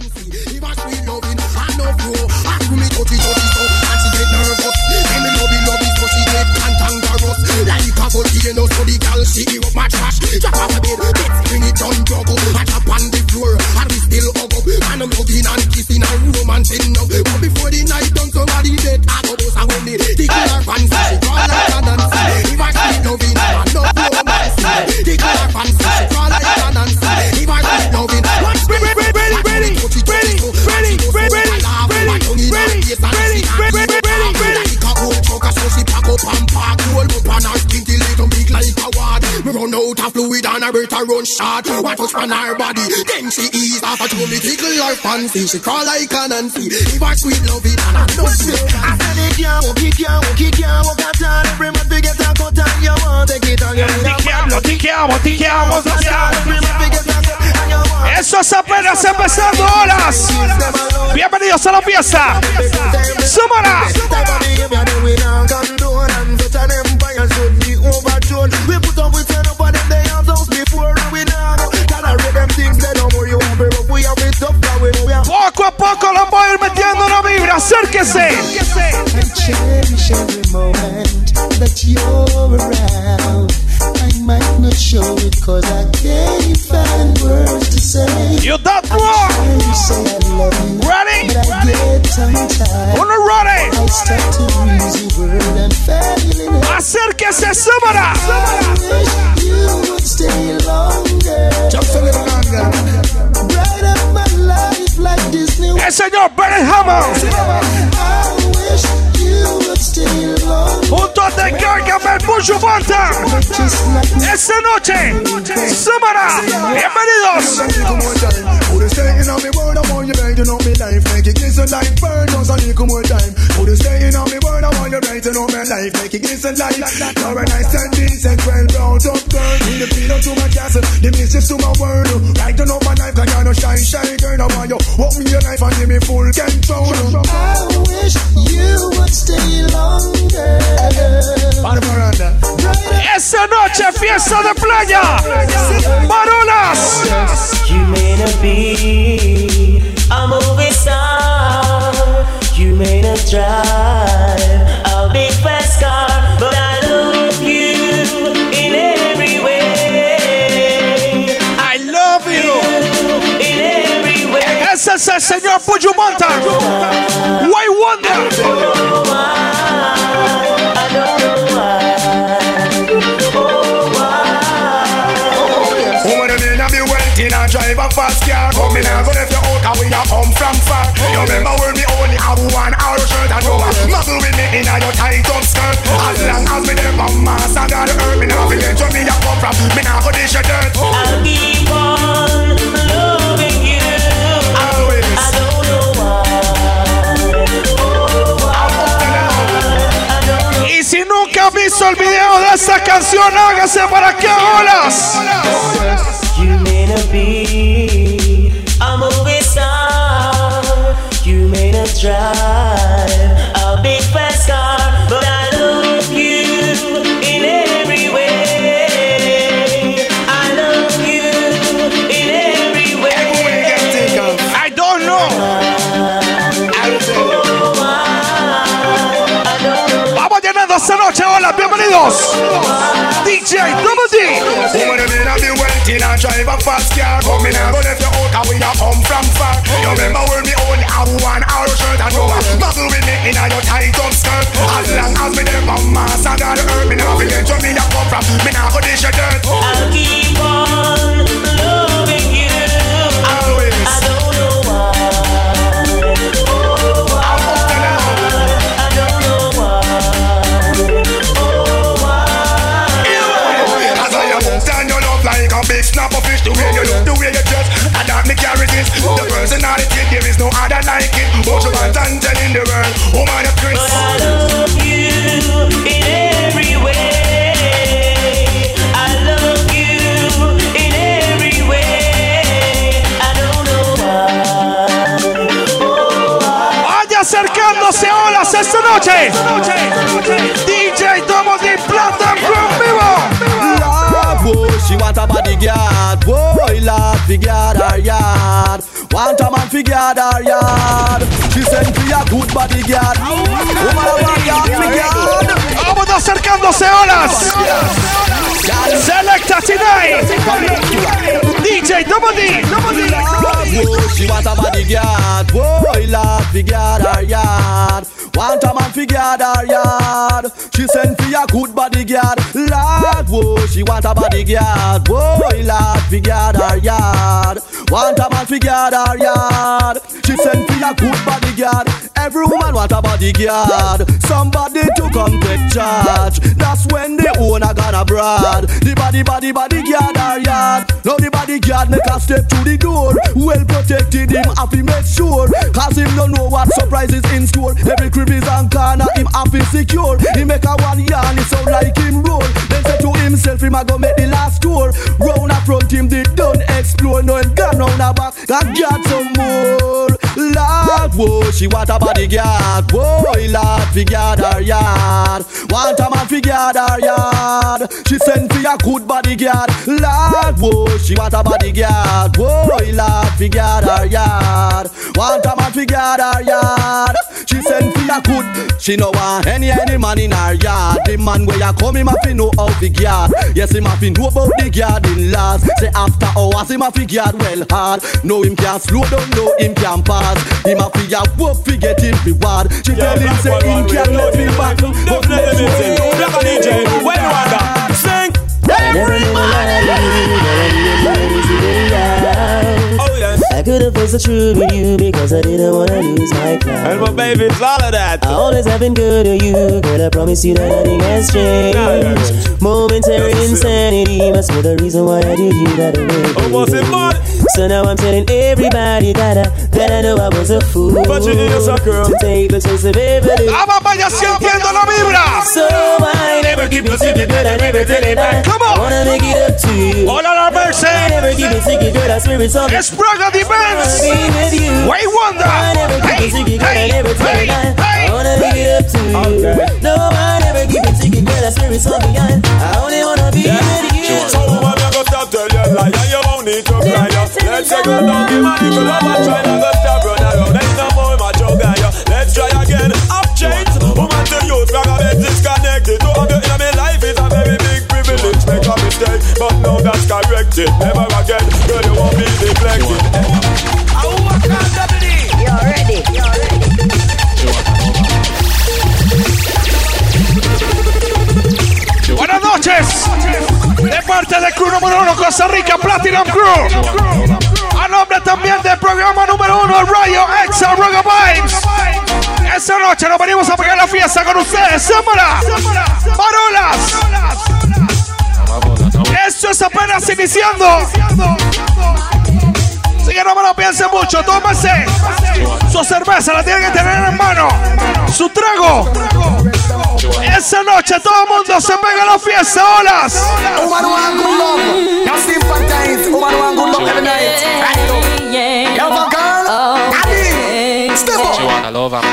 and sweet loving, I know flow. I do me touchy touchy so, and she get nervous. Me love it, love it, so she get cantankerous. Like a she better run short. What touch on her body, then she ease off. Told me tickle her fancy. She crawl like a Nancy. If her sweet love it and I know she. I said it can't walk, it can't walk, it can't walk at all. Every month we get a cut and you want take it on your a Eso es apenas empezando horas. Bienvenidos a la fiesta. Súmala. poco lo voy a ir metiendo una vibra. Acérquese. You that one. Ready? Wanna run it? Acérquese. Súbala. El señor Beenie Man. Esta noche, Samara. Bienvenidos. On me word, I want me life. Make it on me word, I want life. Make it Now when I stand decent, well up girl. The to my castle, the mischief to my world. Right my life, cause you're no shy, shy girl. I want you, open your life and give me full control. I wish you would stay longer. The veranda. Noche, fiesta de playa. Marolas. You may not be a movie star. You may not drive a big fast car, but I love you in every way. I love you. In every way. Ese es el señor Buju Banton. Why wonder? Drive a fast car in and go left out, cause we a come from far You remember when me only have one hour shirt And you a with me in a your tight up skirt As long as me there from earth Me me a come from, me now go dish your dirt I'll keep on loving you. Always. I don't know why. Oh, why? I don't know. Y si nunca has visto el video de esta canción, hágase para que olas. to be. I'm always on. You made us drive. Hola, bienvenidos. DJ Double D. Woman, you mean I be wealthy and drive a fast car Come in and go left your out, cause we a come from far. You remember when me only have one hour shirt And you a muscle with me in a your tight up skirt. As long as me there from mass, I got the earth Me now forget where me a come from, me now go dish your dirt. I'll keep on way you dress, I that me can't resist. Oh, the personality, there is no other like it. What you want and telling the world, oh, Chris. But I love you in every way. acercándose olas esta noche. DJ Double want a bodyguard. Boy, Lord, we got her yard. Want a man fi guard her yard. She send for a good bodyguard. Woman a want yard fi guard. Vamos acercándose olas. Selecta tonight. DJ Double D. Double D. She want a bodyguard. Whoa, Lord, fi guard her yard. Want a man fi guard her yard. She send for a good bodyguard. Lord, whoa, she want a bodyguard. Whoa, Lord, fi guard her yard. Want a man fi guard her yard. She send for a good bodyguard. Every woman want a bodyguard. Somebody to come take charge. That's when the owner gonna brad. The body, body, bodyguard her yard. Now the bodyguard make a step to the door. Well protected him, happy make sure. Cause him don't know what surprises in store. Every crevice and corner him happy secure. He make a one yarn, it sound like him roll. Then say to himself, him a go make the last tour. Round a front him they done explore. No him gone round a back, got got some more. Lord, whoa, she want a bodyguard. Whoa, Lord, fi guard her yard. Want a man fi guard her yard. She send for a good bodyguard. Lord, whoa, she want a bodyguard. Whoa, Lord, fi guard her yard. Want a man fi guard her yard. She send for a good. She no want any any man in her yard. The man where you come, him a fi know how fi guard. Yes, him a fi know about the guarding laws. Say after hours, him a fi guard well hard. No him can slow down, no him can pass. Him a fi a work fi get him reward. She tell him say him can not back. But him know Black that DJ, when you that? Sing. Knew I Oh yes. I could have faced the truth with you because I didn't wanna lose my crown. And my baby, it's all of that. I always have been good to you, girl. I promise you that nothing has changed. Momentary insanity must be the reason why I did you that way. Oh, Almost in. So now I'm telling everybody that I, that I know I was a fool But you is a girl. to take the chance of Beverly. Vamos, vaya sintiendo la vibra. So I never keep it secret, girl. I never tell it back. Come on. I wanna make it up to you. Hola, la I Merce. never keep it secret, girl. I swear it's all. Es Braga I you. Wayne Wonder. Hey, hey, hey, it. I hey. wanna make it up to you. Okay. No, I never keep it secret, girl. I swear it's all behind. I only wanna be with you. So woman, you go stop tell your lie and you won't need to cry. Let's a down man, you could a try and go stop run around. Let's no more my joke. Let's try again. I've. Woman to youth, rock a bit disconnected. Privilege. Make a mistake, but now that's corrected. Never again, girl, you won't be neglected. You're ready. You're ready. Buenas noches. De parte del Crew número uno Costa Rica Platinum Crew. A nombre también del programa número uno Rayo Exa Roga Vibes. Esta noche nos venimos a pegar la fiesta con ustedes. ¡Sámara! ¡Parolas! Esto es apenas iniciando. Así que no me lo piensen mucho. Tómese su cerveza, la tienen que tener en mano. Su trago. Esa noche todo el mundo se pega a la fiesta. ¡Olas! Woman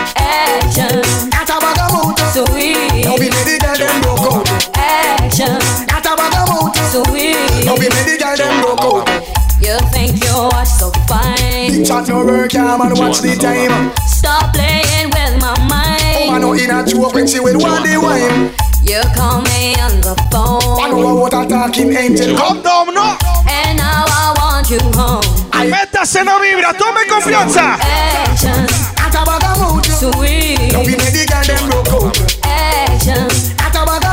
want good love. You sympathize. Woman want good love every night. Right now. You have a girl. Adi. Step up. wanna love him. Got a bag of mood. Now be ready, girl, them broke out. Got a bag of mood. Now be ready, girl, them broke out. You think you are so fine. Big chat no work, yeah, man, watch the time. Stop playing with my Woman mind. Oh, no in a joke when she will want the wine. You call me on the One phone, over what a talking angel. Come down, no. and now I want you home. Métase en la vibra. Tome confianza. Action, Got a bag of mood. Now sweet.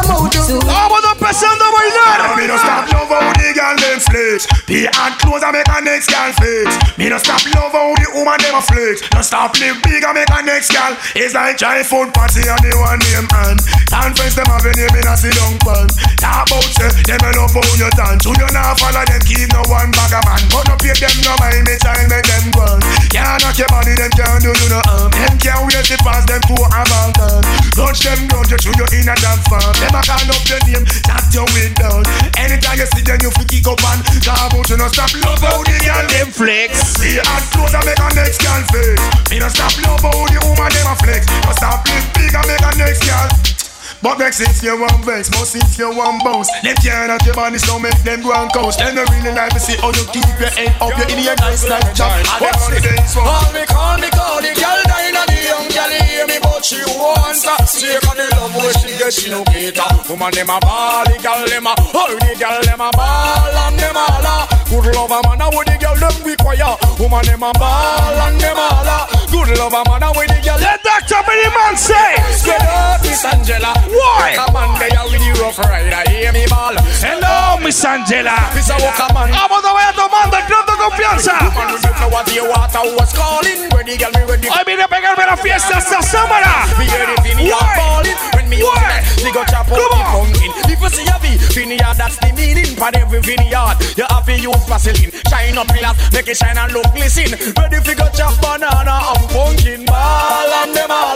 Be ready, girl, them broke out. Action, Got a bag of mood. sweet. Vamos empezando a bailar. Me no stop love how the girl them flex. The hard clothes and make a next girl flex. Me no stop love how the woman them a flex. No stop live big and make a next girl. It's like try food party and the one name and conference them have a name in a sit down pan. Talk about say them a love how you dance. To you now follow them keep no one bag of man. But no pay them no mind me child make them run. Can't knock your body them can't do you no harm. Them can't wait to pass them to a mountain. Touch them down you through you in a damn farm. Them a call up your name, tap your window. Anytime you see them, you fi kick up and Talk about you no stop love how the girl them flex. See hard clothes and make a next girl face. Me no stop love how the woman them a flex. No stop live big and make a next girl. But vex if you want vex, most if you want bounce. Them can't your body, so make them go and coast. Them don't really like to see how you keep your head up. Your nice like Jack. What's the this? All me call me call the girl dying and the young girl hear me, but she wants a Take on the love where she get she no cater. Woman them a ball, the girl them a, oh the girl them a ball and them a la. Good love a man a with the girl them require. Woman them a ball and them a la. Good love a man a with the girl. Let Dr. Beenie Man say. Spread out Miss Angela. Why? Come on, they are with the rough rider. Hear me ball. Hello, Miss Angela. Miss a walker man. Vamos, no vaya tomando el club de confianza. Woman with the flower, the water was calling. Ready, girl, me ready. Hoy vine a pegarme la fiesta. Me hear Why? calling. When me use Why? me, me go chop out Come on. Vineyard, that's the meaning. For every vineyard, you have to use Vaseline. Shine up glass, make it shine and look glisten. Ready fi go chop banana and pumpkin. Ball and them all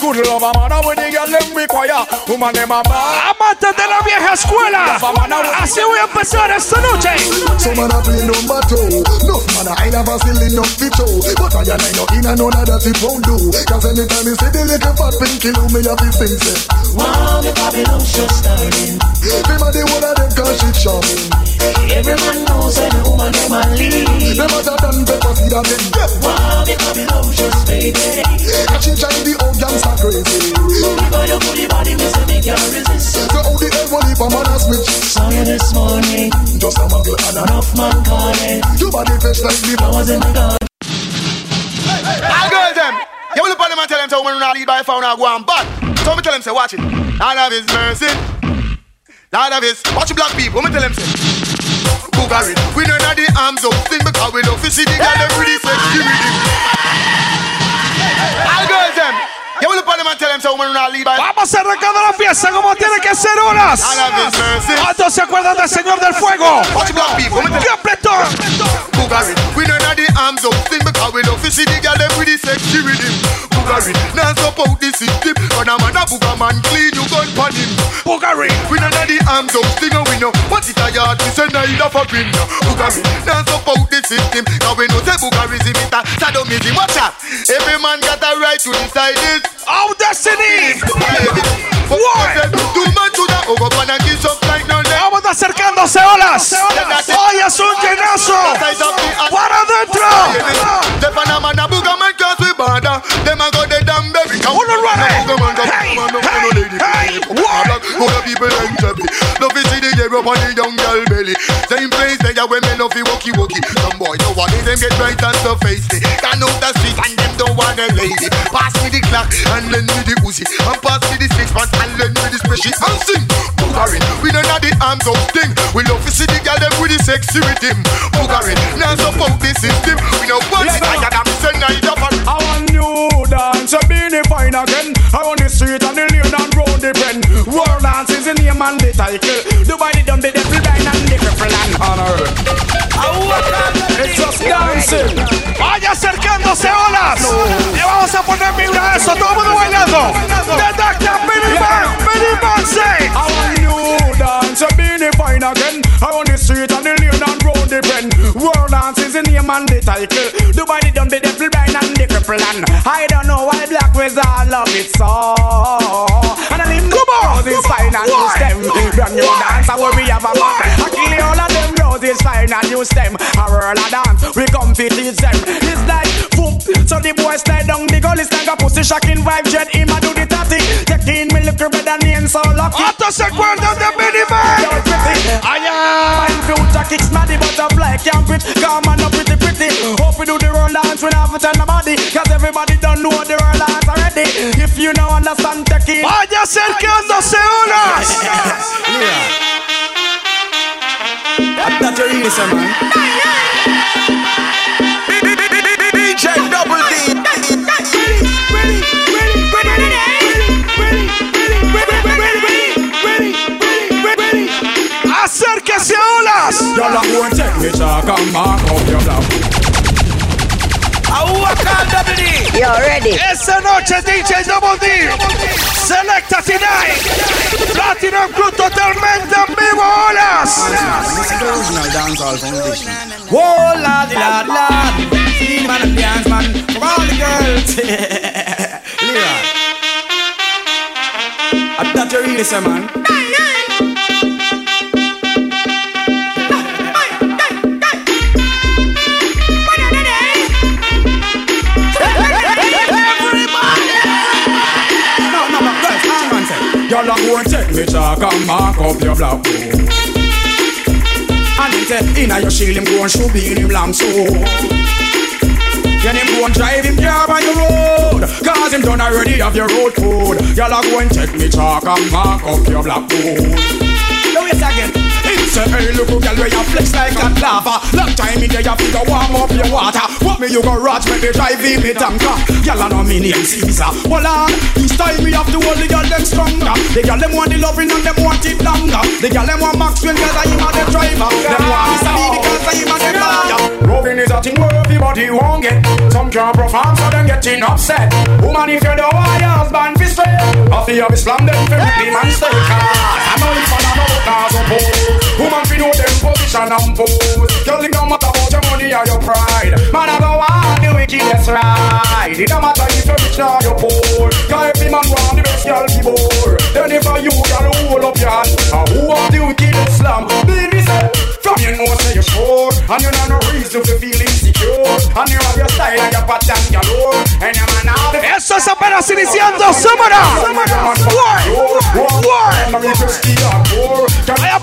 Good love a man with the girl them require. Woman them a ball. Amantes de la vieja escuela. Así voy a empezar esta noche. Some man a play number two No man a I never still enough to show But I and I know in and none of that it won't do Cause anytime you see the little fat pink kilo Me have to sing say Wow, the Babylon's just starting. Them a the one of them cause shit shopping Every man knows that the woman them a lead. Them a done pepper seed and then Yep Wow, the Babylon's just fading. And she shine the old gangster crazy Give her your booty body, me say me can't resist. So how the hell will if a man a switch Saw you this morning, Just a muggle and a enough man calling. Your body fresh like the I was in the garden. All girls them. You will look on them and tell them so when not lead by phone I go on but so me tell them say watch it. Lord of his mercy. Lord of his watch the black people, me tell them say We don't have the arms up thing because we love to see the girl them pretty sexy. All girls them. Them and tell them so not Vamos arrancando la fiesta como tiene que ser horas. ¿Cuántos se acuerdan del Señor del Fuego? We don't have the arms up thing because we love to see the girl them sexy Bugari, now support the system. Run a man a booger man clean you gun pon him. Bugari. We don't have the arms up thing and we know what it a yard. We say neither for him. Bugari, now support the system. Now we know say Bugarism is a sadomism. Watch out. Every man got a right to decide it. ¡Oh, Destiny! But Two man to the over and kiss up like no. Vamos acercándose olas. Hoy es un llenazo. Para adentro. The Panama na Them a go the damn baby. Uno run it. Man go Hey, man no hey, lady. what? All the people them chubby. Love to see the up on the young girl belly. Same place they when me love you walkie walkie. Some boy know what them get right and so face me. Can out the street and them don't want a lady. Pass me the clock and lend me the Uzi. And pass me the six pants and lend me the special and sing. Boogerin, we don't have the arms out thing. We love to see the girl them with the sexy with him. Boogerin, now support the system. We know what it I got them send night up and I want new dance, a beanie fine again. Around the street and the lane and round the pen. World dance is the name and the title. Dubai the dumb, the devil dine and the cripple and honor. It's just dancing. Vaya acercándose olas. Le vamos a poner vibra a eso. Todo el mundo bailando. The Dr. Beenie Man. Beenie Man say. I want new dance, a beanie fine again. Around the street and the lane and round the pen. World dance is the name and the title. Dubai the dumb, the devil dine and the cripple and I don't know why black wizard love it so. And I live on, roses fine and use them. Brand new dance, where we have a man. I kill all of them roses fine and use them. A whirl a dance, we come to teach them. It's like boom, so the boy slide down the gully, stand a pussy shocking vibe, jet him a do the tatty. Taking little better name so lucky. ¿Cuántos se acuerdan de Beenie Man? Pretty. Fine future kicks smarty butterfly can't quit. Come on up pretty pretty. Hope we do the roll dance, we not tell nobody. Cause everybody don't know the roll dance already. If you don't understand, take it. Vaya acercándose olas. That's your reason, man. DJ Double D. Acérquese a olas. Y'all are going take me talk and mark up your block. You're ready. Esta noche DJ Double D. Selecta Tonight. Platinum Crew totalmente en vivo olas. Original dancehall foundation. Whoa, lad, lad, lad. See man and dance man for all the girls. Lyra. I thought you read me say, man. Y'all a go and take me chalk and mark up your black book. And him say, inna your shield, him go and shoot me in him long so. Then him go and drive him car on the road Cause him done already have your road code Y'all a go and take me chalk and mark up your black book say, hey look girl where you flex like that lava. Long time in there you figure warm up your water. What me you go raj me me drive in me tanker. Y'all a know me name Caesar. Well on, this time me have to hold the girl them stronger. The girl them want the loving and them want it longer. The girl them want Maxwell cause I am a the driver. Them want Mr. B because I am a the lawyer Roving is a thing where everybody won't get. Some can't perform so them getting upset. Woman if you don't want your husband fi straight Off the of Islam then make the man stay. I know it's fun I know it not suppose Woman fi know them position and pose. Girl it don't matter about your money or your pride. Man I go on the wickedest ride. It don't matter if you're rich or you're poor. Cause every man want the best girl be bore Then if I you girl hold up your hand And who want the wickedest slam? Baby say From you know say you're sure And you know no reason to feel insecure. And you have your style and your pattern galore And your man have Eso es apenas iniciando, súmala. Vaya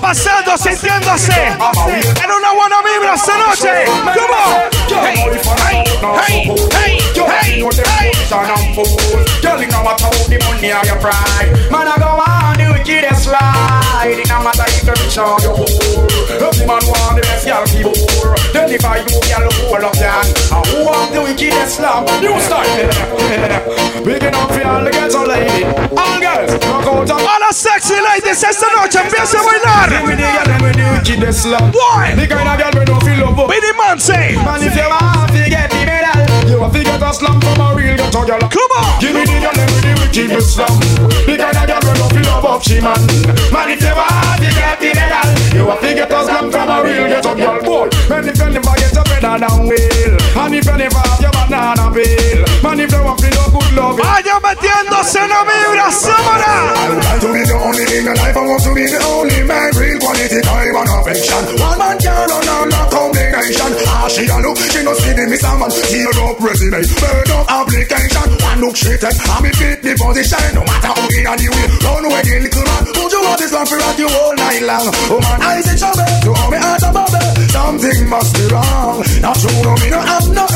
pasando, sintiéndose. En una buena vibra esta noche. Hey, hey, the I the wickedest It no matter if you're rich or you're poor Every man want the best girl poor Then if I you, girl, hold up your hand And who want the wickedest slam? New style Big enough for all the ghetto lady All girls, rock out and A las sexy ladies esta noche empieza a bailar. Me the girl, them with the wickedest slam Boy. The kind of girl we don't feel love up Billy Manse. Man, if you want You have to get a slam from a real ghetto girl Come on. Give me the girl them with the wickedest slam The kind of girl we don't feel love up she man Man, if you want to get the medal You have to get a slam from a real ghetto girl Boy, man, if you never get a better than wheel And if you never have your banana peel Man, if you want to know good love Vaya metiéndose en la vibra, súmala. I would like to be the only in your life. I want to be the only man. Real quality time and affection. One man can run on a combination. Ah, she a look, she no see the miss a man. Tear up resume, burn up application. One look she take, and me fit the position. No matter how in and you will run away, the little man. Would you want this one for you all night long? Oh man, I say trouble, you hold me out of bubble. Something must be wrong. Not true, no me no have no.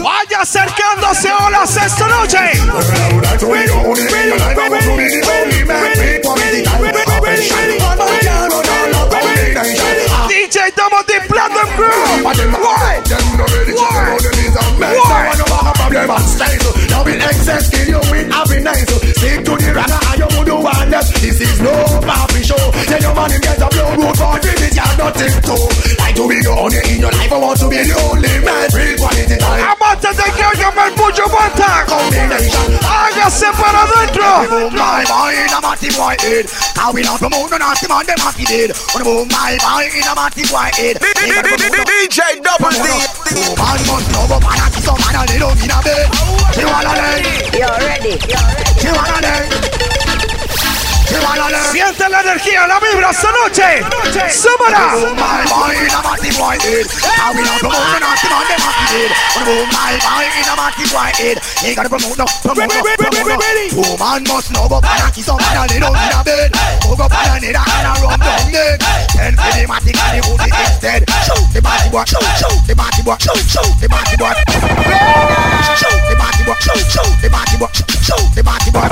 Vaya acercándose olas esta noche. I would like to be the only in your life. I want to be the only man. Real quality time and affection. One man can run on a combination. Ah, DJ Double D Platinum Crew. Why? them no ready to Why? know them is a mess. Why? Now I know about problem and style. Now in excess, kill you with happiness. Stick to the ragga and you would do one less. This is no papi show. Tell your man him get a blow road for visit you nothing to. Like to be the only in your life. I want to be the only man. Real quality time. Amantes de que oigan el pucho bota. Combination. Hágase para adentro. My boy in a matty boy head. How we not promote no nasty man them happy dead. On boom my boy in a matty boy head. DJ Double D. Woman must know but man a kiss some man a little in a bed. She wanna learn. You're ready. Wanna learn. Siente la energía, la vibra esta noche. Súmala. Boom my boy in a matty boy head. How we not promote no nasty man them happy dead. On boom my boy in a matty boy head. He gotta promote no promote no promote no. Woman must know but man a kiss some man a little in a bed. Move up on a needle and run down neck. Then for the matic and the hoodie instead. Shoot the body boy. Shoot shoot the body boy. Shoot shoot the body boy. Shoot boy. Shoot shoot the body boy. Shoot the body boy.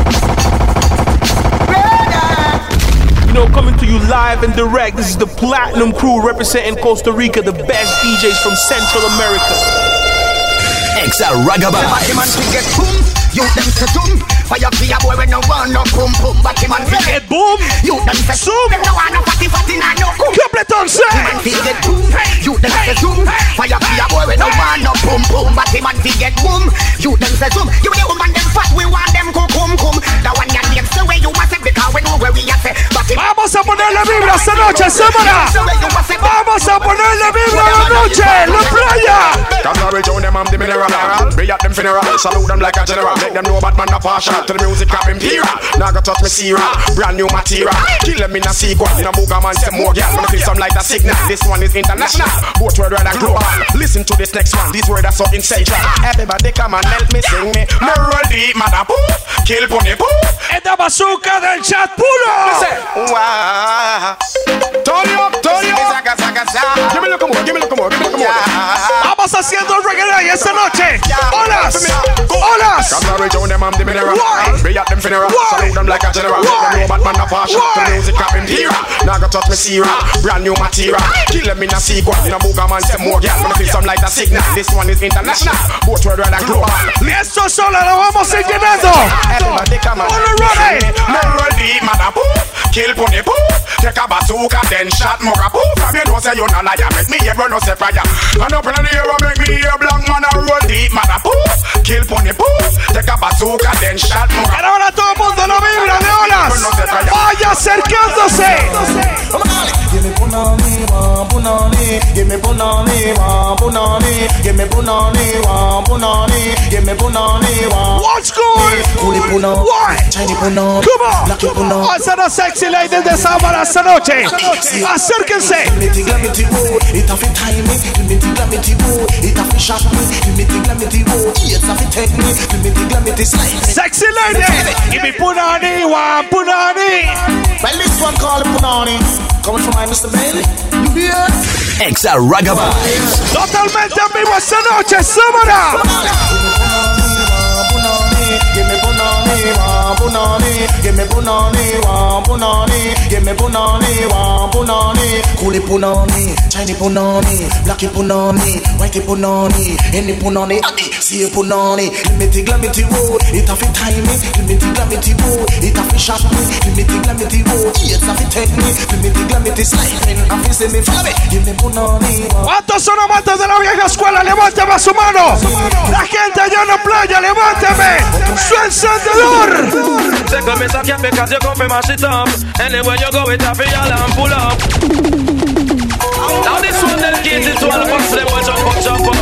You know, coming to you live and direct. This is the Platinum Crew representing Costa Rica, the best DJs from Central America. Exa Ragabah. Batman fi get boom, you them say boom. Fire fi a boy when no want no boom boom. Batman fi get boom, you them say zoom. Them no want no fatty fatty nah no boom. Capleton say. Batman fi get boom, you them say zoom. Fire fi a boy when no want no boom boom. Batman fi get boom, you them say zoom. You the woman them fat, we want them come come come. The one that makes the way you must say because we know where we are say. Batman Vamos a ponerle vibra esta noche, semana. Vamos a ponerle vibra a la noche, la playa. Cause I reach out them and the mineral Be at them funeral Salute them like a general Make them know bad man a partial To the music of imperial. Now go touch me Sierra. Brand new material. Kill them in a sequel In a booga man say more gal Wanna feel some like a signal. This one is international. Both world and global Listen to this next one. These words are so essential Everybody come and help me sing me. Moral deep mother poof Kill pony. Poof Esta bazooka del chat puro. Wow Turn it up, turn it up. Give me a little more, give me a little more, give me a little more Vamos haciendo reggae esta noche. Olas, olas. Cause I reach out them and the mineral. Be at them funeral. Why? Them like a general. Why? Make them know bad man a partial Why? To the music of imperial Now go touch me Sierra. Brand new material. Kill them in a sequel. In a booga man say more. Gal Wanna feel some like a signal. This one is international. Both world and global. Esto solo lo vamos a ir llenando. Everybody come and All right. Moral deep mother poof. Kill pony poof. Take a bazooka then shot mugga poof. From you know say you no liar. Make me hear run no say fire. And up in the air make me hear black man a roll deep mother poof Kill pony poof Take a bazooka then shot mugga Pero ahora todo el mundo lo vibra de olas. Vaya acercándose. Give me punani, punani. Give me punani, punani. Give me punani, punani. Give me punani, one. What's? Coolie? Chinese punani. Come on. Los sexy ladies de sábado esta noche. Acérquense. It a fi time me. Glamity, glamity, whoa. It a fi shot me. Glamity, glamity, whoa. It's a fi take me. Glamity, glamity, slide me. Sexy lady. Give me punani, wa punani. Well, this one called punani. Coming from my Mr. Bailey. You hear? Exa Ragga Vibes. Totalmente en vivo esta noche, sábado. Give me punani, one punani. Give me punani, one punani. Give me punani, one punani. Coolie punani, Chinese punani, blacky punani, whitey punani, any punani, adi, see punani. Glamity, glamity, whoa, it a fi time me. Glamity, glamity, whoa, it a fi shot me. Glamity, glamity, whoa, it's a fi take me. Glamity, glamity, slide me. A fi see me, follow me. Give me punani. ¿Cuántos son amantes de la vieja escuela? Levántame su mano. La gente allá en la playa, levántame. Su encendedor. Say come Mr. Cat because you come from mash it up Anywhere you go it happy all and pull up. Now this one dedicated to all the boss them will jump up, jump up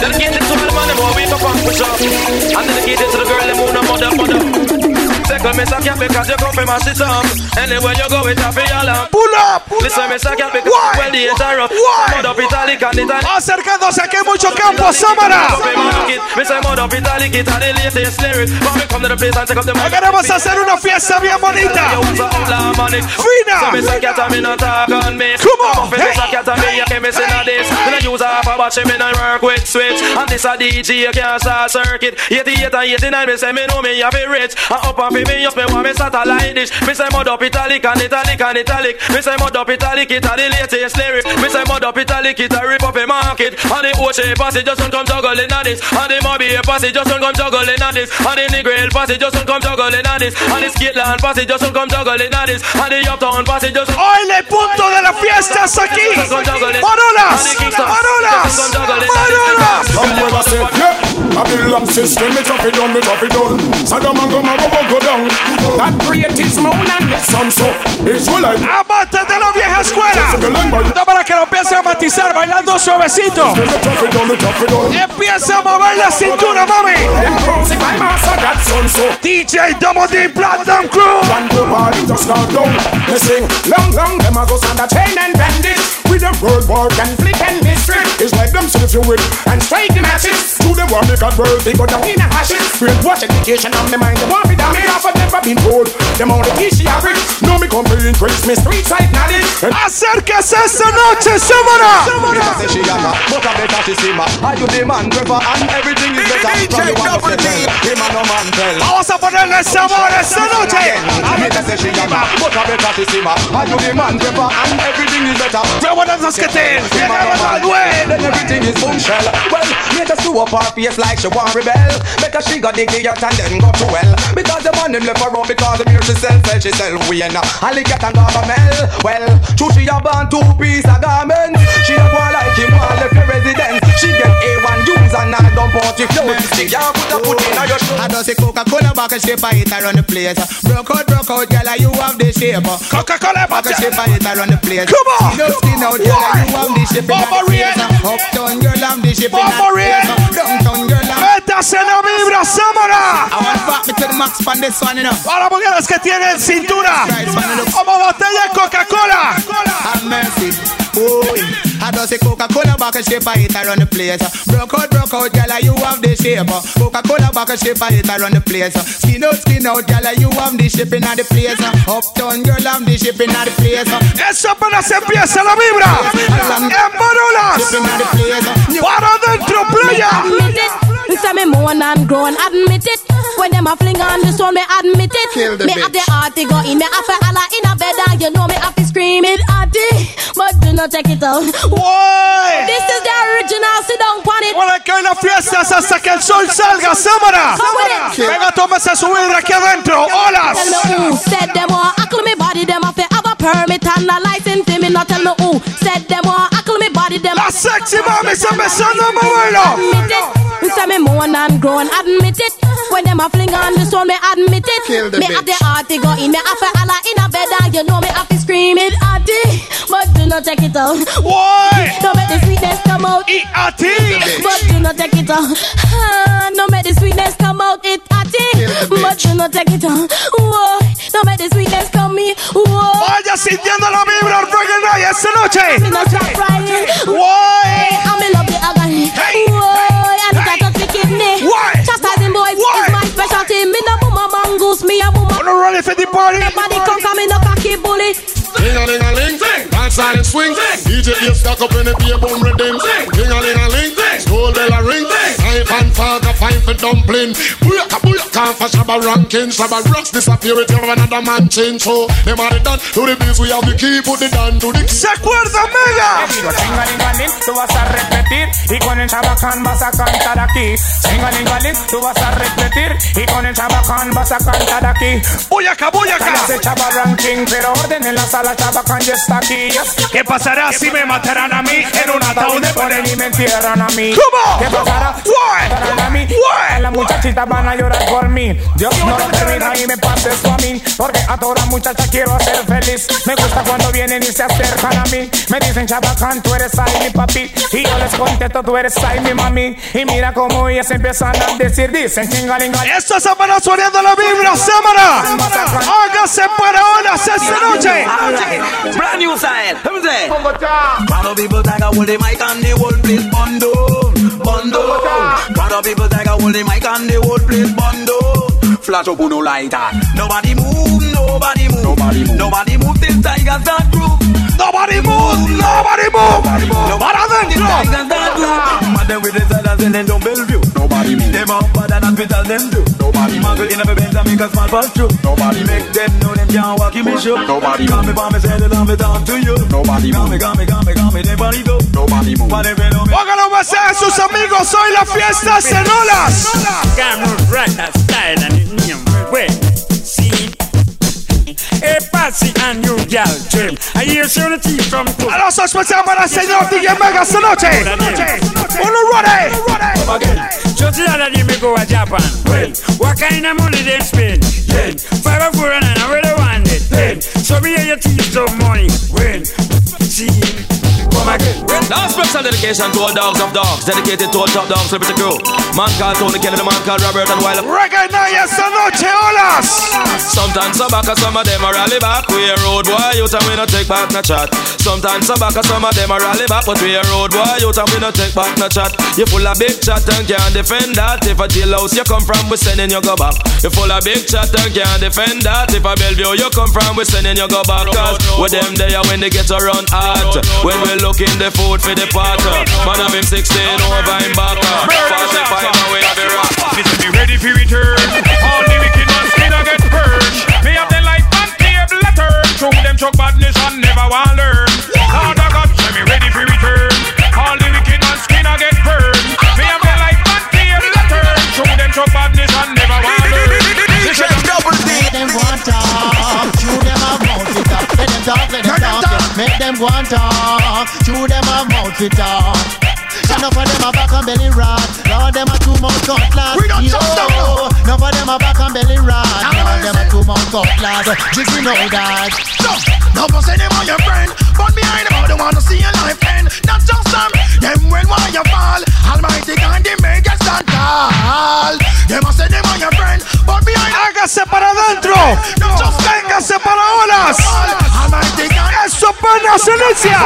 Dedicated to all the man them will wake up and push up And dedicated to the girl them who no mother, mother Say come Mr. Cat because you come from it up Anywhere you go it happy all and Pull up. Listen Mr. Cat because Why? well the interrupt Why? Mud up italic and italic Acercándose aquí hay mucho campo, sábana. Me say mud up italic it and the latest lyric But me come to the place and take up the mic Queremos hacer una fiesta bien bonita. Fina. So me say cat and me not talk on me. Come on, I'm off hey. this a cat and me, you can miss in a this. Me no use half a watch, me no work with switch. And this a DJ, you can't start circuit. 88 and 89, me say me know me have it rich. And up and fi me up, me want me satellite dish. Me say mud up italic and italic and italic. Me say mud up italic, it a the latest lyric. Me say mud up italic, it a rip up a market. And the Ocean passage just don't come juggling on this. And the Mobby passage just don't come juggling on this. And the Negril passage just don't come juggling on this. And the Skitland passage just don't come juggling on this. And the Uptown passage just Hoy el punto de la fiesta es aquí. Parolas. Parolas. Parolas. Somewhere I said, yeah, Babylon system, me chop it down, me chop it down. Saddam and Goma go, go, go down. That great is moon and the sun, so it's all like Amantes de la vieja escuela. No para que lo empiece a matizar bailando suavecito. Empieza a mover la cintura, mami. DJ Domo D Platinum Crew. One go party just start down. They sing long, long, them a go stand a chain and them world war and flip and mystery. It's like them see if you win and strike the matches. To the want make a world, they go down in a hashes. Brainwash education on me mind, they want me down. Me off of never been told. Them only teach the average. No me come to increase me street side knowledge. And Acérquese esta noche, semana. Mr. say she got a, but I better she see ma. Are you the man, Trevor, and everything is better. From you want to tell, him a no man tell. Vamos a ponerle sabor esta noche. Mr. say she got a, but I better she see ma. Are you the man, Trevor, and everything is better. Rebuenas que te. Him a no man well, then everything is bombshell. Well, me just do up her face like she want rebel. Better she got the idiot and then go to well. Because the man him left her out because the mirror she sell, sell she sell we and Ali get and garmel. Well, true she a born two piece of garment. She a go like him left her residence. She get A1 use and I don't want it. No, put a in your shoe. I say Coca-Cola back a shape, I hit around the place. Broke out, broke out, girl, you have the shape. Coca-Cola back shape, around the place. Come on. Out, skin out, girl, you have the shape place. Uptown, girl, I'm the shape place. Downtown, girl, I'm Métase en la vibra, Samara. I want back me to the max for this one, you know. Para mujeres que tienen cintura. Como botella de Coca-Cola. Oh, I don't say Coca-Cola back a shape, I hit around the place. Broke out, broke out, girl, you have the shape. Coca-Cola back a shape, I hit around the place. Skin out, skin out, girl, you have the shape in the place. Uptown, girl, I'm the shape in the place. Eso apenas empieza la vibra. En Borulas. Para adentro, playa. Admit it. Me say me moan and groan, admit it. When them a fling on this one, me admit it. Kill the me bitch. have the heart to go in, me have to holla in a bed, and you know me have to scream it, Addy. But do not take it out. Why? This is the original, sit down on it. Bueno, que hoy la fiesta es hasta que el sol salga, Samara. Venga, tómese su vidra aquí adentro. Olas. Tell me who said them want ackle me body, them to have a permit and a license me. Not tell me who said them want ackle me body, them. La sexy mami moverlo. Admit it. Me say me moan and groan, admit it. When them a fling on this one, me admit it. Kill the me bitch. have the heart to go in, me have to holla in a bed, and you know me have to scream it, Addy. But do not take it out. Why? Don't make the sweetness come out. Y a ti. But do not take it out. Ah, Don't make the sweetness come out. It Addy. But do not take it out. Whoa. Don't make the sweetness come me. Whoa. Vaya sintiendo la vibra el reggae night esta noche. Me not. Why? The party? Everybody come come in a cocky bully. Ding a ling a ling, dance and swing. DJ is stuck up in the beer bum rhythm. Ding a ling a ling, school bell a ring. Knife and fork a dumpling. Booyaka booyaka for shabba ranking. Shabba rocks disappear with you another man change. So them are the done to the we have the key. Put the down to the key. ¿Se acuerda, Mega? Tú vas a repetir y con el chabacán vas a cantar aquí. Tú vas a repetir y con el chabacán vas a cantar aquí. Ranking, pero orden en la sala chabacán ya está aquí. ¿Qué pasará si me matarán a mí en un ataúd de ponen y me entierran a mí. ¿Cómo? ¿Qué pasará? Why? Matarán a mí. Why? Las muchachitas van a llorar por mí. Dios no lo permita y me pase eso a mí. Porque a toda muchacha quiero hacer feliz. Me gusta cuando vienen y se acercan a mí. Me dicen, Chabacán, tú eres ahí mi papi. Y yo les contesto, tú eres ahí mi mami. Y mira cómo ellas empiezan a decir, dicen, chingalinga. Esto es apenas sonando la vibra, Samara. Hágase para olas esta noche. Brand new style. People take a hold the mic and the whole place bundle, bundle. Lot of people take a hold the mic and the whole place bundle. Flash up no lighter. Nobody move, nobody move, nobody move, nobody move till tigers start group. Nobody move, nobody move. Para adentro. Tigers start group. Mad them with the silence and then don't Bellevue. Nobody move. Them out bad and hospital them do. Nobody muggle in a Benz and make a small pass through. Nobody make them know them can't walk in me show. Nobody Call me by me say that I'm talk to you. Nobody move. Got me, got me, got me, got me, they body go. Nobody move. Póngalo más a sus amigos. Hoy la fiesta en olas. Cameron right that style and it way. See. A passy and you gal trim. I hear teeth from A los especial para el señor DJ Mega esta noche. Uno ready. Just the other day me go to Japan. Well, what kind of money they spend? Then five or four and I they want it. Then so me hear your teeth some money. When see. Now special dedication to all dogs of dogs, dedicated to all top dogs, liberty crew. Man called Tony Kelly, the man called Robert and Wilder. Night esta noche, olas. Sometimes some back, some of them are rally back. We a road boy, you and we no take back no chat. Sometimes some back, some of them are rally back, but we a road boy, you and we no take back no chat. You full of big chat and can't defend that. If a jailhouse you come from, we sending you go back. You full of big chat and can't defend that. If a Bellevue you come from, we sending you go back. Cause with them there when they get around hot. When we look in the food for the pot. Man of him 16 over him back. 45 and we have the rock. Listen, be ready for return. All the wicked ones skin get purged. Me have the life and table letter. Show them chuck badness and never want learn. Lord of God, say me ready for return. All the wicked ones skin get burned. Me have the life and table letter. Show them chuck badness and never want learn. This is double D. them want talk, chew them a mouth it up. Let them talk, let them talk, yeah. Make them want talk, chew them a mouth it up. Enough of them a back and belly rot. Lord, them a two mouth cutlass. We don't trust them. Enough of them a back and belly rot. Lord, them a two mouth cutlass. Jiggy know that. So, no for say them are your friend, but behind them all they wanna see your life end. Not just them, them when why you fall. Almighty God, they make us stand tall. Them a say them are your friend, but behind Hágase para adentro. Véngase para olas. God, Eso pena se inicia.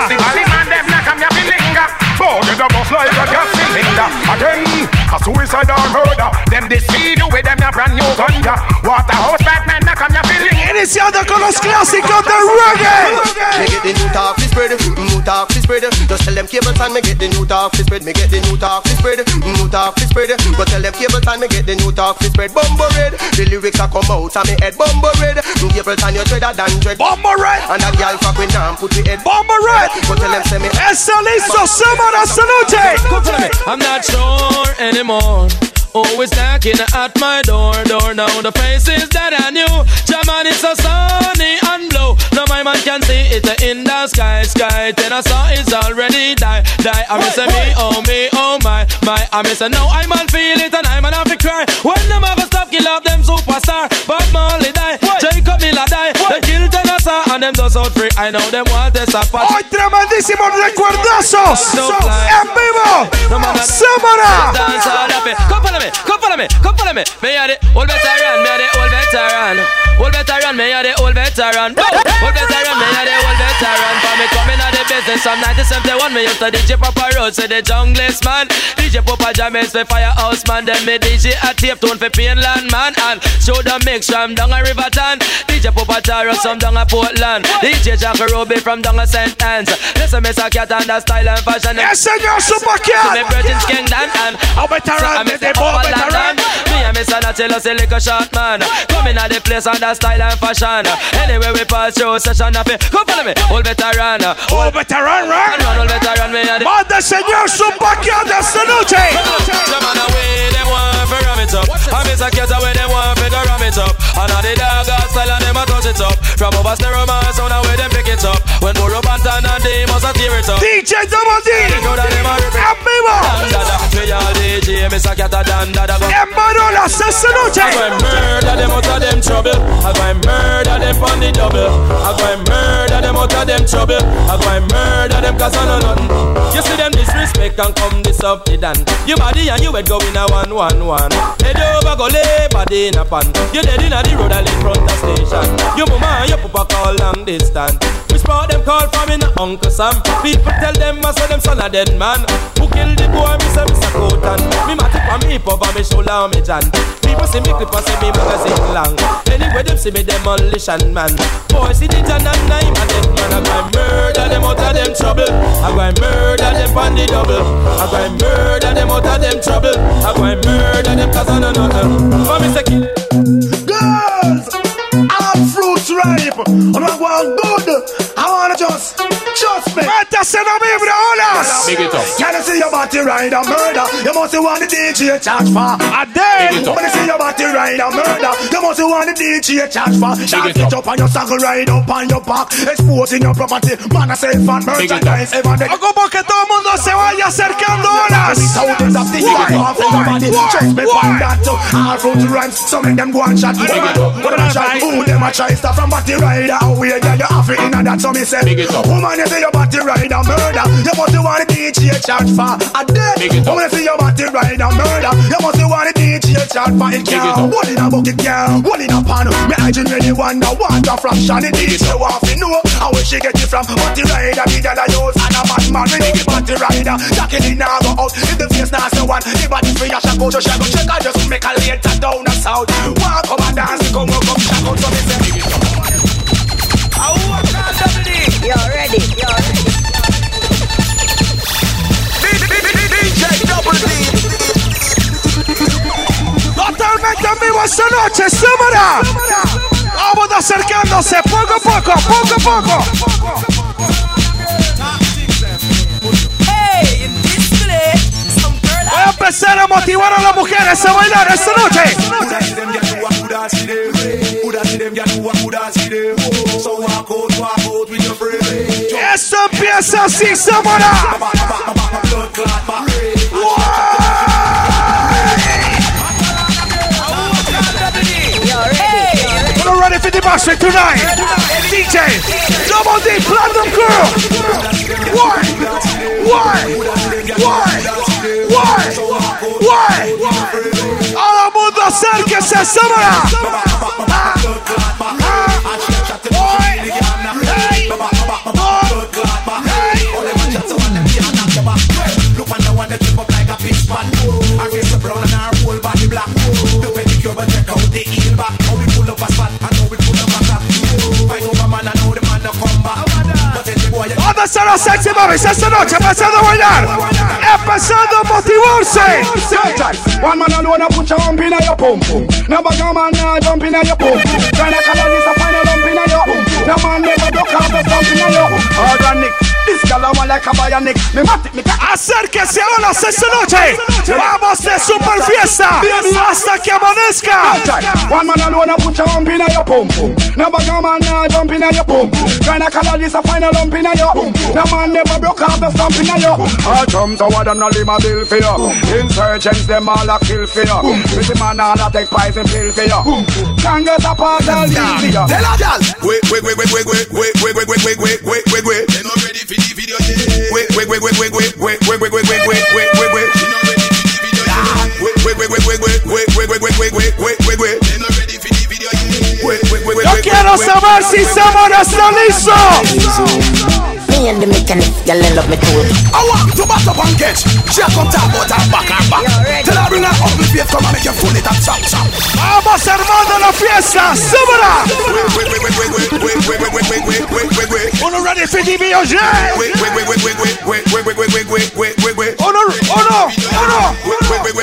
Oh, you the boss like a gas cylinder. Again, a suicide or murder Them deceive you with them a brand new gun ya Waterhouse Batman, knock on your feeling Iniciando con los clásicos de reggae. Me get the new talk, fi spread, mm, new talk, fi spread. Just tell them cable time, me get the new talk, fi spread. Me get the new talk, fi spread, mm, new talk, fi spread. But tell them cable time, me get the new talk, fi spread. Bumbo red, the lyrics a come out of me head. Bumbo red, cable time you dreader than dread. Bumbo red, and a girl fuck with now put the head. Bumbo red, but tell them say me. Eso listo, Samara Salute. Come follow me. I'm not sure anymore. Always knocking at my door, door now. The faces that I knew, German is so sunny and blue. Now my man can see it in the sky, sky. Then I saw it's already die, die. I miss a me, oh me, oh my, my. I miss a no, I man feel it and I man have to cry. When them have a stop, kill off them superstar. Bob Marley die, Jacob Miller die. They kill And them does out free. I know them want this apart. Hoy tremendísimos recuerdazos. En vivo. Samara. Come follow me, come follow me, are the old veteran, me are the old veteran. Old veteran, me are the old veteran. Old veteran, me are the old veteran. For me coming out from 1971, me used to DJ Papa Road, say the junglist man. DJ Papa James for Firehouse man. Then me DJ a tape tone for Painland man. And show the mix from down a Riverton. DJ Papa Taro some down a Portland. DJ Jack Ruby from down a St. Ann's. Listen, me a cat and the style and fashion. Yes, señor, super cat. Me Virgin's Kingdom and a veteran, me the boy veteran. Me and me son a tell us a little short man. Coming at the place on the style and fashion. Anyway we pass through session of it. Come follow me, old veteran. Old veteran, veteran, me and the. Señor super cat de noche. The man away, them want to ram it up. I miss a cat away, them want to ram it up. And all the dog style and them a touch it up. From over stereo man, sound away them pick it up. When Boro Bantan and they must tear it up. DJ Double D. Me all DJ, miss dan da da. En Marolas esta noche. I go murder them out of them trouble. I go murder them on the double. I go murder them out of them trouble. I go and murder them cause I know nothing. You see them disrespect and come this up the dan. You body and you head go in a one one one. Head over go lay body in a pan. You dead in a the road all in front of station. Your mama and your papa call long distance. Which part them call from in Uncle Sam. People tell them I saw them son a dead man. Who killed the boy? Me say Mr. Cotan. Me matic on me hip over me shoulder and me jan. People see me clip and say me magazine long. Anyway them see me demolition man. Boy see the John and nine and dead man. I go murder them out of them trouble. I go murder them on the double. I go murder them out of them trouble. I go murder them cause I know nothing. For me say Girls, all fruits ripe. I'm not going good. Just, just me. Métase en la vibra, olas. Big it up. Can you see your body ride a murder? You must want the DJ charge for. A day. When you see your body ride a murder, you must want the DJ charge for. Shot it up on your saddle, ride up on your back, exposing your property. Man, I say fat merchandise. The Como que todo el mundo se vaya acercando olas. Thousands of the years off in your body. Trust me, find that too. All fruit rhymes, some of them go and shot. What them a try? Who them a try? Start from body rider. Away, yeah, you have it in that. So me say, woman, you say your body rider murder. You must want the DJ charge for a day. Woman, you say your body rider murder. You must want the DJ charge for it. Can't hold in a bucket, can't hold in a pan. Me hygiene really wonder what a fraction it is. You want to know how she get it from? Body rider, the girl I use and a bad man. Me the body rider. Jackie in now go out. If the face so one, the body free a shack out. So shack out, check out, just make a later down the south. Walk and dance, come up, come shack out. So me say. En vivo esta noche, Samara. Vamos acercándose poco a poco, poco a poco. Voy a empezar a motivar a las mujeres a bailar esta noche. Eso empieza así, Samara. Master tonight. DJ, Double D Platinum Girl. Why? Why? Why? Why? Why? All. Ah, ah, Look on the that trip up like a. I the brown and our whole body black. The pedicure but the boy, ¿Dónde están los sexy mami esta noche empezando a bailar? Empezando a motivarse. One man alone a put your hump in your pum pum. No bugger man now jump in your pum. Tryna color this a final lump in your pum. No man never broke out the stump in your organic. This gal a one like a bionic. Me matic me. Acérquese a esta noche. Vamos de super fiesta hasta que amanezca. One man alone a put your hump in your pum pum. No bugger man now jump in your pum. Tryna color this a final lump in your pum. No man never broke out the stump in your All drums are what and all him a bill for you. Insurgents them all a kill for you. Pretty man all a take poison pill for you. Get a part the video. Tell gal. Wait, wait, wait, wait, wait, wait, wait, wait, wait, wait, wait, wait, wait, wait. Not ready for the video yet. Wait, wait, wait, wait, wait, wait, wait, wait, wait, wait, wait, wait, wait, wait, wait. She ready for the video yet. Wait, wait, wait, wait, wait, wait, wait, wait, wait, wait, wait, wait, wait, wait. Not ready for the video yet. Wait, wait, wait, wait, Yo quiero saber si Samara está listo. Me and the mechanic, y'all love me too. I want to back up and get. She a come talk about her back and back. Till I bring her up with faith, come and make you full it up, chop, chop. Vamos armando la fiesta, súbela. Uno ready for the BOJ. Uno, uno, uno. Uno ready for the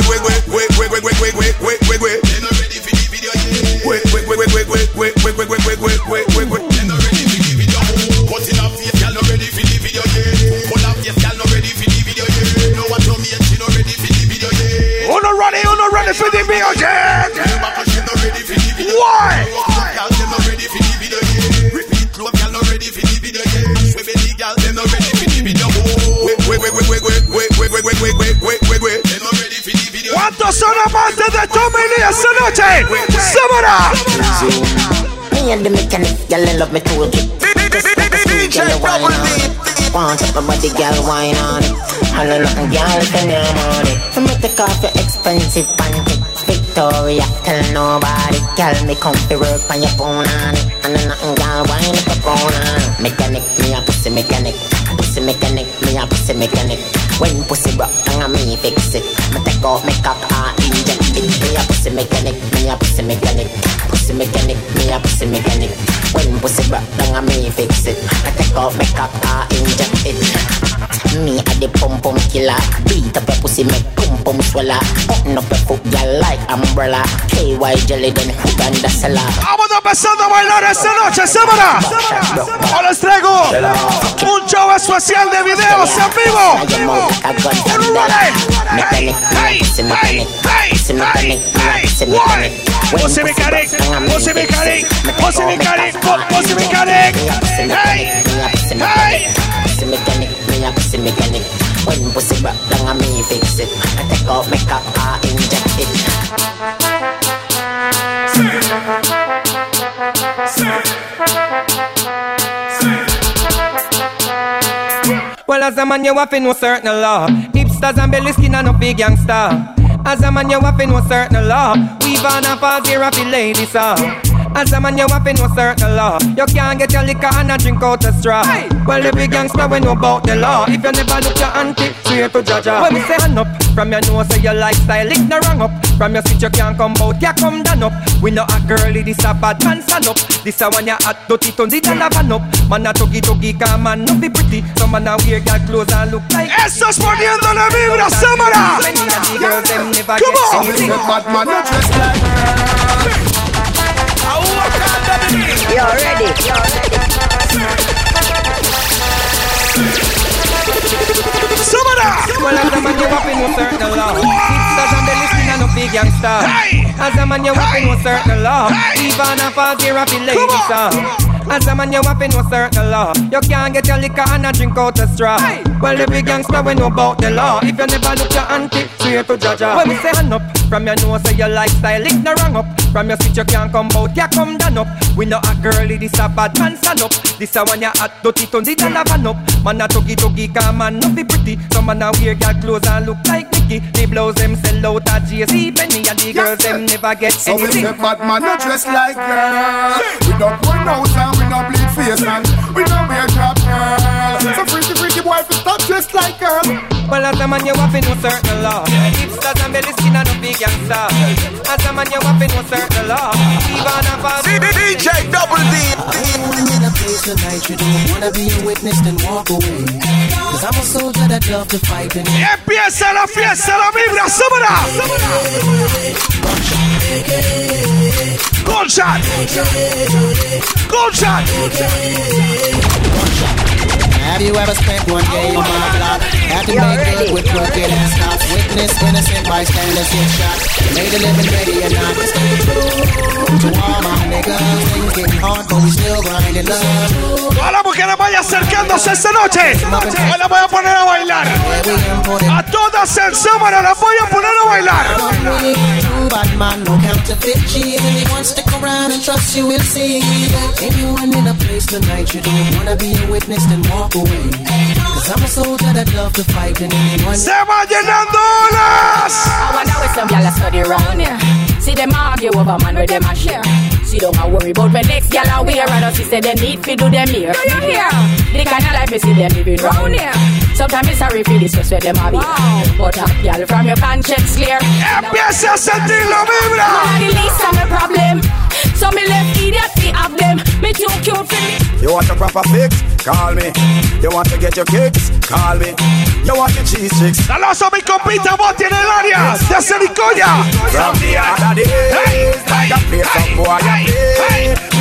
wait ready for the video yet. Repeat club, girl, not ready for the video yet. Swear belly, girl, them not ready for the video. Wait, wait, wait, wait, wait, wait, wait, wait, wait, wait, wait, wait, wait, wait. They not ready for the video. ¿Cuántos son amantes de Tommy Lee esta noche? Samara. Me and the mechanic, girl, they love me like a sweet girl, you wine on it. Want up my body, girl, wine on it. I know nothing, girl, if you name on it. Take off your expensive panty. Victoria, tell nobody. Girl, me come to work on your phone on it. I know nothing, girl, wine up your phone on. Mechanic, me a pussy mechanic. Pussy mechanic, me a pussy mechanic. When pussy broke, down me fix it. Me take off, make up, I inject it. Me a pussy mechanic, me a pussy mechanic. Pussy mechanic, me a pussy mechanic. When pussy broke, down me fix it. Me take off, make up, I inject it. Me a the pum pum killer. Beat up your pussy, make pum pum swallow. Open up your foot, girl, like umbrella. KY jelly, then Uganda salad. Vamos empezando a bailar esta noche, Samara. Ahora les traigo un show especial de videos en vivo. Uno ready. Mechanic, me a pussy mechanic. Pussy mechanic, me a pussy mechanic. When Pussy mechanic, pussy mechanic, pussy mechanic, pussy mechanic. Hey, hey. Pussy mechanic, me a pussy mechanic. When pussy broke down, me fix it. I take off I inject it. Well, as a man, you have know certain law. Hipsters and belly skin and no big gangster. As a man, you have to know certain law. Weave on a fast here ladies, uh. As a man, you have to know certain law. You can't get your liquor and a drink out a straw. Well, every big gangster we know about the law. If you never look your auntie, swear to Jaja. When we say hand up, from your nose, say your lifestyle is no wrong up. From your seat, you can't come out, you come down up. We know a girlie, this a bad man stand up. This a one you hot, dirty tons, it a van up. Man a tuggy tuggy, come man, no be pretty. Some man a wear girl clothes and look like. Estás poniendo la vibra, Samara. Many of the girls, them never Come get on. anything. Bad man, not dress like You're ready. You're ready. Samara. Well, as a man, you have to know certain law. Hipsters and the listening and no big gangster. As a man, you have to know certain law. Even a fast here of the ladies, uh. As a man, you have to know certain law. You can't get your liquor and a drink out a straw. Well, the big gangster we know about the law. If you never look your auntie, swear to Jaja. When we say hand up, From your nose say your lifestyle it no wrong up. From your switch you can't come out, ya come down up. We know a girlie, this a bad man stand up. This a one you hot, dirty, turn it and have an up. Man a tuggy tuggy, come man no be pretty. Some man a wear girl clothes and look like Mickey. They blouse them sell out at JC Penney and the girls them never get So we anything. say bad man not dress like girl We don't pull nose and we don't bleed face and We don't wear drop girl So freaky freaky boy stop dress like girl Well, as a man, you have to know certain law. Hipsters and belly skin and no big As a man, you have to know certain law. Even a fast DJ Double D. in a place tonight you don't wanna be a witness then walk away Cause I'm a soldier that love to fight and Empieza la fiesta, la vibra, súbela. Gunshot. Gunshot. Have you ever spent one day on my block? Had to make good with crooked and stops Witness innocent bystanders get shot Made a living ready or not Stay true to all my niggas Things getting hard but we still grinding love A la mujer vaya acercándose esta noche. Hoy la voy a poner a bailar. A todas en sábado las voy a poner a bailar. True bad man, no counterfeit cheese Anyone stick around and trust you will see Anyone in a place tonight you don't wanna be a witness then walk away Cause I'm a soldier that love to fight and anyone Se va llenando olas. I wonder where some gyal a study round here. See them argue over man where them a share. See don't a worry about when next gyal a wear. And us say they need fi do them here. Do you hear? The kind of life me see them living round here. Sometimes it's sorry for this where them a be. But a gyal from your conscience clear. Empieza a sentir la vibra. Man, the least of my problem. So me left idiot fi have them. Me too cute for me. You want a proper fix? Call me. You want to get your kicks? Call me. You want your cheese chicks? Saludos a mi compita Botti en el área de Celicoya. From the other days, like a play some boy a play.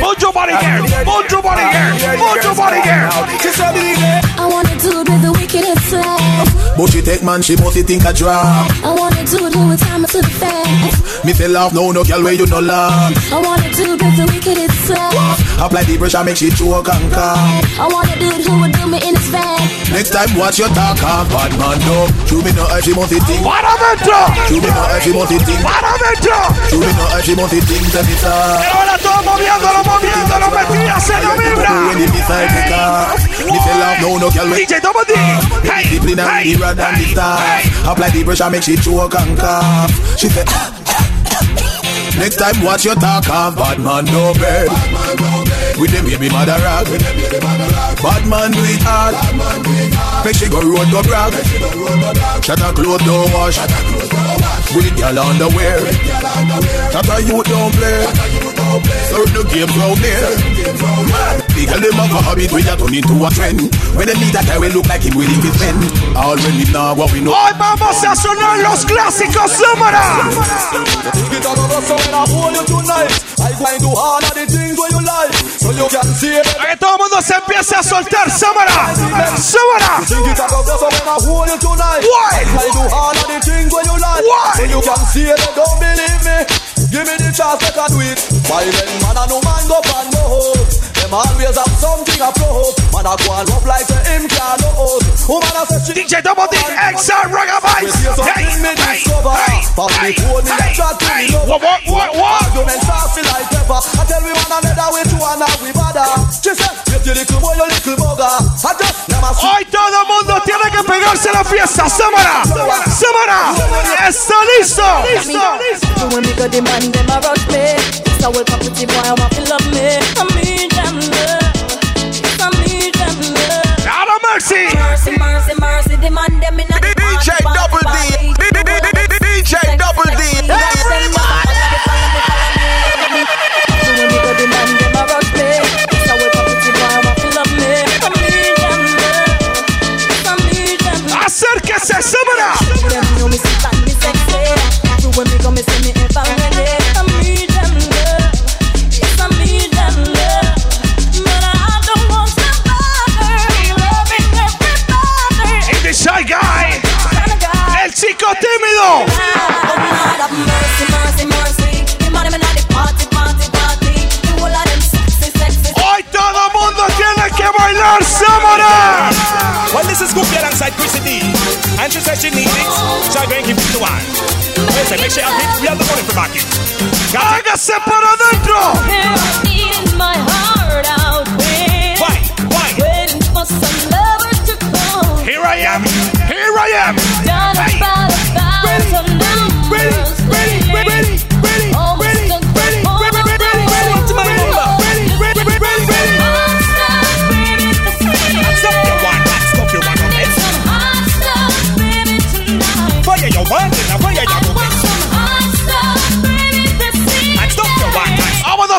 Move your body here, move your body here, move your body here. She I wanna do it with the wickedest flag. But she take man, she must think a drop I wanna do it with time to the fast. Me say laugh, no, no girl where you no laugh I wanna do it with the wickedest flag. Apply the pressure, make she choke and cough I wanna do it who would do me in his bag. Next time watch your talk, ah, bad man no. You me no every month it think Para adentro. You me no every month it think Para adentro. You me no every month it think Tell me Pero ahora todos moviéndolo, moviéndolo, metidas en la vibra. When it beside the car Me say laugh, no, no girl DJ Double D. Ah, hey, Discipline and hey, the rod and the stars Apply the pressure, make she choke and cough. She say ah, ah, Next time watch your talk off Bad man no bed With them baby mother rag. Bad man do it hard. Make she go road go brag. Shut her clothes don't wash. With girl underwear Shut her youth don't play Serve the game round there The girl have a habit turn into a trend When they meet a guy we look like him we know what we know. Hoy vamos a sonar los clásicos Para que todo el mundo se empiece a soltar tonight Why? Why? So you can see it don't me Give me the chance to do it Why when man a no man go pan no Them always have something a probe Man a go and up like say him can no hold Woman a say she DJ Double D, Exa Ragga Vibes. We see something Hey, me hey, discover hey, Pass me hey, phone me a hey, chat to hey. me lover What, what, what, what? Argument soft me like pepper I tell we man another way to and now we bother She said, get your little boy, your little bugger I just never see Hoy todo el mundo tiene que pegarse a la fiesta. Samara. Samara. Está listo. So when me go demand them a rush me. So well property boy I want to love me. I need them love. I need them love. Out of mercy. Mercy, mercy, mercy. Demand them in a DJ Double Go! Hoy todo mundo tiene que bailar Samara. Well, this is Goofy alongside Chrissy D. And she says she needs it, so I'm going to give it to her. Listen, make sure I hit the other for back it. Hágase para adentro.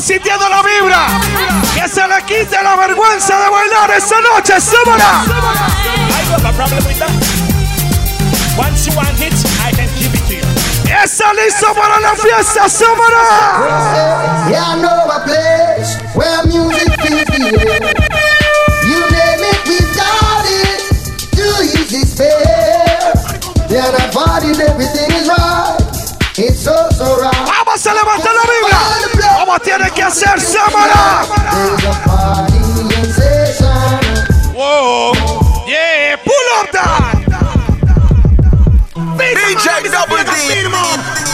Sintiendo la vibra. Que se le quite la vergüenza de bailar esta noche. ¡Súbala! I have a problem with that. Once you want it, I can give it to you. ¡Está listo para la fiesta! ¡Súbala! Yeah, I know a place where music air. You name it, we got it. Yeah, body, everything is right. ¡Vamos a levantar la vibra! ¿Cómo tiene que hacer? ¡Súbala! There's a party sensation. ¡Whoa! ¡Yeah! ¡Pull up that! DJ Double D.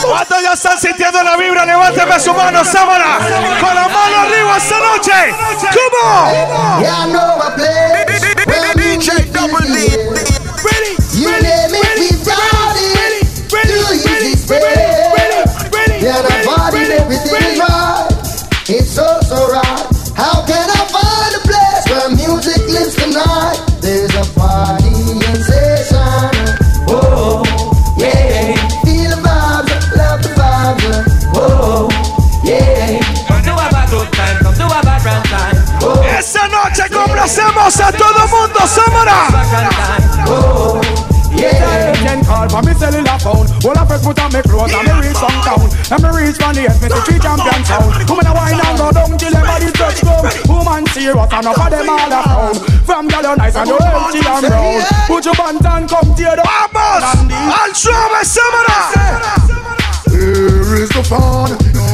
¿Cuántos ya están sintiendo la vibra? Levánteme su mano, sábana. Con la mano arriba esta noche. ¿Cómo? DJ Double D. You name it, Yeah, that body, everything is right. It's so, so right. How can I find a place where music lives tonight? There's a party. Oh, yeah. Feel the vibes, love the vibes. Oh, yeah. Come time, come a time. Esta noche complacemos a todo mundo. Oh, yeah. Agent call for me cellular phone. All of us put on me clothes and me reach some town. And me reach from the S53 champion sound. Woman a wine and go down till everybody touch down. Woman serious and up of them all a frown. From girl you nice and you healthy and brown. Put your pants and come tear the ¡Vamos! ¡Al suave, sábana! Here is the fun. Girl,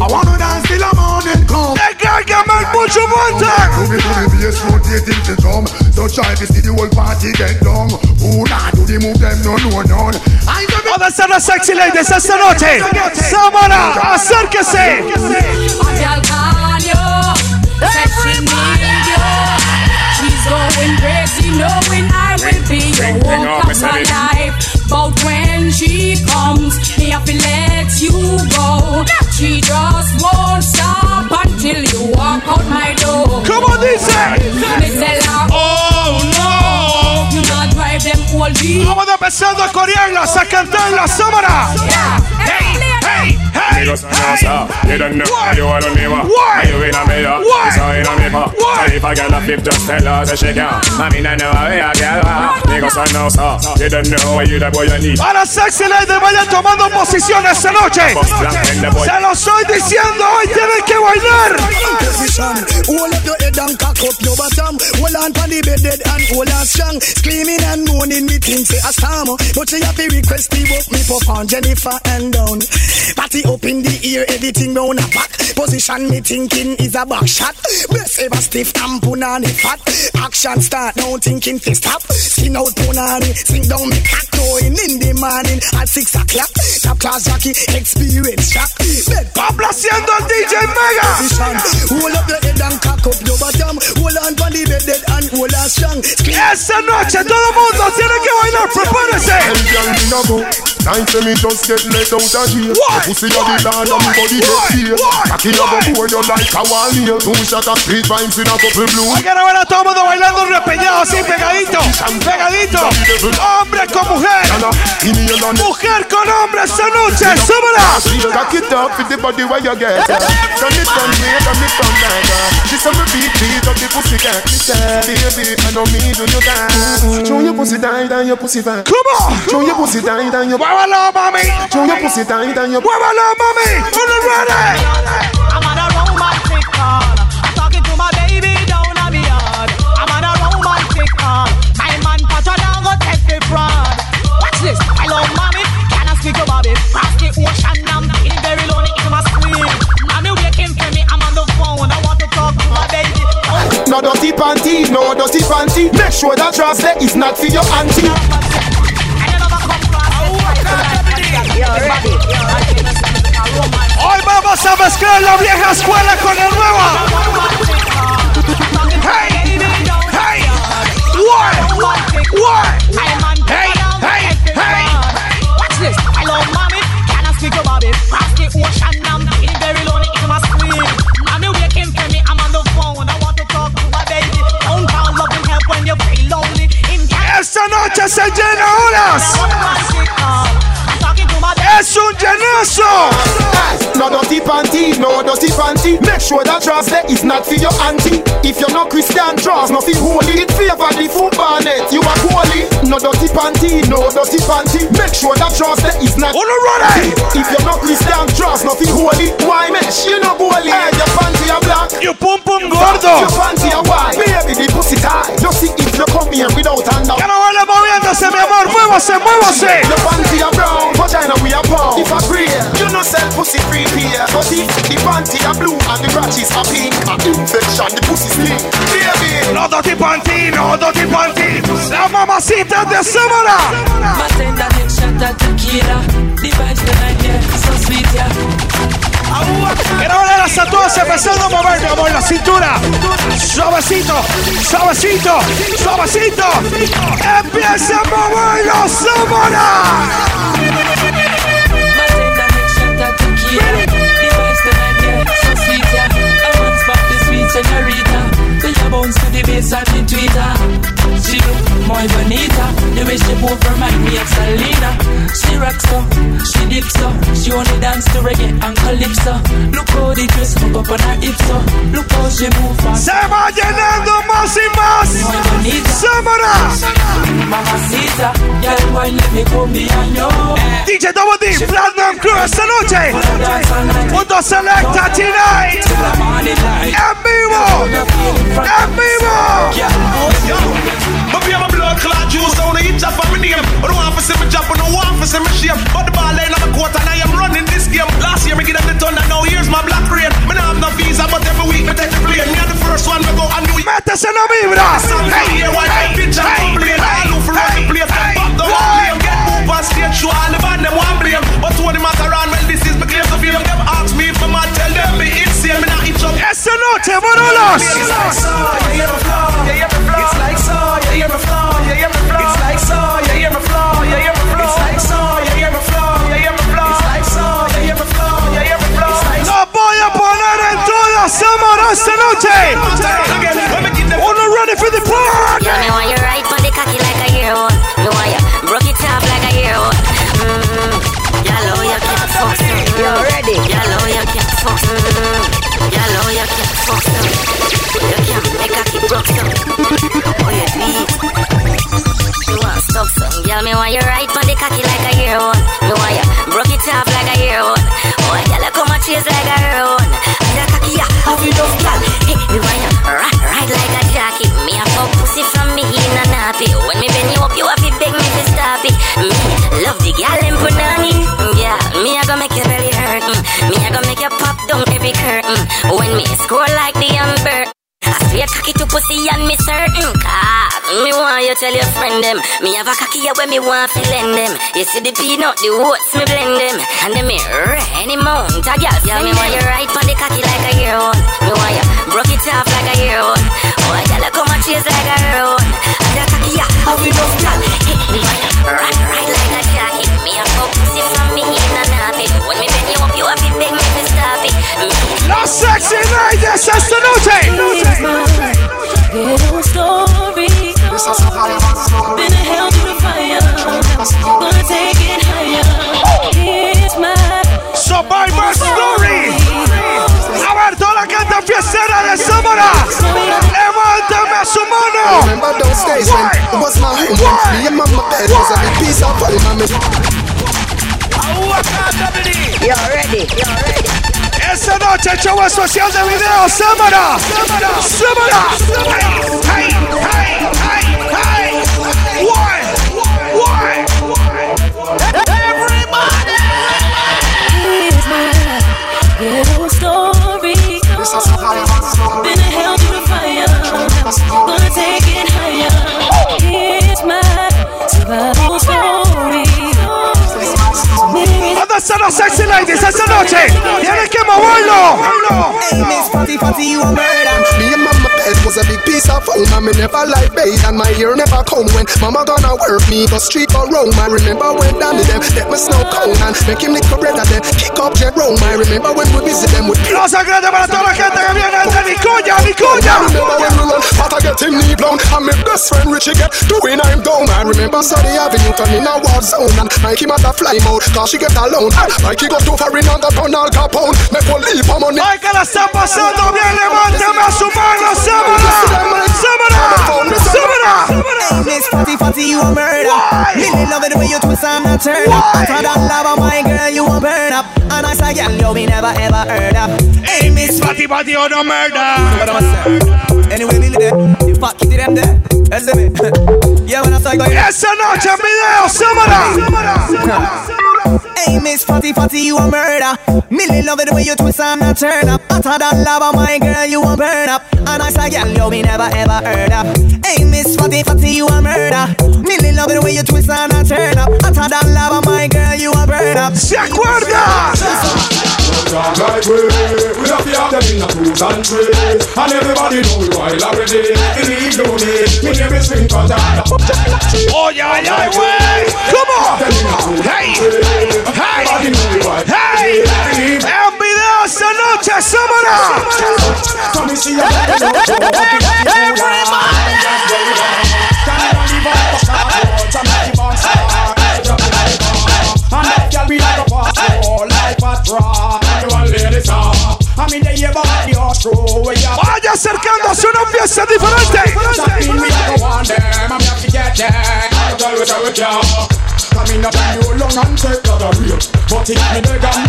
I wanna dance till the morning come. Descárgame el mucho monte. To me to the bass rotating the drum. So try to see the whole party get down. Who not do the move them no no none. I know me ¿Dónde están las sexy ladies esta noche? ¡Sábana! ¡Acérquese! I'll call you, said she need you. She's going crazy, knowing I will be the Ring, ring hope up, of my life. But when she comes, me have to let you go. She just won't stop until you walk out my door. Come on, Me tell Oh, no. you not drive them all week. Vamos empezando a corearlas, a cantarlas, sábana. Hey, hey, hey. Niggas know, sir. You don't know. Why? You all don't know. Why? You in a mirror. Why? You saw in a mirror. Why? So if I get a flip, just tell her that she can. I mean, I know how I get her. Niggas know, sir. You don't know what you the boy you need. A las sexy ladies vayan tomando posición esta noche. Bust blank in the boy. Se lo estoy diciendo, hoy tienen que bailar. position. Hold up your head and cock up your bottom. Hold on to the bed dead and hold on strong. Screaming and moaning, me think say a storm. But she happy request the work me pop on Jennifer and down. Party up in the ear, everything round a back. Position me thinking is a back shot. Best ever stiff and punani fat. Action start now thinking fi stop. Skin out punani, sing down me cock going in the morning at six o'clock. Top class jockey, experience shock. Bed Complaciendo al DJ Mega. position. Hold up your head and cock up your bottom. Hold on for the bed dead and hold on strong. Esta noche todo mundo tiene que bailar, prepárese. Them girl me no go. Time for me just get let out of jail. Why? Your pussy a the lord and body get here. Cocky a go pour you like a wall here. Two shot of street vibes in a couple blue. Hay que ver a todo mundo bailando repeñado así pegadito, pegadito. Hombre con mujer, mujer con hombre esta noche, súbela. Cock it up with the body where you get. Turn it from me, turn it from back. She said me beat up the pussy cat. Baby, I know me do you. Show your pussy tight and your pussy fat. Come on. Show your pussy tight and your. Muévalo, mami. Show your pussy tight and your. Muévalo, mami. On the ready. I'm on a romantic call. I'm talking to my baby down on the yard. I'm on a romantic call. My man Pacha now go take the fraud. Watch this. I love mommy. Can I speak about it? Cross the ocean. I'm feeling very lonely. It's my scream. Mommy waiting for me. I'm on the phone. I want to talk to my baby. No dirty panty, no dirty panty. Make sure that trust there is not for your auntie. Ready? Vamos a mezclar la vieja escuela con la nueva. Hey, hey, what, what, hey, hey, hey. Watch this. Hello, mommy. Can I speak about it? Cross the ocean. Esta noche se llena olas. Es un llenazo. No dirty panty, no dirty panty. Make sure that dress there is not for your auntie. If you're not Christian, draws nothing holy. It favor the football net. You are holy. No dirty panty, no dirty panty. Make sure that dress there is not. ready. If you're not Christian, draws nothing holy. Why mesh? You know holy. Hey, your panty are black. You pum pum gordo. Your panty are white. Baby, the pussy tight. Just see if you come here without hand out. Que no vale moviéndose, mi amor. Muévase, muévase. Your panty are brown. Vagina we are pound. If I pray, you know sell pussy free here. But if the panty are blue and the crotches are pink, a infection the pussy stink. Baby. No dirty panty, no dirty panty. La mamacita de Samara. Matenda headshot tequila. The vibes I get so sweet, yeah. Quiero ver a las tatuas empezando a mover, mi amor, la cintura. Suavecito, suavecito, suavecito. Empieza a mover los the bass and the tweeter. She look muy bonita. The way she move remind me of Selena. She rocks so, she dips so. She only dance to reggae and calypso. Look how the dress hook up on her hips so. Look how she move fast. Se va llenando más y más. Samara. Mamacita, girl, why let me come behind you? DJ Double D, Platinum Crew esta noche. Junto a Selecta Tonight. En vivo. En vivo. But we have a blood clot juice down the hitch for me name. I don't want to see me jump, I don't want to see me shame. But the ball line on the court and I am running this game. Last year me give them the ton and now here's my black rain. Me not have no visa, but every week me take the plane. Me are the first one to go and do it. Métese la vibra. Hey, hey, hey, bitch, I'm complain. I look for the place, them pop the one blame. Get move on stage show, all the band them one blame. But when the matter on, well this is my claim to fame. Them Esta noche, flow. Lo voy a poner en toda Samara esta noche. Uno ready for the party. You can't make a keep broke some. Oh, you beat. You want some. Tell me why you right on the cocky like a year old. Me why you broke it off like a year old. Oh, girl, come and chase like a year old. And the cocky, yeah, have you done, girl? Hey, me why you right, right like a jockey. Me a fuck pussy from me in a nappy. When me bend you up, you have to beg me to stop it. Me love the girl in punani. Every curtain. When me score like the Amber. I swear cocky to pussy and me certain. Cause me want you tell your friend them. Me have a cocky here when me want to lend them. You see the peanut, the oats, me blend them. And them me any mount, a girl Yeah, me want you right on the cocky like a year old. Me want you broke it off like a year old. Oh, a girl come and chase like a old And the cocky, yeah, how you just girl Hey, me right, right like a jockey Me a fuck oh, pussy from me in a nappy. When me bend you up, you have to La sexy ladies esta noche. Ghetto story. Been a hell through the fire. Gonna take it higher. Here's my Survivor Story. A ver, toda la gente fiestera de Samara. Levántame su mano. Remember those days when it was my home when me and mama bed was a big piece of falling on me. You ready? You ready? Esta noche el show especial de video Samara. Samara. Hey, hey, hey, hey, hey. Why? Why? Here's my ghetto story. Been a hell through the fire. Gonna take story. ¿Dónde están las sexy ladies esta noche? Tienen que mover Hey, Miss Fatty Fatty, you a murder. Me and mama bed was a big piece of foam And me never like bathe and my ear never come When mama gonna work me. Go street or roam I remember when Danny them let me snow cone And make him lick a bread and then kick up jet roam I remember when we visit them with Rosa grande para toda la gente que viene desde Vicuña, Vicuña. I remember when we run But I get him knee blown And my best friend Richie get doing I'm down. I remember Sunny Avenue Turn in a war zone And Mikey mother fly mode Cause she get alone. Ah, Mikey got too far in on the turn Al Capone. Make one leap for money. Ay, que la está pasando bien, levánteme a su mano, súbela, súbela, súbela. Hey, Miss Fatty Fatty, you a murder. Really love it the way you twist and turn up. Than lava, my girl, you a burn up. I say, girl, you me never ever heard of. Hey, Miss Fatty Fatty, you no murder. Anyway, Lily there, you fuck kitty them there. Do it. Yeah, when I say go, Esa noche en video, súbela. Hey, Miss Fatty Fatty, you a murder. Millie love it way you twist and a turn up. Hotter than lava, my girl, you a burn up. And I say, girl, you me never ever heard of. Hey, Miss Fatty Fatty, you a murder. Millie love it way you twist and a turn up. Hotter than lava, my girl, you a burn up. Se acuerda. Like we, we have to have everybody know we wild already Believe no need, me name is Swing Contact Oh yeah, yeah, way. Come on. Hey, hey, hey. En video esta noche, Vaya acercándose una pieza diferente.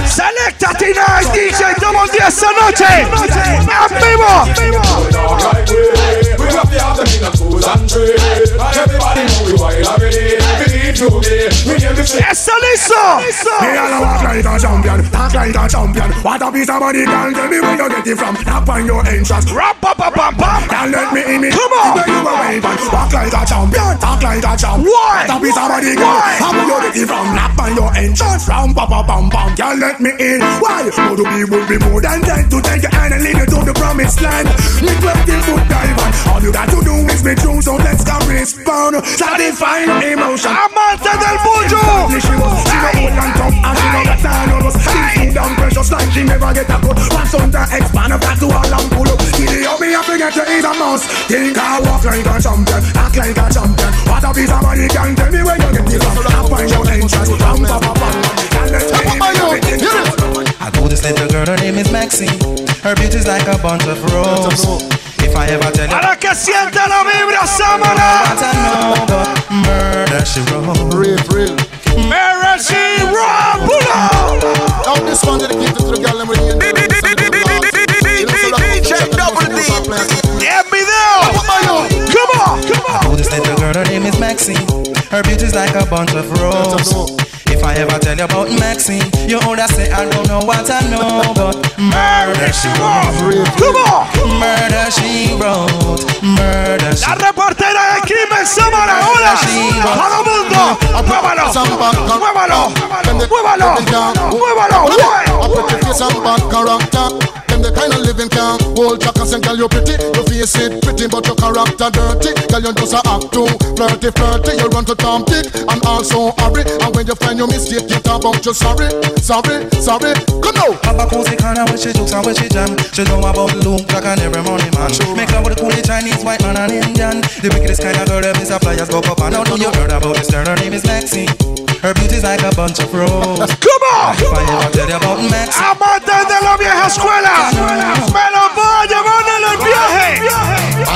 Selecta Tina DJ Double 10 esta noche. En vivo. ¡Eso listo! Me all walk like a champion, talk like a champion. What a piece of money, girl. Tell me where you get it from. Tap on your entrance. Rap, pam, pam, pam, pam. Girl, let me in it. Come on. Where you a wave. Walk like a champion, talk like a champion. Why? What a piece of money, girl. How where you get it from? Tap on your entrance. Ram, pa, pa, pam, pam. Girl, let me in. Why? Know to be would be more than that to take your hand and lead you to the promised land. Live twenty foot dive on. All you got to do is be true, so let's go respond. Satisfy your emotion. Amante del bullo. She was, she and tough and she know that time was Things too down precious like she never get a cut Once under expand up to all and pull up Giddy up me I forget to eat a mouse Think I walk like a champion, act like a champion What a piece of money can tell me where you get it from I find your entrance, pa Can't let me I know this little girl, her name is Maxine. Her beauty's like a bunch of roses. If I ever tell you, Para que sienta la vibra, Samara. I know, but murder she wrote. Real, real. Mary C. Rob, pull up. Now this one dedicated to the girl and with the DJ Double D. En video. Come on, come I know this little girl, her name is Maxine. Her beauty's like a bunch of roses. If I ever tell you about Maxine, you would say I don't know what I know, but murder she wrote. Murder she wrote. Murder she La reportera de crimen, Samara. Hola. Todo mundo. Muévalo. Muévalo. Muévalo. Muévalo. I put your face and bad character. Them the kind of living can hold back and say, girl, you pretty. Your face it pretty, but your character dirty. Girl, you just a act too flirty, flirty. You run to Tom Dick and also hurry. And when you find your mistake, you talk about you sorry, sorry, sorry. Come now. Papa cozy corner when she jokes and when she jam. She know about Luke Jack and every morning man. Make love with the coolie Chinese, white man and Indian. The wickedest kind of girl that a flyers go up and out. Know you heard about this girl? Her name is Maxine. Her beauty's like a bunch of roses. Come on. I ever tell you about Maxine. Amante de la vieja escuela. Me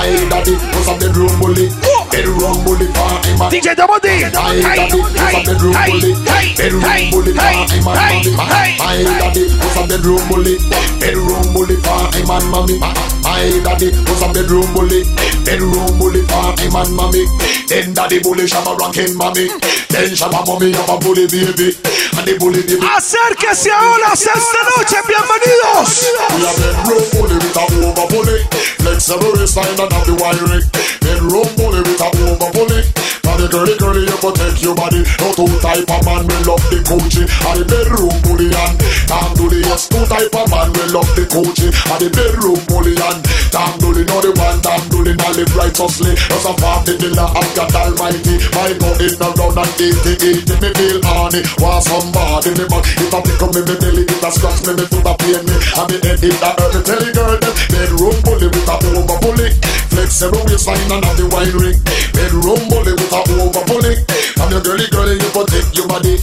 I daddy was a bedroom bully. Bedroom bully for him. and- DJ Double D. I daddy was a bedroom bully. Bedroom bully for him and mommy. My daddy was a bedroom ah, ah. bully. Bedroom bully for him and mommy. My daddy was a bedroom bully. Bedroom bully for him and mommy. Then daddy bully shabba ranking mommy. Then shabba mommy have a bully baby. And the bully the Acérquese a olas esta noche. Bienvenidos. We a bedroom bully with a over bully. Flexible waistline and have the wiring. Bedroom bully with a over bully. Now the girly you protect your body. No two type of man will love the coochie and the bedroom bullion. Tam Dooley, yes, two type of man will love the coochie and the bedroom bullion. Tam Dooley, know the one, Tam Dooley, not live righteously. Just a party killer of God Almighty. My go in around and eaty, eaty, me feel horny. Want somebody me back, it a tickle me, me belly, it a scratch me, me foot a pain me. And me head it a hurt tell the girl them, bedroom bully with a over bully. Flexible waistline and have the wine ring. Bedroom bully with a over bully. And your girly girly, you protect your body.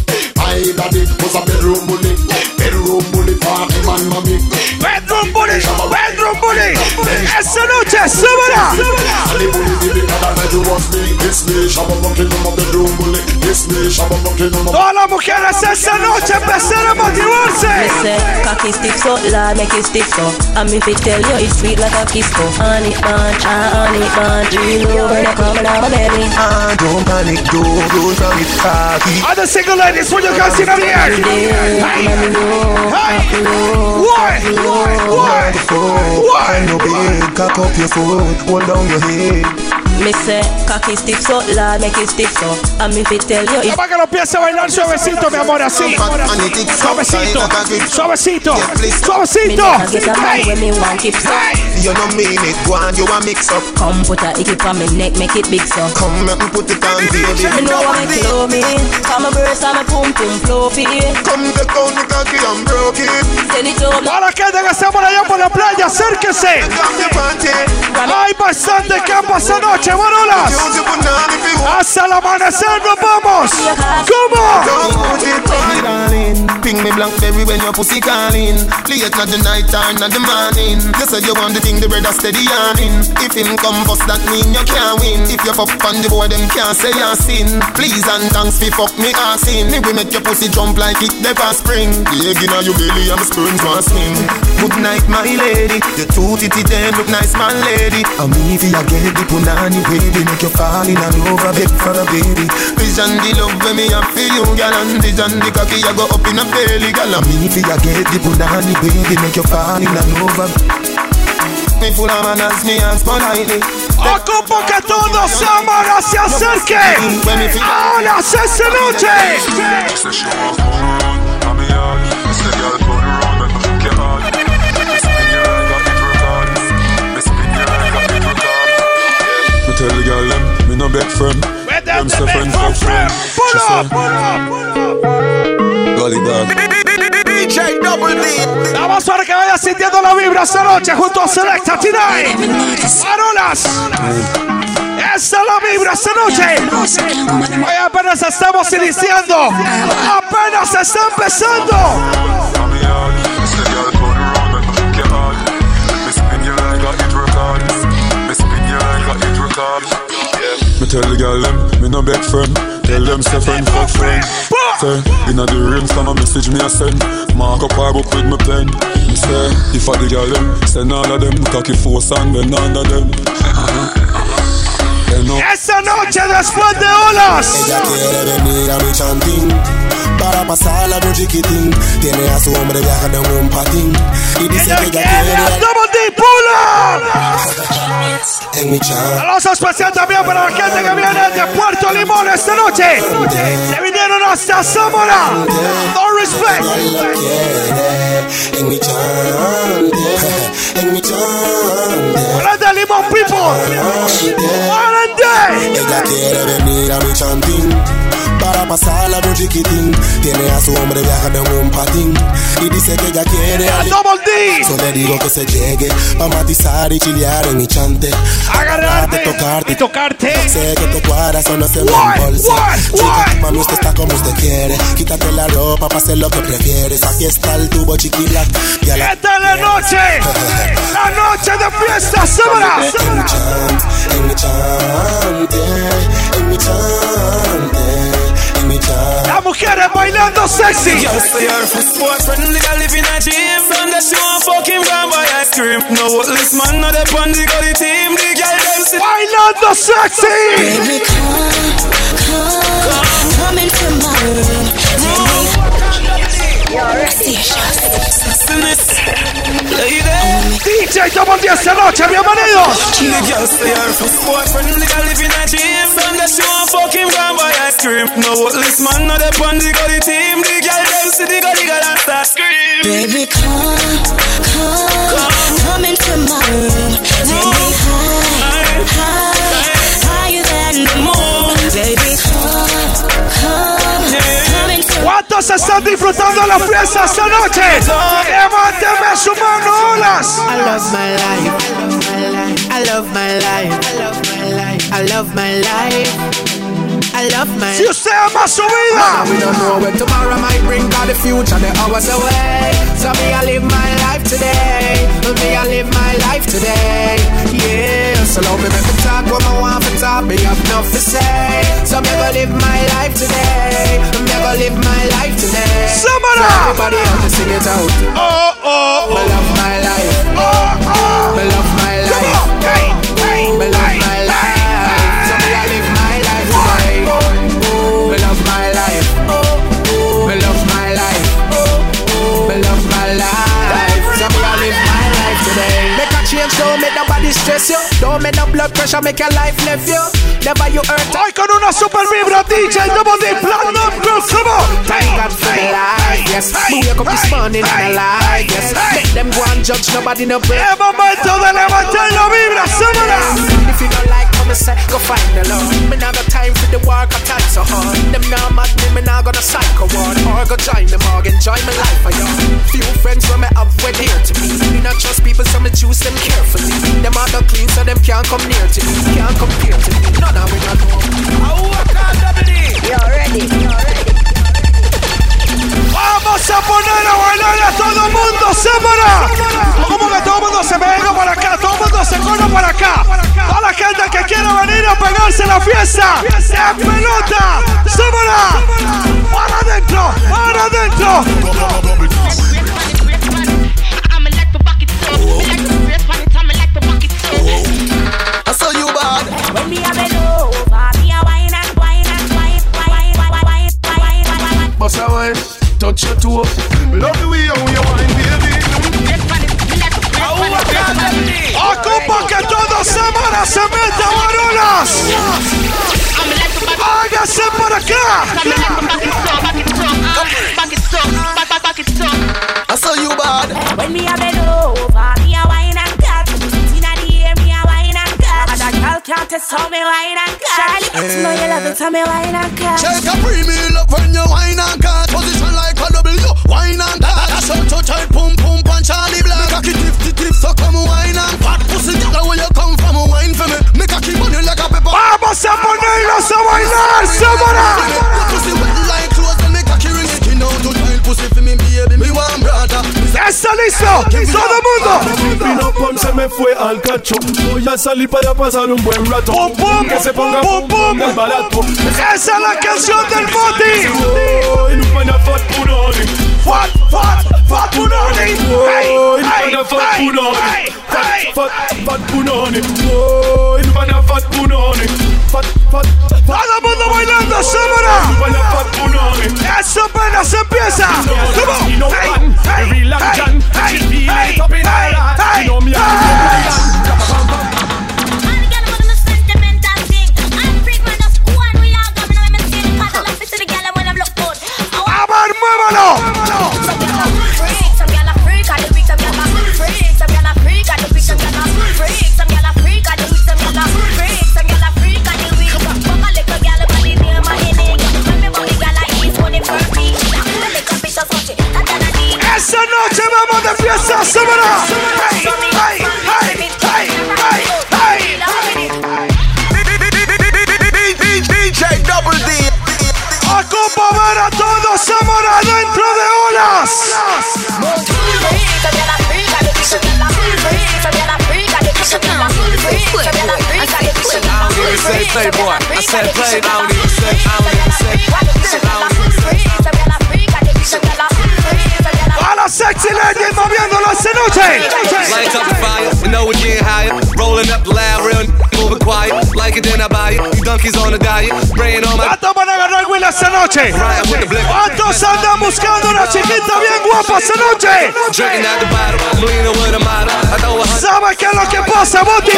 My daddy was a bedroom bully. Bedroom bully for me man mommy. Bedroom bully, bedroom bully. Esta noche, súbela. And the bully baby cada vez you want me. It's me, Shabba Monkey, no more bedroom bully. It's me, Shabba Monkey, no more. Todas las mujeres esta noche empezar a motivarse. Me say, cocky stiff so, Lord make it stiff so. And me fi tell you it's sweet like a kiss so. On it bunch, ah, on it bunch. You over the coming down my belly. Ah, don't panic, don't, don't from it, cocky. Other single ladies, put your guns in the air. What? What? What? Find your bed, cock up your foot, hold down your head. Me say, cocky stiff so, Lord make it stiff so. And me tell you Para que lo empiece a bailar suavecito, mi amor, así. Suavecito, suavecito, suavecito. Get a man when me want keep so. You know mean it, go on, you a mix up. Come put a icky on me neck, make it big so. Come make me put it on, baby. Me know what make you love me. Come a burst and me pum pum fluffy. Come take out the cocky and broke it. Send it over. Para que allá por la playa, acérquese. Hay bastante campo esta noche, Bar Olas. Hasta el amanecer nos vamos. ¿Cómo? Ping me blackberry when your pussy calling. The night time, not the morning. You said you want the thing, the. If him come that mean you can't win. If you fuck on the board, them can't say you sin. Please and thanks, fi fuck me. Me we make your pussy jump like it never spring. Egg your belly and swing. Good night, my lady. Your two titty look nice, my lady. And me a get the punani baby, make you fall in and over bed for a baby. Vision the love when me have for you, girl, and vision the cocky I go up in a belly, girl. And me fi a get the punani baby, make you fall in and over. Me full of manners, me hands politely. Ocupo que todos aman, se acerque. Ahora es esta noche. Tell the girl them, me no beg friend. Them say friend fuck friend. She say, Golly dog. DJ Double D. Vamos para que vaya sintiendo la vibra esta noche junto a Selecta Tonight. Parolas. Esa es la vibra esta noche. Hoy apenas estamos iniciando. Apenas está empezando. Me tell the girl them, me no beg friend. Tell them say friend fuck friend. Say, inna the room, some a message me a send. Mark up our book with my pen. Me say, if I the girl them, send all of them. Cocky force and then none of them. They know. Esta noche después de olas. Ella quiere venir a mi chantín para pasarla de un chiquitín. Tiene a su hombre viajando en un patín y dice que ella quiere Double D, pull up. en mi. Saludos especial también para la gente que viene de Puerto Limón esta noche. Se vinieron hasta Samara. No respect. En mi en mi Limón People. Ella quiere venir a mi chantín para pasarla de un chiquitín. Tiene a su hombre viajando en un patín y dice que ella quiere a Double D. So le digo que se llegue pa' matizar y chilear en mi chante. Agarrarte tocarte y tocarte. Sé que cuadras o no se me embolsa. What? Chica, mami, usted está como usted quiere. Quítate la ropa para hacer lo que prefieres. Aquí está el tubo chiquila. La Esta es la noche. La noche de fiesta, chante, en mi chante, en mi chante, en mi chante. Las mujeres bailando sexy. Just for your first sport friend, the girl live in a gym. Sunday she want fucking grab by ice cream. No this man, not the pon the gully team. The girl them sit Bailando sexy. Baby, come, come, come DJ Double D esta noche, bienvenidos. The girl boyfriend nigga live in a gym Sunday she want fuck him gone buy No, this man not the the gully ¿Cuántos están disfrutando la fiesta esta noche? Levánteme su mano, olas. I love my life. I love my life. I love my life. I love my Si usted ama su vida, We don't know when tomorrow might bring God the future, the hours away. So me, I live my life today. Me, I live my life today. Yeah, so love me, make me talk what I want to talk. Me have enough to say. So me, go live my life today. Me, go live my life today. Somebody! So everybody else to sing it out. Oh, oh, oh. Me love my life. oh, oh. oh. Me love my life. Come on, hey, hey, Me love hey, my hey, life. So me, I live my life today. Me love my life. Me love my life. Me love my life. So I live my life today. Make a change, don't make nobody stress you. Don't make no blood pressure, make your life left you. Never you hurt. Hoy con una super vibra DJ Double D Platinum Crew, come on. Thank God for the life, yes. Me wake up this morning and alive, yes. Make them go and judge nobody no break. Es momento de levantar la vibra, súbela. If you don't like me say, go find the love. Me not got time for the work, I time so hard. Them now mad me, me not gonna psycho ward. Or go join them, or enjoy my life, I young. Few friends when me have were dear to me. Me not trust people, so me choose them carefully. Them are not clean, so them can't come near to me. Can't compare to me. None of we don't know. I can't double it. You're ready. You're ready. Vamos a poner a bailar a todo el mundo, Samara. Todo el mundo se venga para acá, todo el mundo se corra para acá. Toda la gente que quiera venir a pegarse la fiesta, en pelota, Semana. Para adentro, para adentro. I saw you bad. When me a bend over, me a wine and wine and wine, wine, wine, wine, wine, wine, wine. Bust a wine, touch your toe. Love the way you wine, que todo Samara se meta, varonas. Hágase para acá. I saw you bad. When me a bend over, me a wine and cut. Inna the air, me a wine and cut. And a girl can't test how me wine and cut. Charlie, eh. it's know you love it, how me wine and cut. Shake a premium up when you wine and cut. Position like a W. Wine and to tight, pum pum punch Charlie Black. Make a tip tip tip, so come wine and fat pussy. Tell where you come from, wine for me. Like a pepper. Vamos a ponernos a bailar, Semana. Your pussy wet like clothes, then make a key ring it. You know to tight pussy for me, baby. Me want brother. ¿Está listo? Todo el mundo. Se me fue al cacho. Voy a salir para pasar un buen rato. Pum, pum, que se ponga pum, pum. barato. Esa es la canción del. Oh. Fat, fat, fat punani. Oh, Hey, inufanya hey, fat hey, punani. hey, Fat, hey. fat, fat punani. Oh, inufanya fat punani. Fat, fat, fat. Todo el mundo bailando, Samara. Inufanya fat punani. Eso apenas empieza. You know, Come on. Hey, man, hey, every long hey, John, hey, she feel hey, it up in her hey, heart. hey, You know me, I'm muévalo. Esa. DJ Double D. todos Samara dentro de olas. A la sexy ladies moviéndolo esta noche. Lights up the fire, you know we're getting higher. Rolling up loud, real moving quiet. Like it, then I buy it. You donkeys on a diet, spraying on my. ¿Cuántos van a agarrar Will esta noche? ¿Cuántos andan buscando una chiquita bien guapa esta noche? Drinking out the bottle, I'm leaning with a model. ¿Sabes qué es lo que pasa, Boti?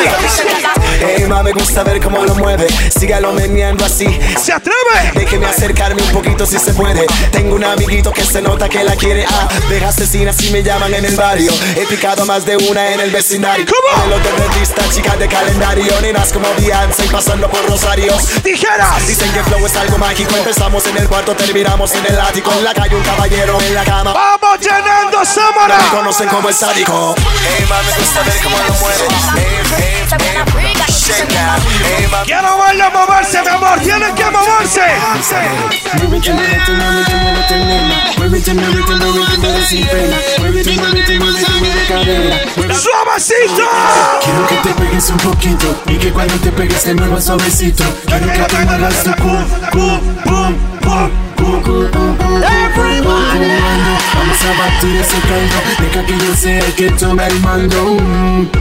Ey, ma, me gusta ver cómo lo mueve. Sígalo meneando así. ¿Se atreve? Déjeme acercarme un poquito si se puede. Tengo un amiguito que se nota que la quiere. Ah, deja asesina si me llaman en el barrio. He picado más de una en el vecindario. ¿Cómo? Modelos de revista, chicas de calendario. Nenas como Beyoncé pasando por Rosarios. Tijeras. Dicen que flow es algo mágico. Empezamos en el cuarto, terminamos en el ático. En la calle un caballero en la cama. Vamos llenando Me Samara. conocen como el sádico. Ey, ma, me gusta ver cómo lo mueve. Ey, ey, ey, shake that. Ey, ma, Quiero verlo moverse, mi amor. Tienen que moverse. Muévete, muévete, muévete, muévete, nena. Muévete, muévete, muévete, muévete sin pena. Muévete, muévete, muévete, mueve cadera. Muévete. ¡Suavecito! Quiero que te pegues un poquito y que cuando te pegues te muevas suavecito. Quiero que te muevas tu cu, cu, pum, pum, Everybody. Vamos a batir ese caldo. Deja que yo sea el que tome el mando.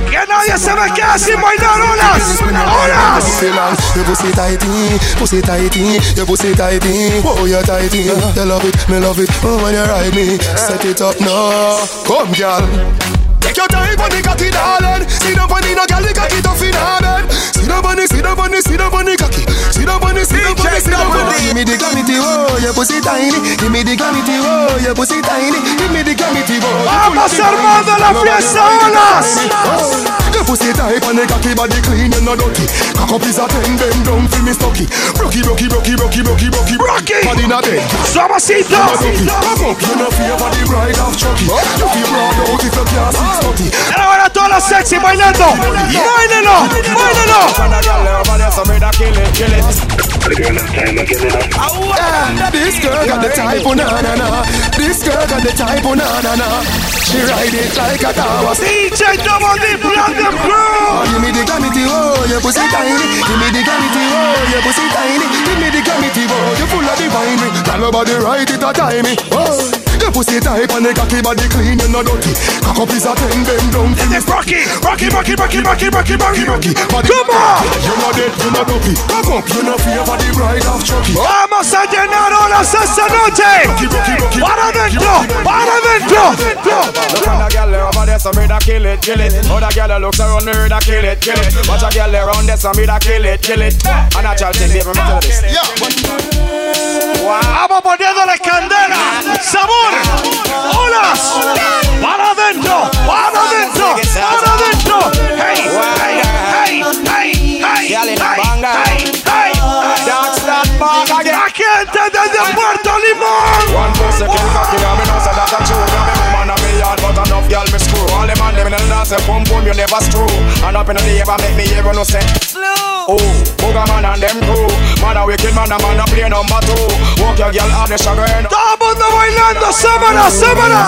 Que nadie se me quede sin bailar olas. Olas. Your pussy tighty, pussy tighty, your pussy tighty. Oh, you're tighty. You love it, me love it. Oh, when you ride me, set it up now. Come, girl. Take your time on the cocky, darling. See the bunny, no girl, the cocky tough in down on it, sit down on it, sit cocky. Sit down on it, sit down on it, sit. Give me the gravity, oh, your pussy tiny. Give me the gravity, oh, your pussy tiny. Give me the gravity, oh. Vamos, hermano, la fiesta, olas. Pussy tight and the cocky body clean and no dirty. Cock up is a ten, bend down for me stocky. Rocky, rocky, rocky, rocky, rocky, rocky, Rocky. Body not dead. Suavecito. Cock up, you no fear for the bride of Chucky. You feel proud out if you can't six thirty. Y ahora todas las sexy bailando. Báilelo. Ah, This girl got the type of na na na. This girl got the type of na na na. She ride it like a tower. DJ Double D, Oh, give me the glamity, oh, your pussy tiny. Give me the glamity, oh, your pussy tiny. Give me the glamity, oh, you full of the winery. Tell nobody right it a timey. Oh, Pussy tight and the cocky body clean and not dirty. Cock up is a ten, bend down. is Rocky, Rocky, Rocky, Rocky, Rocky, Rocky, Rocky, Rocky. Body Come on! You're not dead, you're not dopey. Come up, you're not fear for the bride of Chucky. Vamos a llenar horas esta noche. Para adentro, para adentro. Look at the girl over there, some me that kill it, kill it. Other girl looks around me that kill it, kill it. Watch a girl around there, some me that kill it, kill it. And I try to take baby, me to this. Yeah. Vamos poniéndole candela. Sabor, olas. Para adentro, para adentro, para adentro. Hey, hey, hey, hey, hey, hey, hey, hey. Gente desde Puerto Limón. One pussy kill cocky, me know say that a true. Now me woman a me yard, but enough girl me screw. All the man them in the dance, say boom boom, you never screw. And up in the neighbor make me hear no say. Oh, booger man and them crew. Man a wicked man, a man a play number two. Walk your girl out the sugar and Todo mundo bailando, sábana, sábana.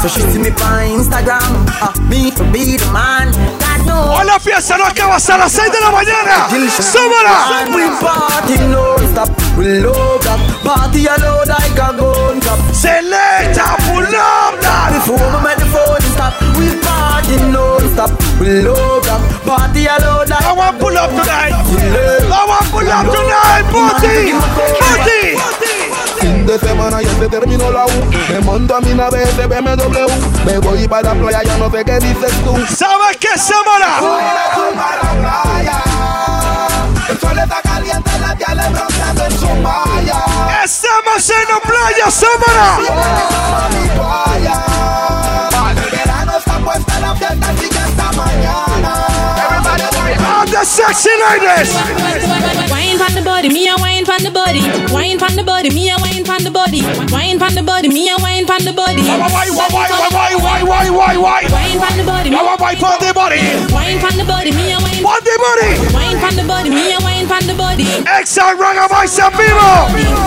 So she see me on Instagram, uh, me to be the man. God knows. Hoy la fiesta no acaba hasta las 6 de la mañana. Sábana. We party non-stop, we load up, party alone like a gun cup. Selecta, pull up that. Before we make the phone stop, we party non-stop, we load up, party alone like I want pull up tonight. I want pull up tonight, party, party. Fin de semana ya se terminó la U. Me monto a mi nave de BMW. Me voy para la playa, ya no sé qué dices tú. ¿Sabes qué, Samara? El sol está caliente, la en su malla. Estamos en la playa, Samara. Mi. El verano está puesta la fiesta, hasta mañana. All the sexy. Wine pon the body, me a wine pon the body. Wine pon the body, me a wine pon the body. Wine pon the body, me a wine pon the body. Why, why, why, why, why, why, why, why? Wine pon the body, me Why, why, pon the body? Wine pon the body, me a wine Pon the body. Wine pon the body, me a wine pon the body. Exa Ragga Vibes en vivo.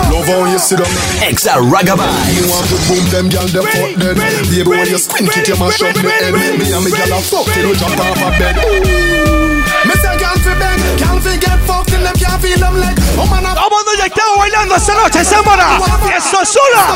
Love how you sit down. Exa Ragga Vibes. You want to boom them, girl, them fuck dead. Baby, when you squint it, you mash up me head. Me and me girl a fuck till we jump off a bed. Me get fucked till them can't feel them leg. I mundo ya estamos bailando esta noche, Samara. Eso es sola.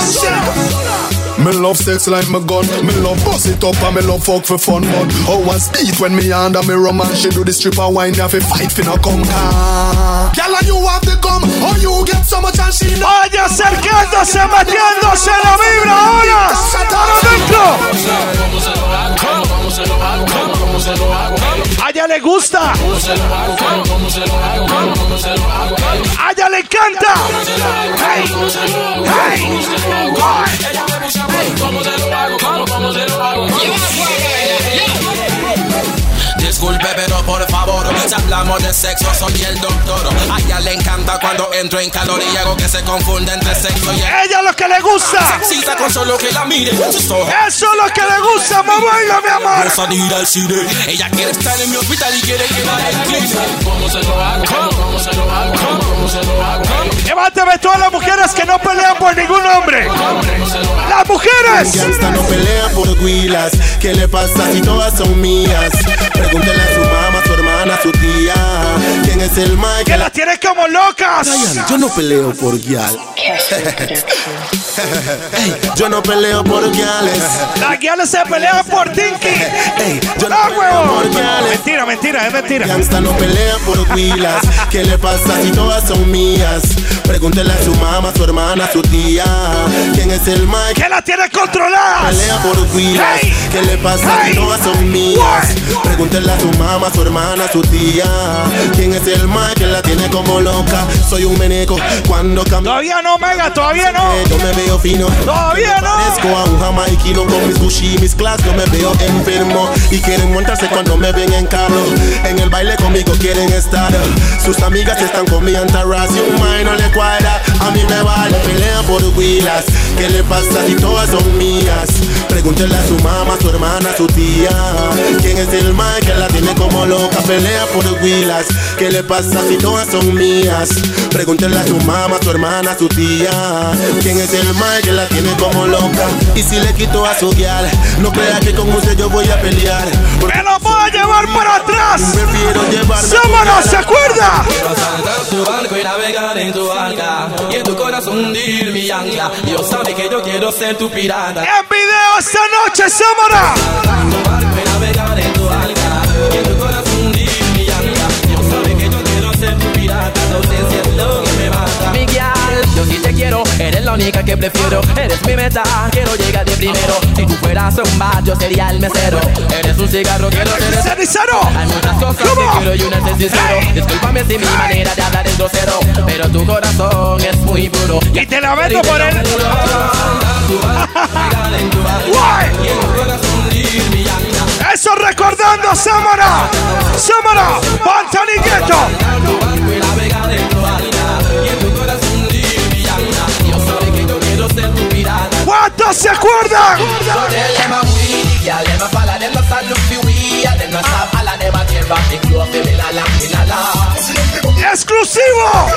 Me love sex like my gun. Me love bust it up and me love fuck for fun. But how one speed when me under me romance, she do the stripper wine, have a fight finna come car. Girl, you have the gum, oh you get so much and she know. Vaya acercándose, metiéndose la vibra ahora. Para adentro. A ella le gusta. A ella le encanta. Hey, Disculpe, pero por favor, si hablamos de sexo, soy el doctor. A ella le encanta cuando entro en calor y hago que se confunda entre sexo y Ella lo que le gusta. Se excita con solo que la mire. Eso es lo que le gusta, mamá, mi amor. Goza de ir al cine. Ella quiere estar en mi hospital y quiere que la incline. ¿Cómo se lo hago? ¿Cómo se lo hago? ¿Cómo se lo hago? Levántame todas las mujeres que no pelean por ningún hombre. Las mujeres. No pelea por huilas. ¿Qué le pasa si todas son mías? Pregúntele a su mamá, a su hermana, a su tía. ¿Quién es el Mike? Que las tiene como locas. Yo no peleo por guial. Ey, yo no peleo por guiales. Las guiales se pelean por Tinky. Ey, yo no ¡Ah, peleo huevo! por guiales. Mentira, mentira, es mentira. Gangsta no pelea por huilas. ¿Qué le pasa si todas son mías? Pregúntele a su mamá, a su hermana, su tía. ¿Quién es el Mike? Que las tiene controladas. Pelea por huilas. Hey. ¿Qué le pasa Hey. si todas son mías? Pregúntele a su mamá, su hermana, su tía. ¿Quién es el Mike que la tiene como loca? Soy un meneco cuando cambio. Todavía no, Mega, todavía no. Yo me veo fino. Todavía no. Parezco a un jamaiquino con mis y mis class. Yo me veo enfermo y quieren montarse cuando me ven en carro. En el baile conmigo quieren estar. Sus amigas están con mi entourage y un mae no le cuadra. A mí me vale, pelea por huilas. ¿Qué le pasa si todas son mías? Pregúntele a su mamá, a su hermana, a su tía. ¿Quién es el mae que la tiene como loca? Pelea por huilas. ¿Qué le pasa si todas son mías? Pregúntele a su mamá, a su hermana, a su tía. ¿Quién es el mae que la tiene como loca? Y si le quito a su guial, no crea que con usted yo voy a pelear. Porque ¡Me lo voy a llevar para atrás! prefiero llevarme ¡Sámano, se acuerda! Quiero saltar tu barco y navegar en tu barca Y en tu corazón hundir mi ancla Dios sabe que yo quiero ser tu pirata En video esta noche, Sámano. Eres la única que prefiero. Eres mi meta, quiero llegar de primero. Si tú fueras un bar, yo sería el mesero. Eres un cigarro, quiero ser el ¡Cenicero! Hay muchas cosas que quiero y una es sincero. Discúlpame si mi manera de hablar es grosero, pero tu corazón es muy puro. Y te la vendo por él. Eso recordando, Sámano. Sámano, Pantanigueto. ¿Cuántos se acuerdan? ¡Exclusivo!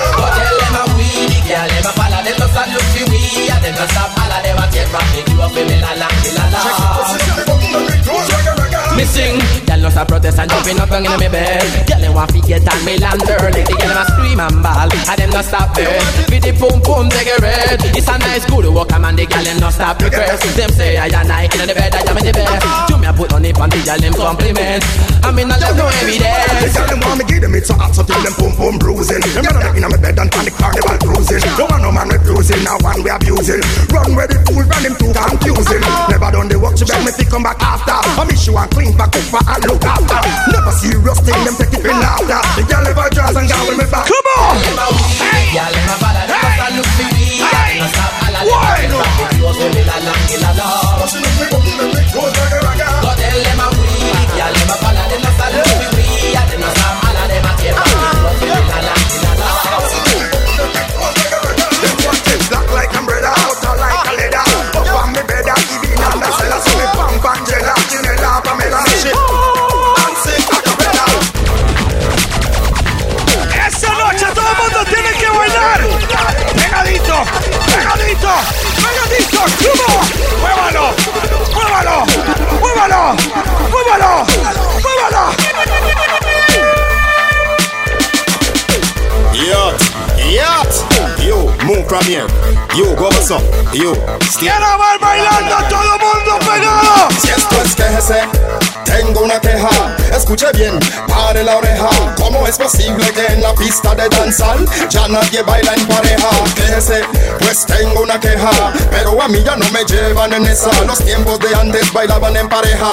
Me sing, y'all know stop protest and jumping up and in my bed. Y'all them want to get on me land early. The girl them scream and ball, and them not stop there. With the pum pum they get red. It's a nice good walk, and the girl them not stop request. Them say I and I in the bed, I am in the bed. You me a put on the panty, y'all them compliment. I mean I love no The evidence. girl them want me give them it so hot so till them pum pum bruising. Them not inna me bed and panic carnival cruising. No one no man refusing, now one we abusing. Run where the fool run him too confusing. Never done the work, she beg me to come back after. I miss you and clean back up for and look after. Never serious thing, them take it in laughter. The girl never draws and go with me back. Come on! Y'all them a ball, them a look for me. Y'all them a stop, all of them Why? a stop. It goes with me la la la la. Go tell ¡Muévalo! Move from here. Yo, go what's up. Yo, stay. ¡Quiero ver bailando todo el mundo pegado! Si esto es quejese, tengo una queja. Escuche bien, pare la oreja. ¿Cómo es posible que en la pista de danzal ya nadie baila en pareja? Quejese, pues tengo una queja. Pero a mí ya no me llevan en esa. Los tiempos de antes bailaban en pareja.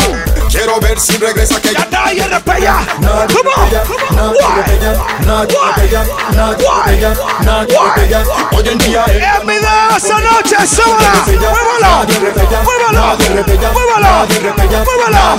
Quiero ver si regresa que ya Nadie repella. Nadie Come on. repella, nadie repella, nadie repella, nadie repella. Hoy en día es En video esa noche, súbala. Muévalo. Muévalo. Muévalo. Muévalo.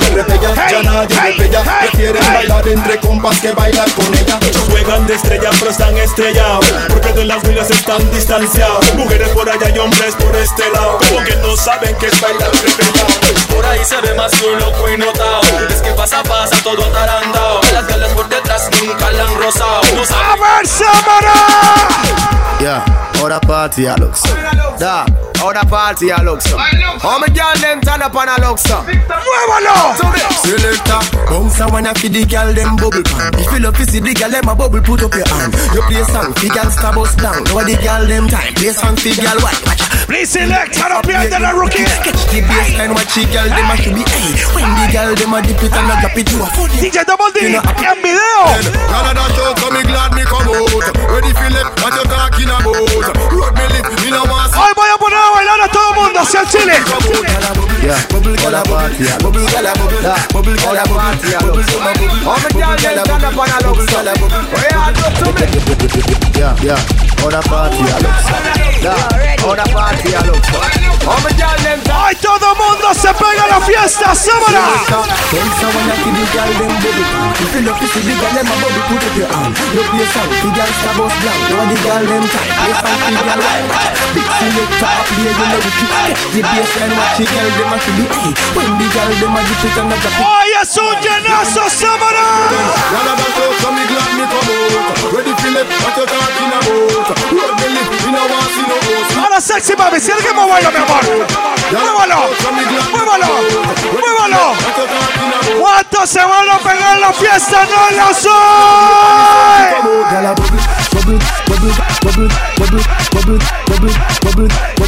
ya Hey, nadie hey, repella. hey, Prefieren hey. bailar entre compas que bailar con ella. Ellos juegan de estrella pero están estrellados Porque de las milas están distanciados Mujeres por allá y hombres por este lado Como que no saben que es bailar repelado Por ahí se ve más que un loco y notado. Es que pasa, pasa todo atarantado. Las galas por detrás nunca la han rozado. No saben A ver, Samara. Yeah, all the party I look so. Da, all the party I look so. How my girl them turn up and I look so. Muévalo. Selector, bounce a wanna feed the girl them bubble pan. If you love to see the girl them a bubble, put up your hand. You play song, the girl star bust down. Know the girl them time, play song, the girl out. Please select, no pierde la rookie. Catch the baseline, watch the girl them a should be hey. When the girl them a dip it and a drop it, you a funny. DJ Double D, en video. Canada show, so me glad me come out. Ready Philip, what you talking about? Road me lip, me no want Hoy voy a poner a bailar a todo mundo hacia el Chile. Yeah, bubble girl a party, yeah. bubble girl a bubble, bubble girl a party, yeah. bubble girl a bubble, how my girl them turn up and look so. Where you do to me? Yeah, yeah, all the party look so. Da, all the party look so. Hoy todo el mundo se pega a la fiesta, Samara. Bounce a wanna feed the girl them bubble pan. If you love to see the girl them a bubble, put up your hand. You play song, the girl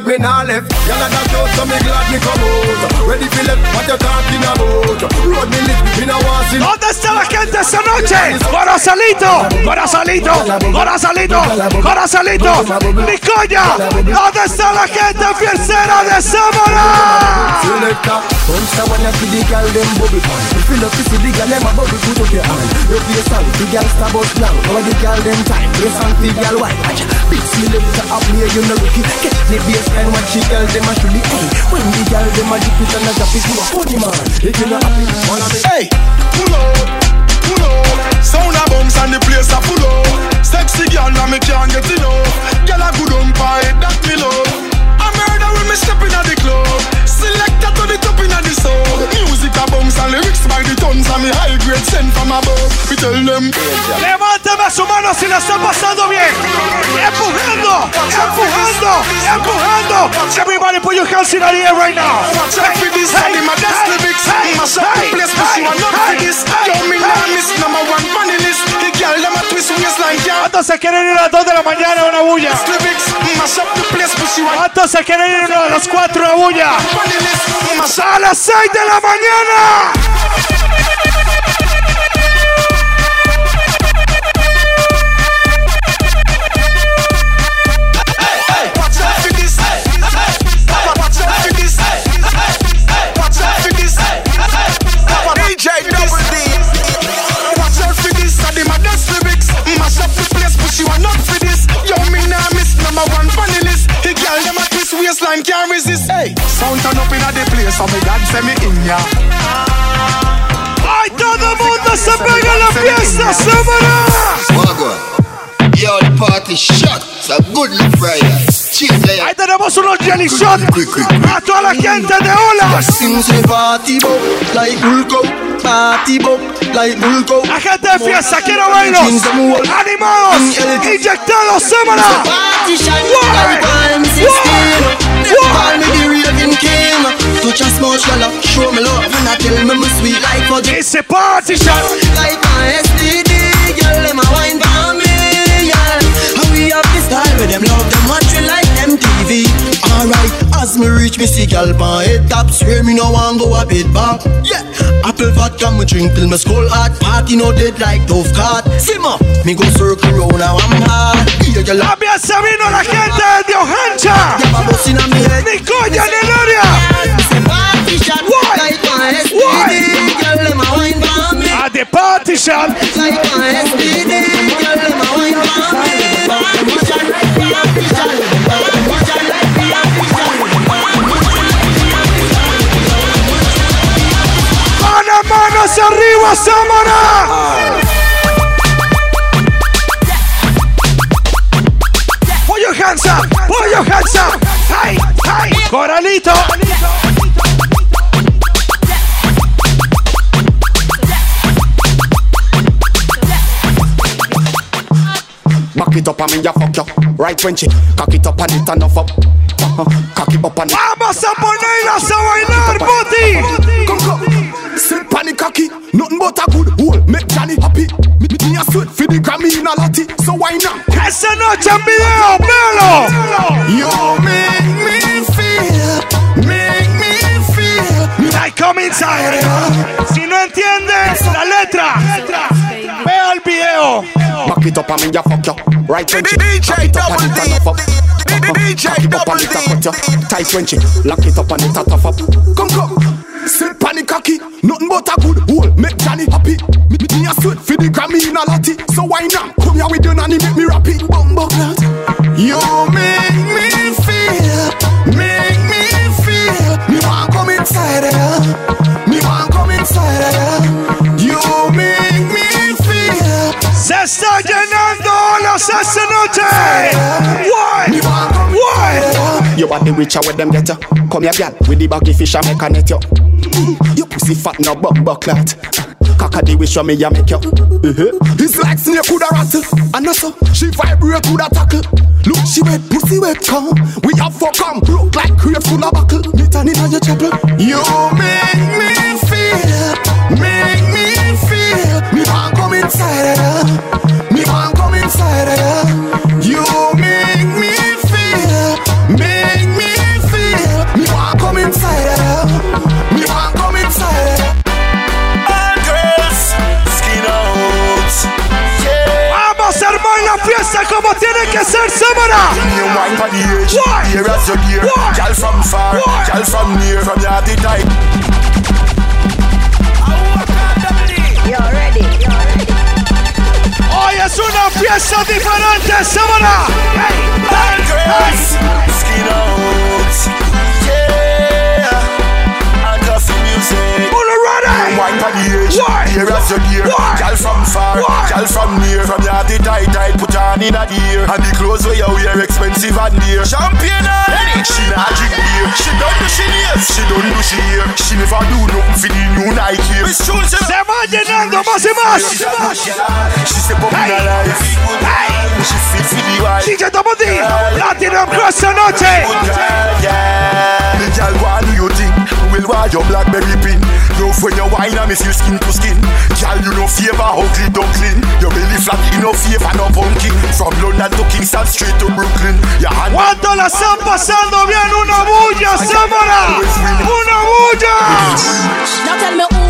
delayed, me nah left. Y'all a that out, so me glad me come out. Ready for left, what you talking about? Road me lit, me nah want see. ¿Dónde está la gente esta noche? Corozalito, Corozalito, Corozalito, Corozalito, Nicoya. ¿Dónde está la gente fiestera de Samara? Selector, bounce a wanna feed the girl them bubble pan. If you love to see the girl them a bubble, put up your hand. You play song, the girl star bust down. Know the girl them time, play song, the girl white. Big selector up here, you know rookie. Catch the baseline, watch the girl them a should be hey. When the girl them a dip it and a drop it, you a funny man. If you not happy, Hey, pull up, pull up. Sound a bounce and the place a full up. Sexy girl, now me can't get enough. Girl a good on pie, that me love. I murder when me step inna the club. Selector to the top inna the soul. Music a bounce and lyrics by the tons and me high grade sent from above. We tell them. Levánteme su mano si la está pasando bien. Empujando, empujando, empujando. Everybody put your hands in the air right now. Check for this, hey, my best lyrics. Mash up the place, but you are not for this. Yo, me nah miss number one on the list. The girl them a twist waistline, yeah. ¿Cuántos se quieren ir a las 2 de la mañana a una bulla? Best lyrics. Mash up the place, but you are ¿Cuántos se quieren ir a las 4 a una bulla? on the list. Mash A las 6 de la mañana. Resist. Hey, sound turn up inna the place, so me God send me in ya. ¡Ay, todo mundo se pega en la fiesta, Samara! Yo, the party shot. It's a good look Friday. Cheers, Ahí tenemos unos jelly shots a toda la gente de Ola. Party bop like Bulko, party bop like Bulko. La gente de fiesta, quiero verlos. Animados, mm, inyectados, Samara. Party shine like 16. Call me the raving king. Touch a small shallow, show me love and I tell me my sweet no It's a party shot. Like my STD, girl, them a wine style with them love them watch we like MTV. Alright, as me reach me see girl pan head top, swear me no want go a bit back. Yeah, apple vodka me drink till me skull hot. Party no dead like Dove card. Simmer, me go circle round now I'm hard. Yeah, girl, Había Sabino, la gente de Hojancha. Yeah, my boss inna me head. Nicoya Neloria. Party shot like my STD, girl, them a wine for me. At the party shot. Like my STD, girl, them a wine for me. hacia arriba, Samara. Pollo Hansa, Pollo Hansa, ¡Ay, ay! Coralito. Back it up and me ya fuck you. Right when she cock it up and it enough up. Uh-huh. Cock it up and it. Vamos a ponerlas a bailar, Boti. Come come. Sit pan the cocky, nothing but a good hole. Make Johnny happy. Me, me, me a sweat for the Grammy in a lottie. So why not? Esa noche en video, velo. You make me come inside. Si no entiendes la letra, vea el video. Back it up and me ya fuck you. Right when she cock it up and it enough up. Cock it up and it a cut you. Tight when she lock it up and it a tough up. Come come. Sit pan the cocky, nothing but a good hole. Make Johnny happy. Me, me, me a sweat for the Grammy in a lottie. So why not? Come here with your nanny, make me rap it. Bumbo clat. You make me está llenando las esta noche. Why? Why? You are the richer with them get you. Come here, girl, with the baggy fish I make a net you. You pussy fat no bumbo clat. Cock the wish me ya make you. Uh-huh. It's like snake coulda rattle, and also she vibrate coulda tackle. Look, she wet, pussy wet, come. We have for come, look like crate full of buckle. Me turn in on your chapel. You make me feel, make me feel. Me want come inside of ya. Como tiene que ser, Samara. You wine for the age, here as your dear. Girl from far, girl from near, from your the type. Hoy es una fiesta diferente. All girls, skin music. Pull it ready. Wine for the age, here as your dear. Girl from far, girl from near, from your the tight tight. Put on in a ear, and the clothes where you wear expensive and dear. Champion already. She not drink beer. She don't do she nails. She don't do she hair. She never do nothing for the new Nike. Miss Jules, Se va llenando más y más. She step up in her life. She fit for the wife. DJ Double D, Platinum Crew anoche. Yeah. The girl want do you think? Will your blackberry pin? Love when you wine and miss you skin to skin. Girl, you no favor ugly duckling. Your belly flat, you no favor no pumpkin. From London to Kingston straight to Brooklyn. Your hand ¿Cuánto la están pasando bien? Una bulla, Samara. Una bulla. Now tell me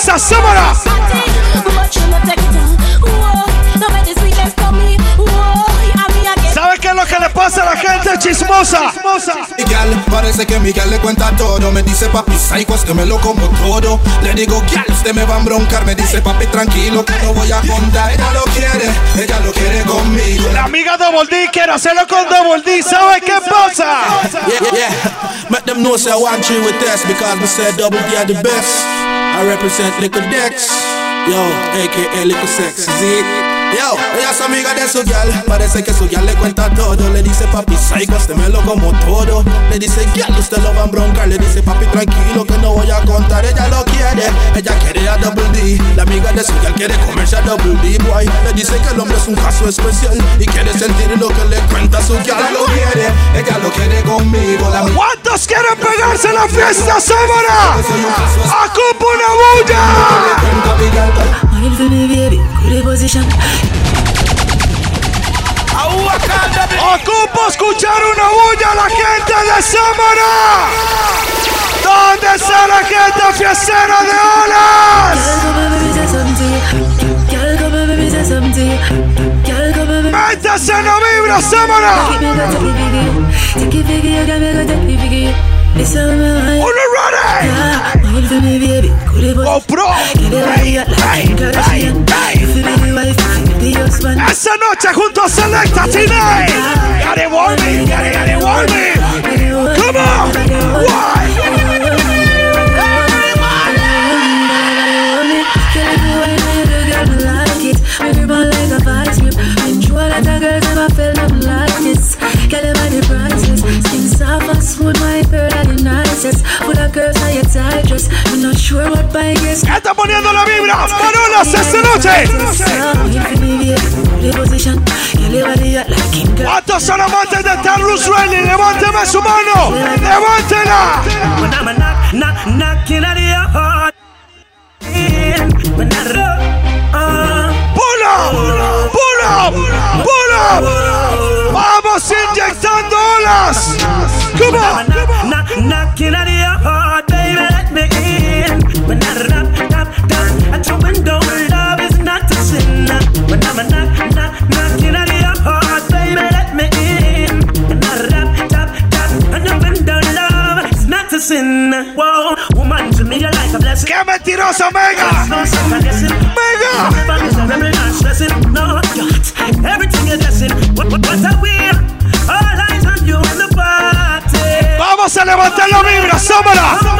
fiesta, Samara. Lo que le pasa a la gente chismosa? Gal, parece que Miguel le cuenta todo. Me dice papi, psychos que me lo como todo. Le digo, gal, usted me va a broncar. Me dice papi, tranquilo que no voy a contar. Ella lo quiere, ella lo quiere conmigo. La amiga Double D quiere hacerlo con Double D. ¿Sabe qué pasa? Yeah, yeah. Make them know say I want you with this because we said double D are the best. I represent Liquid Dex. Yo, a.k.a. Little Sex, ¿sí? Yo, ella es amiga de su gal Parece que su gal le cuenta todo. Le dice papi psycho, este me lo como todo. Le dice gal, usted lo va a broncar. Le dice papi tranquilo que no voy a contar. Ella lo quiere, ella quiere a Double D. La amiga de su gal quiere comerse a Double D Boy, le dice que el hombre es un caso especial Y quiere sentir lo que le cuenta su gal Lo quiere, ella lo quiere conmigo. La ¿Cuántos quieren pegarse en la fiesta sábana? ¡Acupa una bulla! For me, baby, good position. Ocupo escuchar una bulla a la gente de Sámara. ¿Dónde está la gente fiestera de olas? Métase la vibra, Sámara. Uno ready. Go pro. Esa noche junto a Selecta Teenage. Gotta warm me, gotta, gotta warm me. Come on. Why? Está poniendo la vibra. Marola, esta noche. A todos los amantes de Tarlus Rally, levánteme su mano. Levántela. Pull up, pull up, pull up. Vamos inyectando olas. Come on. Come on. Vamos a levantar la vibra, Sámara.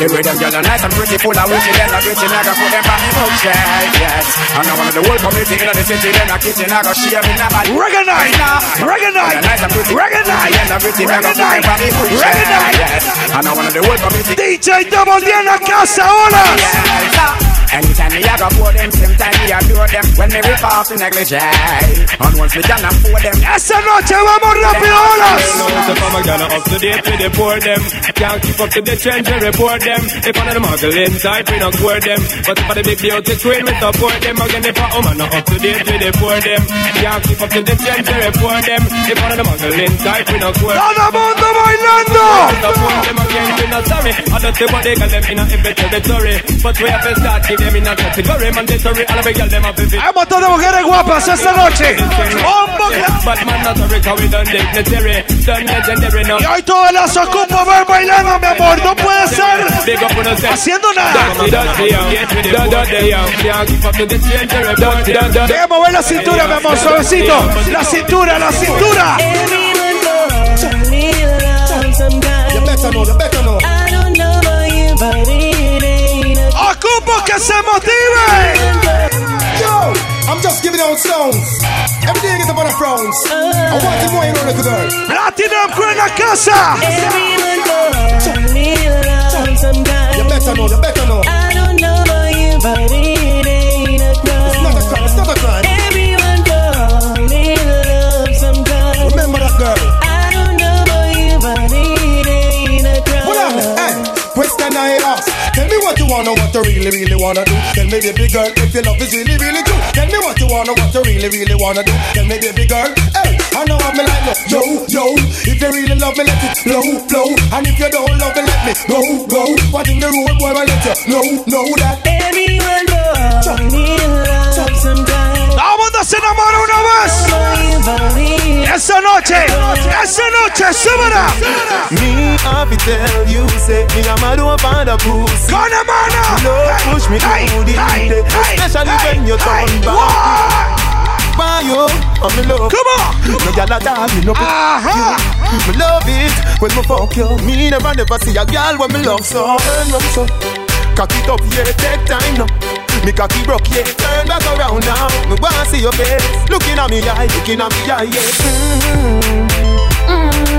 The rhythm girl are nice and pretty, full of witty, then I pretty, I got put them back in okay, yes. And one of the whole community in the city, then I kitchen, I got share me now. Reggae night, reggae night, nice and pretty, reggae night, then I pretty, I got put them back reggae night. yes. And one of the whole community. DJ Double D en la casa, hola. Anytime me I go for them, same time me adore them. When me rip off the negligee. And once me done afford them. Esa noche vamos rápido, hola. So from a gal up to date we deport them Can't keep up to the trend we report them. If one of them muggle inside we not score them. But if the big beauty queen we support them. Again if a woman not up to date we deport them Can't keep up to the trend we report them. If one of them muggle inside we not score Todo mundo bailando Support them again we not sorry I don't see what they got them in a every territory But we have to start give them in a category Mandatory. All of the girl them have to fit Hay un montón de mujeres guapas esta noche. Bombo But man not sorry cause we done dignitary Done legendary now Y hoy todas las ocupo ver bailando, mi amor. No puede ser. Big up on us haciendo nada. Dame Deja mover la cintura, mi amor, suavecito. La cintura, la cintura. Ocupo que se motive. Yo, I'm just giving out sounds. Every day I get up on a frowns. I want it more, you know, little girl. Platinum Crew en la casa. Everyone knows me sometimes. You better know, you better know. I don't know about you, but it ain't a crime. It's not a crime, it's not a crime. Everyone knows me love sometimes. Remember that girl. I don't know about you, but it ain't a crime. Hold on, hey. Question I ask. Tell me what you wanna, what real really, really wanna do. Tell me, baby girl, if your love is really, really true. Tell me what you wanna, what you really, really wanna do. Tell me, baby girl, hey, I know what me like. No. Yo, yo, if you really love me, let it flow, flow. And if you don't love me, let me go, go. What in the road, boy, I let you know, know that. Everyone knows se enamora una vez. Esa noche, esa noche, súbela. Me to tell you, say me a mad over the pussy. Gonna mana. Love push me through the day, especially when you turn back. Why you? I'm in love. Come on. No gyal at all, me no pick uh-huh. you. Me love it when me fuck you. Me never never see a gyal when me love so. Turn round so. Cock it up, yeah, take time now. Me cocky broke, yeah, turn back around now. Me wanna see your face, looking at me eye, looking at me eye, yeah. Mm-hmm. Mm-hmm.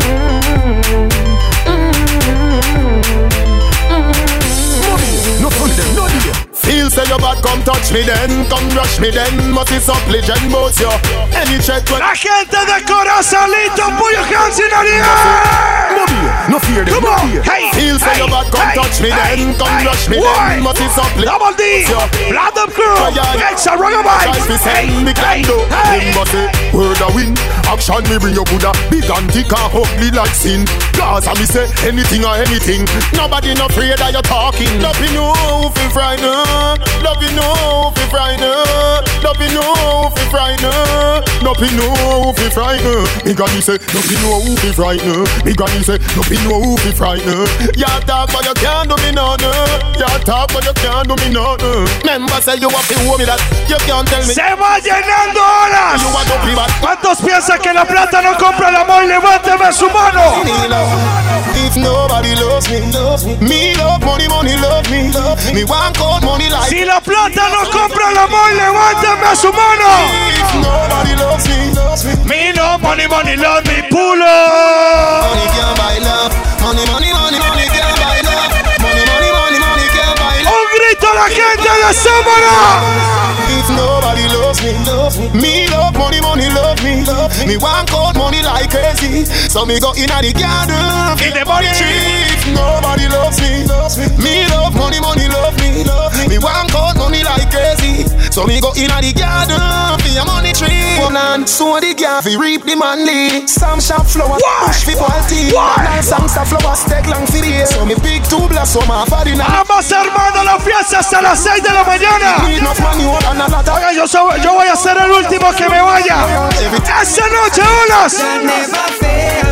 Mm-hmm. No fun them, no delay. Feel say your bad, come touch me then, come rush me then. Must is up legend, both you. Any check when La gente de Corozalito, put your hands in the air. no fear them, Come no on, fear. hey, Feel say hey, your bad, come hey, touch me hey, then, come hey, rush me why? then. Must is up Double D, Blood Up Crew, Extra Rock Try to send me Hey, clando. hey. Him must say word a win. Action me bring your Buddha, big and thick and ugly like sin. Gaza me say anything or anything. Nobody no afraid that you're talking. Love you know frighten. Love you know. Love you know fi frighten. Love you know. Me granny say love you know. Me granny say love you know. You talk but you can't do me. You talk but you can't do me. Remember say you have to hold me that you can't tell me. Se va llenando horas. You are dopey bad. ¿Cuántos piensan que la plata no compra el amor? Levánteme su mano. If nobody loves me, me love money, money love me. Me want cold money like. Si la plata no compra el amor, levánteme su mano. If nobody loves me, Me no money, money, love me, pulo. money can't buy love. Money, money, money, money can't buy love. Money, money, money, money can't buy love. Un grito a la gente de Sámara. If nobody loves me, me love money, money love me. Me want cold money like crazy, so me go inna the garden, In the money tree. If nobody so inna the garden, for a money tree. One and sow the garden, fi reap the manly. Some shop flower, push fi songs of flowers take long fi the So me pick two blossom off of the night. Vamos armando la fiesta hasta las 6 de la mañana. Need enough money, hold on a lot of Oiga, yo, so- yo voy a ser el último que me vaya. Esta noche, olas.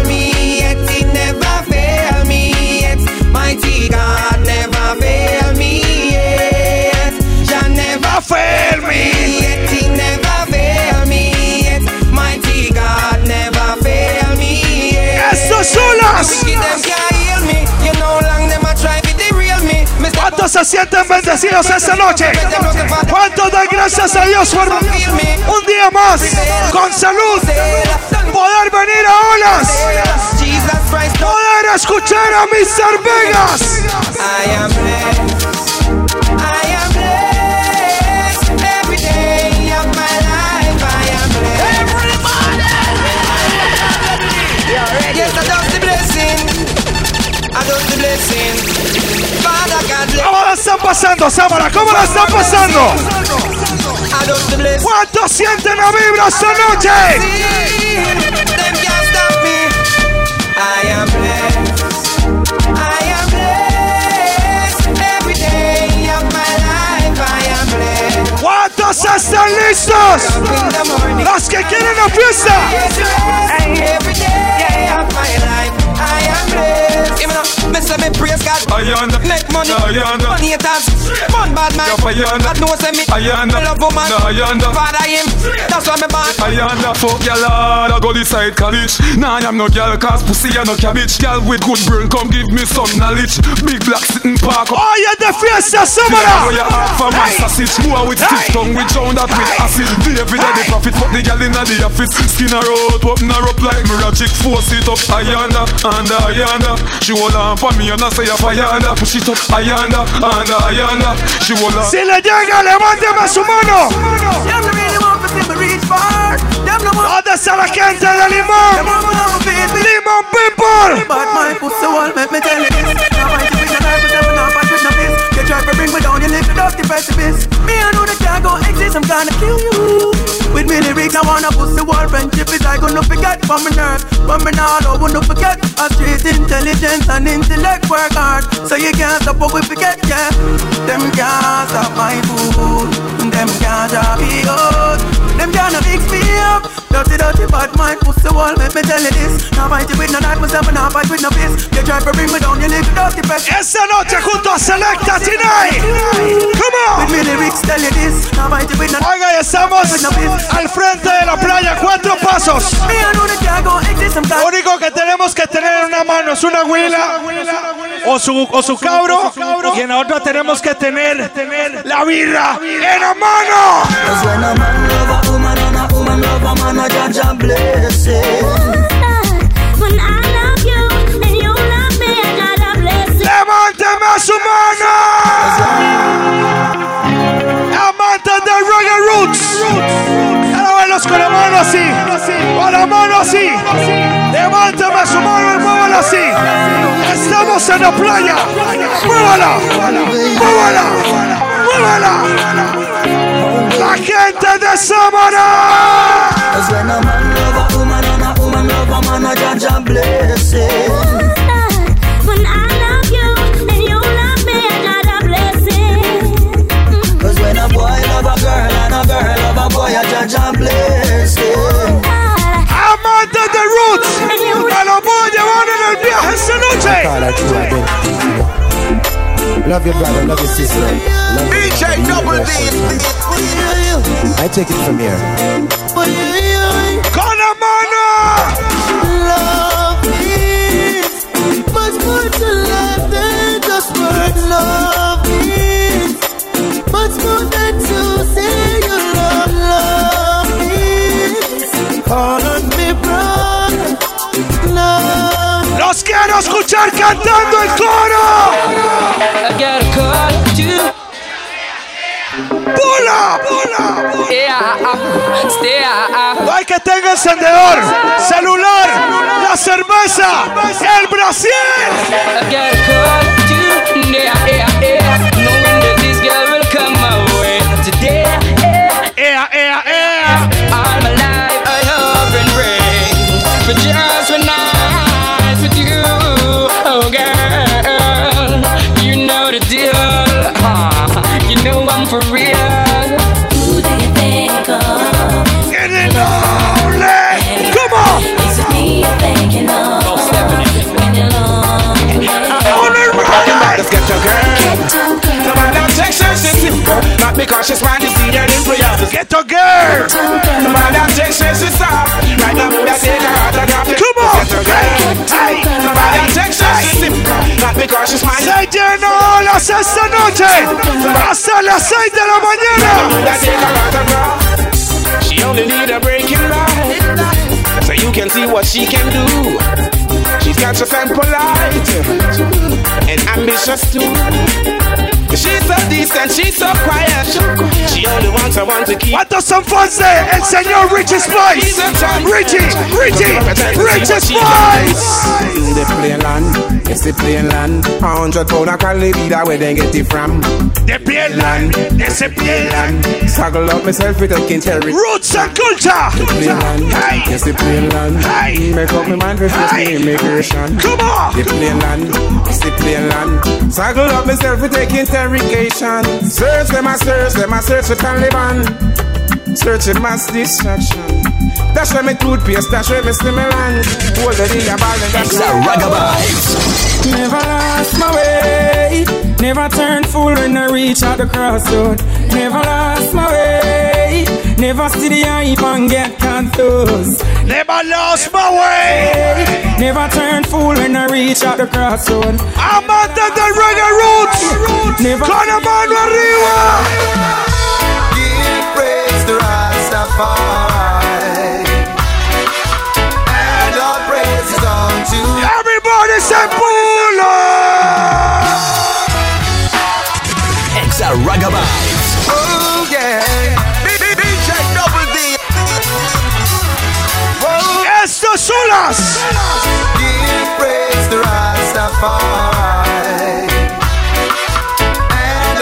Me. Me step ¿Cuántos se sienten bendecidos esta noche? ¿Cuántos dan gracias a Dios por un día más con salud? Poder venir a olas. Poder escuchar a Mr. Vegas. ¿Cómo la están pasando, Samara? ¿Cómo la están pasando? I love the blessing. ¿Cuántos sienten la vibra esta noche? Them can't stop me. I am blessed. I am blessed. Every day of my life, I am blessed. ¿Cuántos están listos? In the morning. Los que quieren la fiesta. Me say me praise God, Ayanda. make money, Ayanda. money haters, man bad man. Yeah, Ayanda. God knows me, Ayanda. me love woman, Ayanda. father him. That's why me born. Ayanda, fuck your lord, I go decide college. Nah, I'm no girl, cause pussy and no cabbage. Girl with good brain, come give me some knowledge. Big black sitting park Oh up. Oye de fiesta, Where Samara. you half a man sausage More with stiff tongue, We drown that with acid The every day the profit, fuck the gal in the office Skin her out, open her up like Miragic Force it up, ayanda, and ayanda She hold on for me and I say up, ayanda Push it up, ayanda, and ayanda She hold on Si le llega, levánteme su mano. Them no really want to see me reach far. Them no want ah, ¿Dónde está la gente de Limón? want me love me beat me. Limón People. But my pussy wall make me tell you this. Now I keep it alive, but I'm not fight with no peace. You try to bring me down, you lift it up. dirty pessimist. Me I know that can't go exist, I'm gonna kill you. With me lyrics, I wanna the wall. Friendship is I gonna oh, forget from my nerve. From me now, I wanna forget. A street intelligence and intellect work hard. So you can't stop what we forget, yeah. Them can't stop my food. Them can't drop me out. Them can't fix me up. Dirty, dirty, bad mind, the wall, make me tell you this. Now fight you with no knife, myself, and now fight with no fist. You try to bring me down, you little dirty pessimist. Esa noche junto a Selecta tonight. Come on. With me lyrics tell you this. Now fight you with no Oiga, y estamos al frente de la playa, cuatro pasos. Me I know that can't go exist, I'm Lo único que tenemos que tener en una mano es una huila o su, o su cabro y en la otra tenemos que tener, tener la birra en la mano. Cause when a man love a woman and a woman love a man, a judge a blessing. When I love you and you love me, I got a blessing. Levánteme a su mano. Amantes del reggae roots. Con la mano así. Con la mano así. Levánteme a su mano y muévala así. Estamos en la playa. Muévala. Muévala. Muévala. La gente de Samara. Identity. Love your brother, love your sister. Love DJ Double D. I take it from here. Con. Love is much more to Los quiero escuchar cantando el coro. I got a call to ¡Pula! ¡Pula! Yeah, uh, stay, uh, No hay que tenga encendedor, celular, la cerveza, el brasier. Las esta noche hasta las 6 de la mañana. She only need a breaking right, so you can see what she can do. She's conscious and polite, and ambitious too. She's so decent, she's so quiet. She only wants someone to keep. ¿Cuántos son fans de el señor Richie Spice? Richie, Richie, Richie Spice. In the plain land, it's the plain land. A hundred pound a cali be that where they get it from. De piel land, the plain land. Struggle up myself with taking territory. Roots and culture. The plain land, Hey. yes the plain land. Hey. Make up my mind for face Hey. me immigration. Come on. The plain land, it's the plain land. Struggle up myself with taking interrogation. Search them, I search them, I search for Taliban. Searching mass distraction. Dash where me toothpaste, dash where me stimulant. Hold the in your ball and dash Never lost my way. Never turn fool when I reach out the crossroad. Never lost my way. Never see the hype and get confused. Never lost my way. Never turn fool when I reach out the crossroad. I'm Amantes del reggae roots. Never Con la mano arriba. Give praise to Rastafari. And all praise is unto Everybody say pulo. Exa Ragga Vibes. Solas. Give praise to Rastafari. And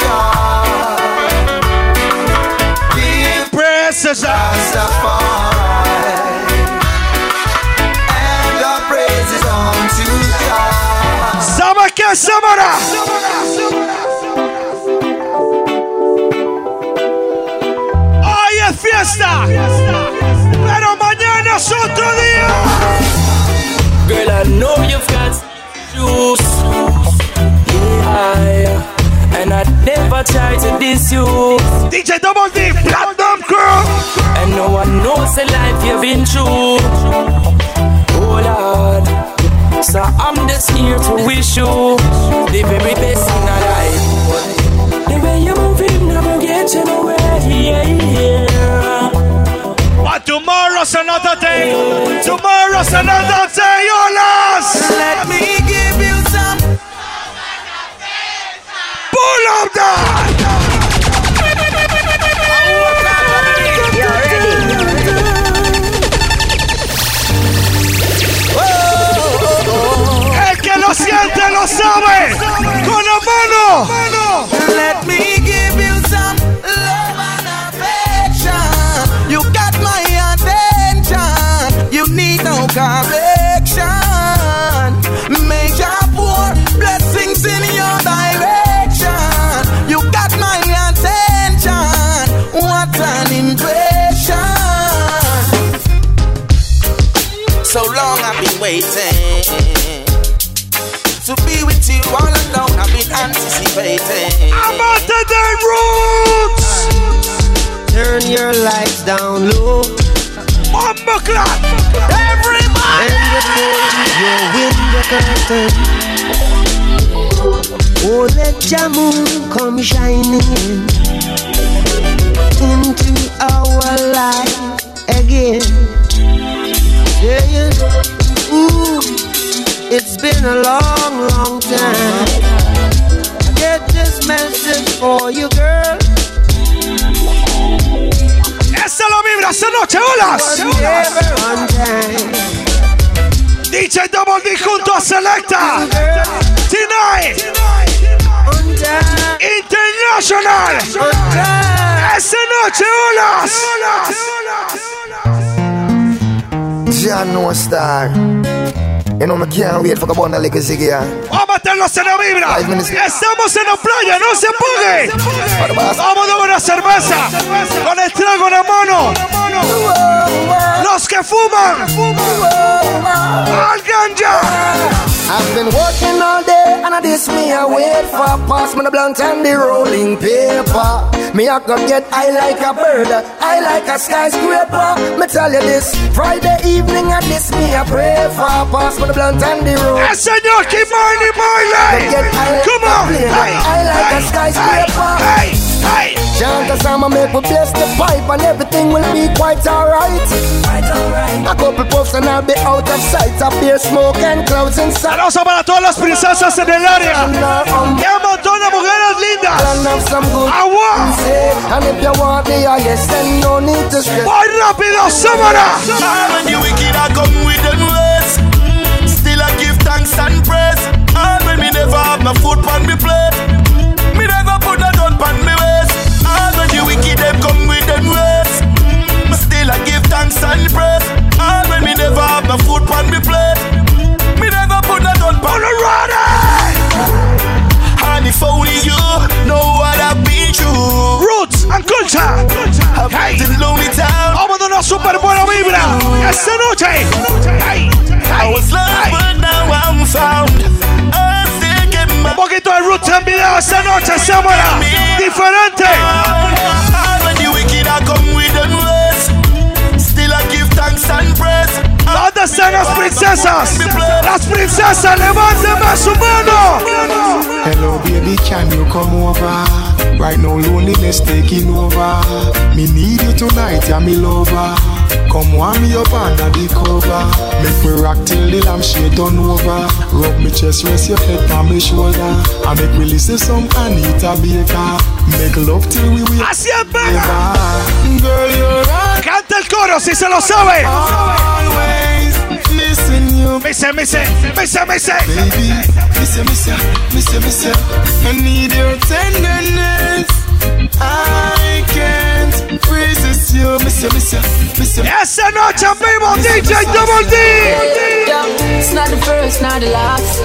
God. Give praise to Rastafari. And God. Samara. Oh, yeah, fiesta. fiesta mañana otro día. Girl, I know you've got juice. Yeah, and I never try to diss you. DJ Double D, Platinum Crew. And no one knows the life you've been through. Oh Lord. So I'm just here to wish you the very best in our life. The way you're moving, never get you nowhere. Yeah, yeah. Tomorrow's another day. Tomorrow's another day, Olas. Let me give you some. Pull up that. El que lo siente lo sabe. Con la mano. Let me need no correction. Make your pour blessings in your direction. You got my attention. What an impression. So long I've been waiting to be with you all alone. I've been anticipating. I'm out to the roots. Turn your lights down low. Bomba clock. Everybody. And your window curtain. Oh, let your moon come shining in into our life again. Yeah, yeah. Ooh, it's been a long, long time. I get this message for you, girl. Esa la vibra esta noche, Olas. DJ Double D junto a Selecta. Tonight. International. Esta noche, Olas. Ya no star. You know, me can't wait for the bundle like a ziggy. Vamos a meterlos en la vibra. Estamos en la playa, no se apague. Vamos a una cerveza. Con el trago en la mano. Los que fuman. Al ganja. I've been working all day and I this me I wait for pass me the blunt and the rolling paper. Me I go get I like a bird, I like a skyscraper. Me tell you this, Friday evening and this me I pray for a pass me the blunt and the roll. El señor Ky-Mani Marley. Come on. I like a hey, skyscraper. hey, hey. Chant a song and make we bless the pipe and everything will be quite alright. A couple puffs and I'll be out of sight. A beer smoke and clouds inside. Saludos para todas las princesas en el área. Y un um, montón de mujeres lindas. Agua. Eh. And if you want the highest, then no need to stress. Muy rápido, Samara. When the wicked are come with them ways Still I give thanks and praise All when me never have my foot on me plate thanks and praise All when me never have foot on me plate Me never put gun on me eh. And if only you know what I've been through Roots and culture. Hey. The lonely town Vamos a una super buena vibra. Esta noche. Hey, I was lost but now I'm found I still get my Un poquito de roots en video esta noche, Samara. Diferente. Eh. When the wicked are come with them eh. Thanks and praise ¿Dónde están las princesas? Las princesas, levánteme su mano. Hello baby, can you come over? Right now loneliness taking over. Me need you tonight, yeah me lover. Come warm me up under the cover. Make me rock till the lampshade turn over. Rub me chest, rest your head on my shoulder. And make me listen some Anita Baker. Make love till we wake Así es. Girl, you're right. Canta el coro si se lo sabe. Always missing you. Me dice, me dice, me dice, me dice. Baby, miss you, miss you, miss you, miss you. I need your tenderness. I can't resist you, miss miss you, miss you, miss you. Esa noche vivo DJ Double D. Yeah, it's not the first, not the last.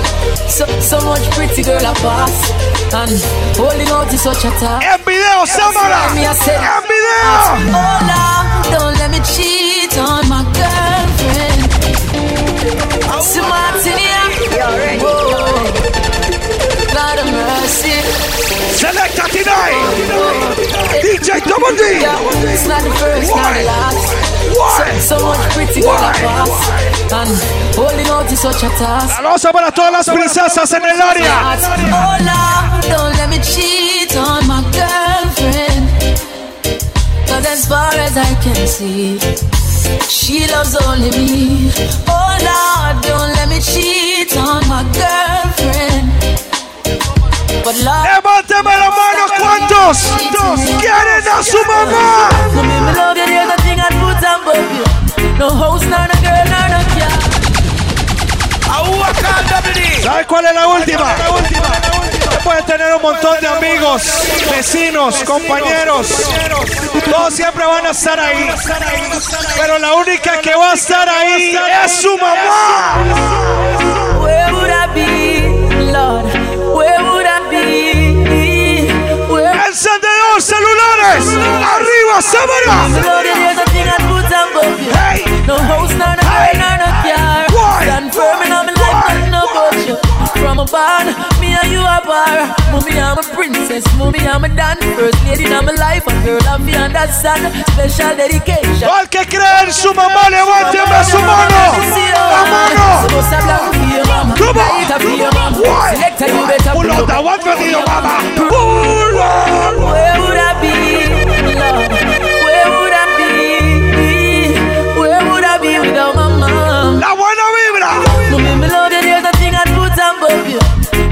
So, so much pretty girl I pass. And holding out is such a task. En video, Samara. Me, I video. Oh, don't let me cheat on my girlfriend. See Selecta tonight. DJ Double D. It's not the first, not the last. So, so much pretty pass. And holding out is such a task. Saludos para todas las princesas en el área. Lord, don't let me cheat on my girlfriend. Cause as far as I can see, she loves only me. Lord, don't let me cheat on my girlfriend. Levánteme la mano, ¿cuántos quieren a su mamá? ¿Sabes cuál es la última? Usted puede tener un montón de amigos, vecinos, compañeros. Todos siempre van a estar ahí. Pero la única que va a estar ahí es su mamá. Where would I be, Lord? Where would I Encendedor celulares. Arriba, Samara. Lord, there's nothing I'd put above you. No house, nor no car, nor no car. Stand firm in my life, nothing about you. From a barn, me and you are bar. Mommy, I'm a princess. Mommy, I'm a dan. First lady in my life, a girl of you understand. Special dedication. Todo el que cree en su mamá, levánteme su mano. La mano. Come on. Why? Pull out that one for you, mama. Pull out. Where would I be,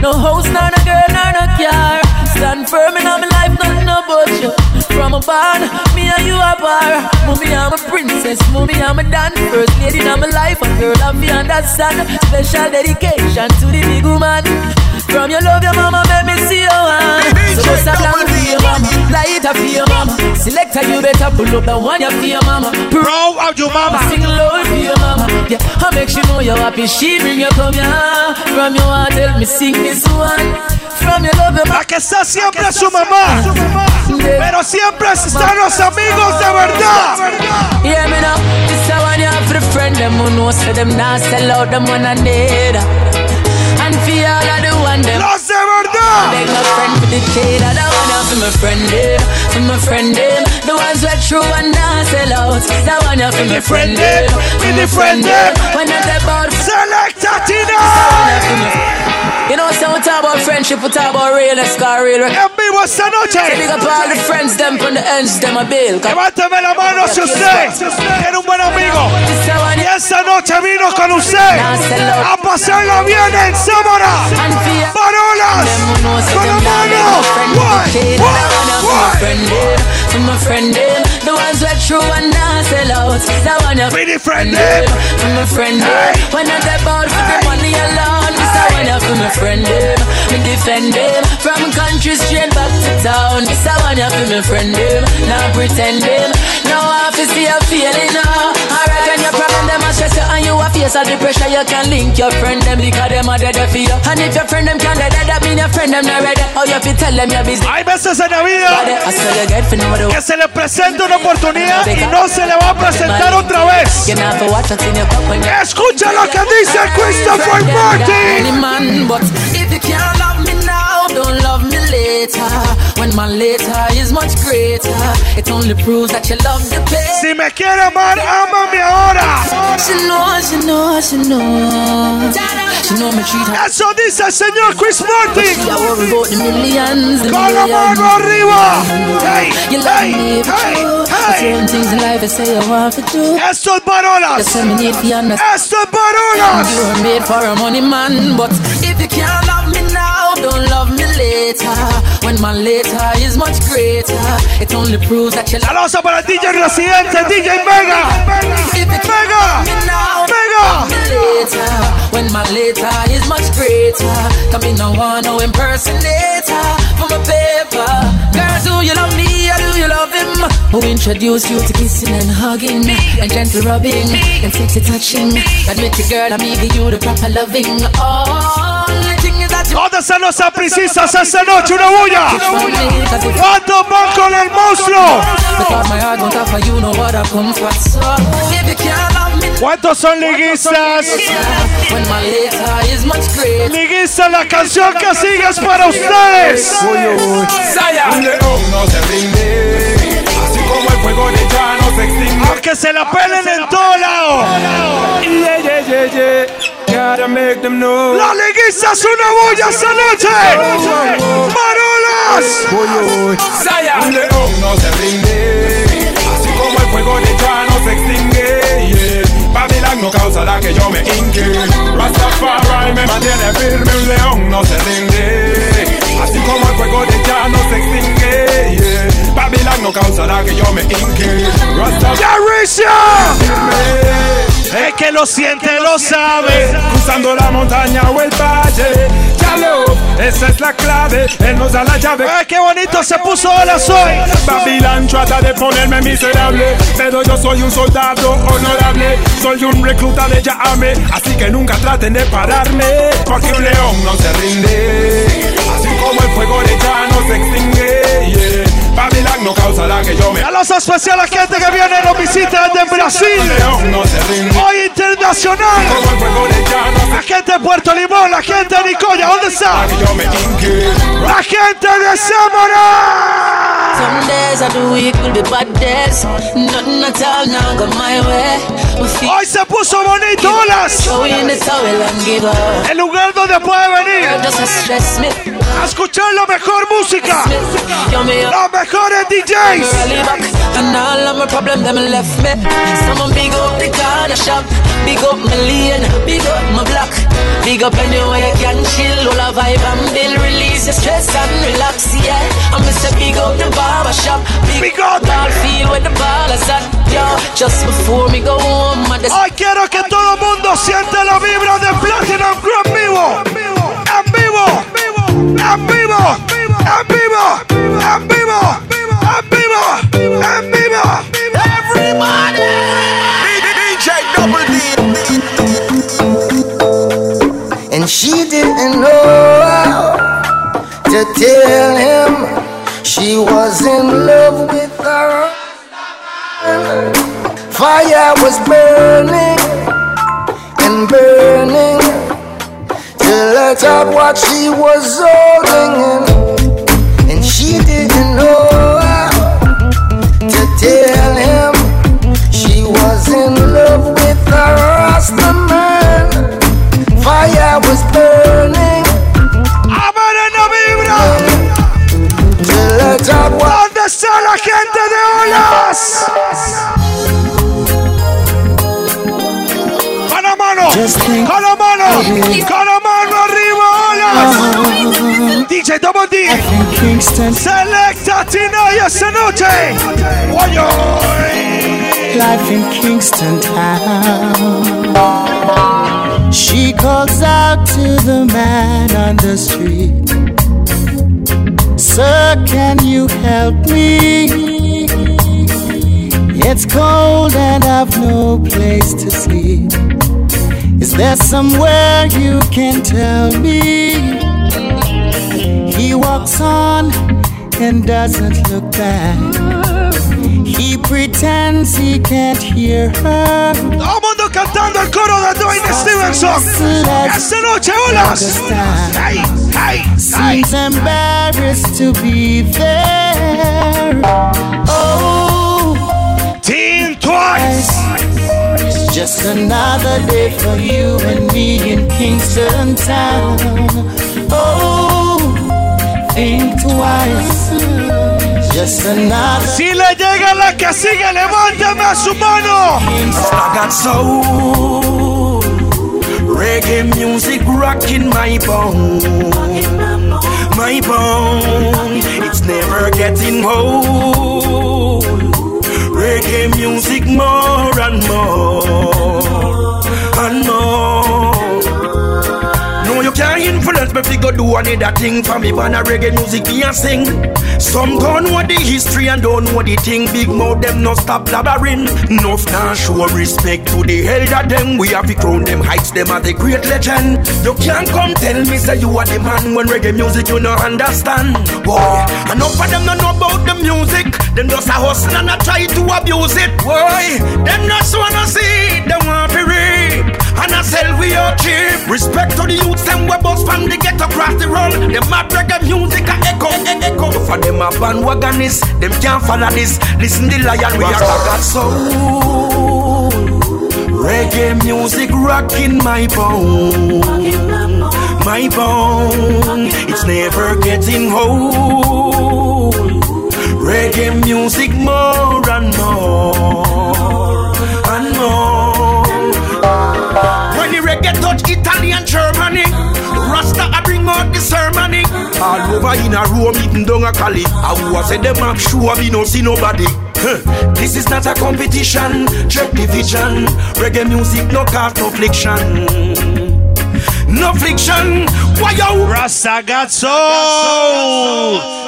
No house, nor no girl, nor no car. Stand firm in all my life, nothing about you. From a barn, me and you are bar. Mommy, I'm a princess. Mommy, I'm a dan. First lady in my life, a girl of you understand. Special dedication to the big woman. From your love, your mama, let me see your hand. So just a plan for your mama, light up for your mama. Selector, you better pull up the one you for your mama. Proud of your mama. Sing low for your mama. Yeah, I make sure know you're happy. She bring you come here. From your heart, tell me sing this one. From your love, your La que está siempre su mamá. Pero siempre están los amigos de verdad. Yeah, me know. This one you have for the friend them who know so them not sell out them one and need. And for all of the one them. Los de verdad. Beg my friend for the trade. I don't want to for my friend them, for my friend them. The ones are true and not sell out. That one you for my friend them, for my friend them. When I say about Selecta You know, so we talk about friendship, we talk about real, let's go real. Vivo esta noche. So big up all the friends them from the ends, them a bill. Levánteme la mano si usted tiene un buen amigo. Y esta noche vino con usted a pasarla bien en Samara. Bar Olas. Con la mano. One, one, For my friend them, the ones who are true and not sell out. That one you Pretty friend them. For my friend them, when I step out for the money alone, this a one you for my friend them. Me defend them from country straight back to town. This a one you for my friend them. Now pretend them. Now I have to see a feeling uh, now. Alright, when your problem them a stress you and you a face all the pressure, you can link your friend them because them are dead for you. And if your friend them can't dead, that mean your friend them not ready. How you fi tell them your business? Hay veces en la vida I swear you get for know que se le presenta una oportunidad y no se le va a presentar otra vez. To watch what's in your cup when you Escucha lo que dice Christopher Martin. Later. When my later is much greater, it only proves that you love the pain. Si me quiere amar, ámame ahora. She know, she know, she know. She know me treat her. Eso dice el señor Chris Martin. I worry about the millions, the Con la mano arriba. Hey, You love hey, me, but hey, you hey. certain things in life I say you want to do. Esto es Bar Olas. That's what me need for you. Esto Bar Olas. You were made for a money man, but if you can't love me now, don't love me later. When my later is much greater, it only proves that you love Saludos para DJ residente, DJ Vega. If you can't love me now, love me later. When my later is much greater, come in no one no impersonator for my paper. Girls, do you love me or do you love him? Who introduced you to kissing and hugging and gentle rubbing and sexy touching? Admit it, girl, I'm giving you the proper loving. All ¿Dónde están los saprissistas esta noche? ¡Una bulla! ¿Cuántos van con el monstruo? Because my heart won't offer you no other comfort. So if you can't love me, ¿Cuántos son liguistas? when my later is much greater. Liguistas, la canción que sigue es para ustedes. Un león no se rinde, así como el fuego de ya no se extingue. Aunque se la pelen en todo lado. Yeah, yeah, yeah, yeah. Gotta make them know. La liguista es una bulla esta noche. ¡Marolas! Un león no se rinde, así como el fuego de ya no se extingue. Yeah. Babylon no causará que yo me hinque. Rastafari me mantiene firme, un león no se rinde, así como el fuego de ya no se extingue. Yeah. Babylon no causará que yo me hinque. El que lo siente lo sabe. Cruzando la montaña o el valle. Ya lo, esa es la clave. Él nos da la llave. ¡Ay, qué bonito se puso ahora soy! Babylon trata de ponerme miserable. Pero yo soy un soldado honorable. Soy un recluta de llame. Así que nunca traten de pararme. Porque un león no se rinde. Como el fuego de ya no se extingue. Yeah. Babylon no causará que yo me. A los especiales gente que viene nos visita desde Brasil. Un león no se rinde. Hoy internacional. Como el fuego de ya no se La gente de Puerto Limón, la gente de Nicoya, ¿dónde está? que yo me hinque. La gente de Samara. Some days I do it will be bad days. Nothing at all now go my way. Hoy se puso bonito, olas. the. El lugar donde puede venir a a escuchar la mejor música. Los mejores DJs. Big up big my lane, big up my block, big up anywhere you can chill, all a vibe and build, release your stress and relax, yeah. I'm Mr. Big up the barber shop, big, up all feel where the ball is at, yo. Just before me go home, I just Hoy quiero que todo el mundo sienta la vibra de Platinum en vivo. Vivo. En vivo. En vivo. Everybody! DJ Double D. And she didn't know to tell him she was in love with her. Fire was burning and burning the top what she was holding in. And she didn't know how to tell him she was in love with a Rasta man. Fire was burning A ver en la vibra. till the top what ¿Dónde está la gente de olas? La mano. Con la mano. Con la mano arriba, olas. DJ Double D. Selecta Tina esta noche. Life in Kingston town. She calls out to the man on the street. Sir, can you help me? It's cold and I've no place to sleep. Is there somewhere you can tell me? He walks on and doesn't look back. He pretends he can't hear her. Todo mundo cantando el coro de Dwayne Stephenson. Esta noche, olas. Hey, hey, hey. Seems embarrassed to be there. Oh, Teen twice. Just another day for you and me in Kingston town. Oh, think twice. Just another. Si le llega la que sigue, levántame a su mano. I got soul, reggae music rocking my bone, my bone. It's never getting old. Reggae music more and more and more. No, you can't me figure do another thing for me ban a reggae music me a sing. Some don't know the history and don't know the thing. Big mouth them no stop blabbering. Enough now show respect to the elder them. We have to crown them heights them as a great legend. You can't come tell me say you are the man when reggae music you no understand. Boy, enough of them no know about the music. Them just a hustle and a try to abuse it. Boy, them just wanna see. Them want to reap and I sell we out cheap. Respect to the youths them we bust from the ghetto across the road. Them mad reggae music a echo, e- echo. For them a bandwagonists, them can't follow this. Listen the lion we are got soul. Reggae music rocking my bone, my bone. It's never getting old. Reggae music more and more and more. When the reggae touch Italy and Germany, Rasta I bring out the ceremony. All over in a room, eating down a Cali. I was say them up sure we no see nobody. This is not a competition, check division. Reggae music no cause no fliction. No fiction. Why yo? Rasta got soul.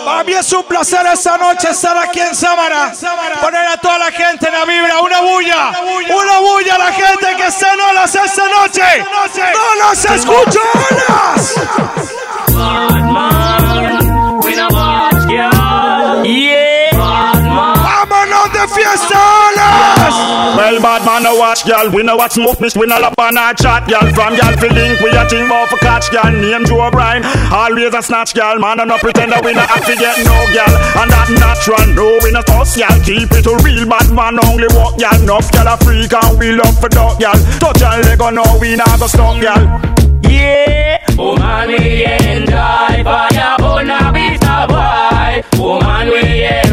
Para mí es un placer esta noche estar aquí en Sámara. Poner a toda la gente en la vibra. Una bulla. Una bulla a la gente que está en olas esta noche. ¡No las escucho olas! ¡Vámonos de fiesta olas! Well, bad man, no watch, girl. We no watch smoke, miss. We no lap on our chat, girl. From girl fi link, we a think about for catch, girl. Name Joe O'Brien, always a snatch, girl. Man, and no pretend that we no have to get no, girl. And that natural, no, we no toss, girl. Keep it a real bad man, only walk, girl. Enough, girl, a freak and we love for dog, girl. Touch and leg on, no, we not go stop, girl. Yeah, Woman, we enjoy fire, oh, Bona Vista boy. Woman, we employ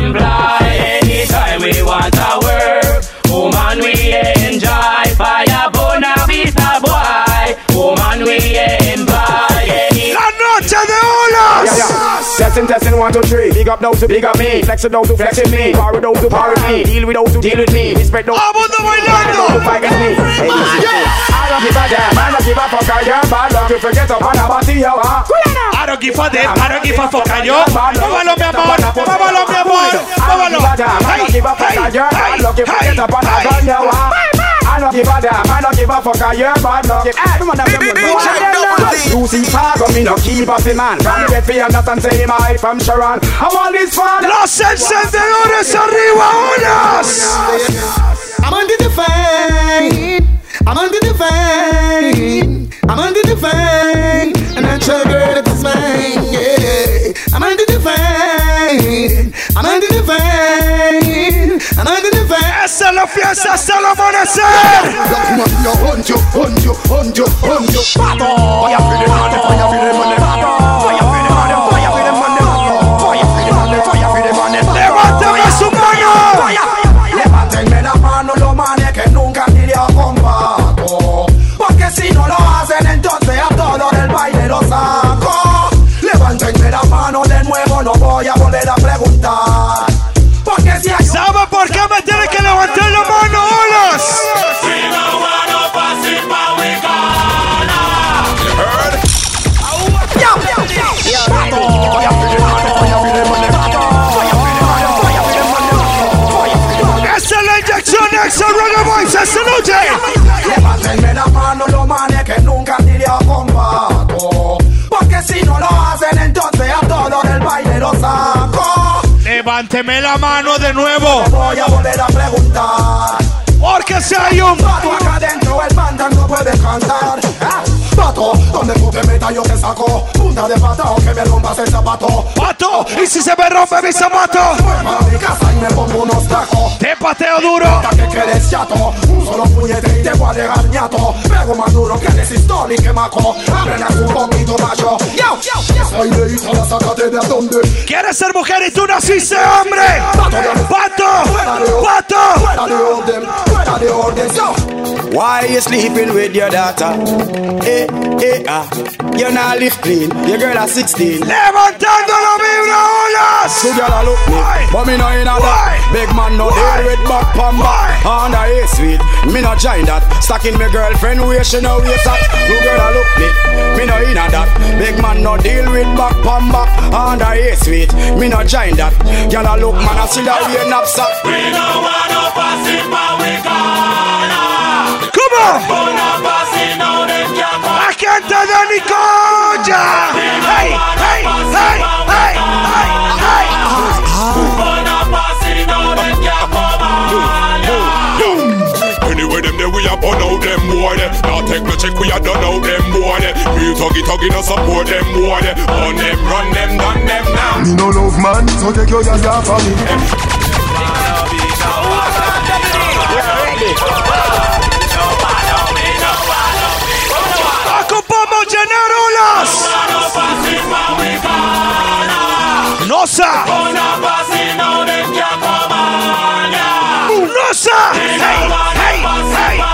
Testing, testing, one, two, three. Big up those who big up me. Flex those who flex me. Power those who power me. Deal with those who deal with me. Respect those who those who fight with me. Hey, I don't give a damn. I don't give a fuck. I am bad luck. You forget up on a body, yo. huh? I don't give a damn, I don't give a fuck, yo. Vámonos, mi amor, vámonos, mi amor, vámonos. I don't give a fuck. I am bad luck. You forget up on a gun, yo. huh? I don't give a damn, I don't give a fuck, I am bad luck. Hey, come on, them, them, them, You see, Fargo, me no keep up the man. From the bed for you, not and say him I from Sharon. I want this fun. Los encendedores arriba, olas. I'm under the fame. I'm under the fame. I'm under the fame. And I tell girl that it's mine. Yeah. I'm under the fame. I'm under the fame. I'm under the fame. Esa es la fiesta hasta el amanecer. Yo hunt you, hunt you, hunt you, hunt you. Fire for the money, fire for the money. Fire for the money, fire for the money. Fire for the money, fire for the money. Levántame su mano. Levántenme la mano los manes que nunca ni le combato. Porque si no lo hacen, entonces a todos del baile lo saco. Levántenme la mano de nuevo, no voy a volver a preguntar. Porque si hay ¿Sabe olas? Esa es la inyección extra Reggae Boys esta noche. Levántenme la mano los manes que nunca ni le combato. Porque si no lo hacen, entonces a todos del baile lo saco. Levánteme la mano de nuevo. Voy a volver a preguntar. Porque si un Pato acá adentro, el banda no puede cantar. Ah, Pato, donde tú te metas yo te saco. Punta de pata o que me rompas el zapato. Pato, y si se me rompe mi zapato, casa y me pongo unos tacos. Te pateo duro. Hasta que quedes chato, un solo puñete y te voy a dejar ñato. Pego más duro que resistol y que maco. Abren un poquito macho. Yo, yo, soy de Italia, sácate de donde. ¿Quieres ser mujer y tú naciste hombre? Pato, Fuera pato. Fuera de orden, fuera de orden. Yo, Why you sleeping with your daughter? Eh, eh, ah. You not live clean. Your girl at 16. Levantando la vibra, olas. So girl a look me, but me no in a. Big man no deal with back pam back. Under A sweet, me no join that. Stacking me girlfriend where she no waste that. You girl a look me, me no in a that. Big man no deal with back pam back. Under A sweet, me no join that. Girl a look man I see that we knapsack. We no want no passing, but we gonna. Come on. Gonna pass it now, them can't come. I can't tell any conja. Hey, hey, hey, a burn out them boy. They. Now take no check, we a done out them boy. They. Real tuggy tuggy no support them boy. They. On them, run them, done them now. Me no love man, so take your yaya for me. Ocupamos llenar olas. Nosa. Gonna pass it now, them can't come on. Nosa. Hey, hey, hey, hey, hey.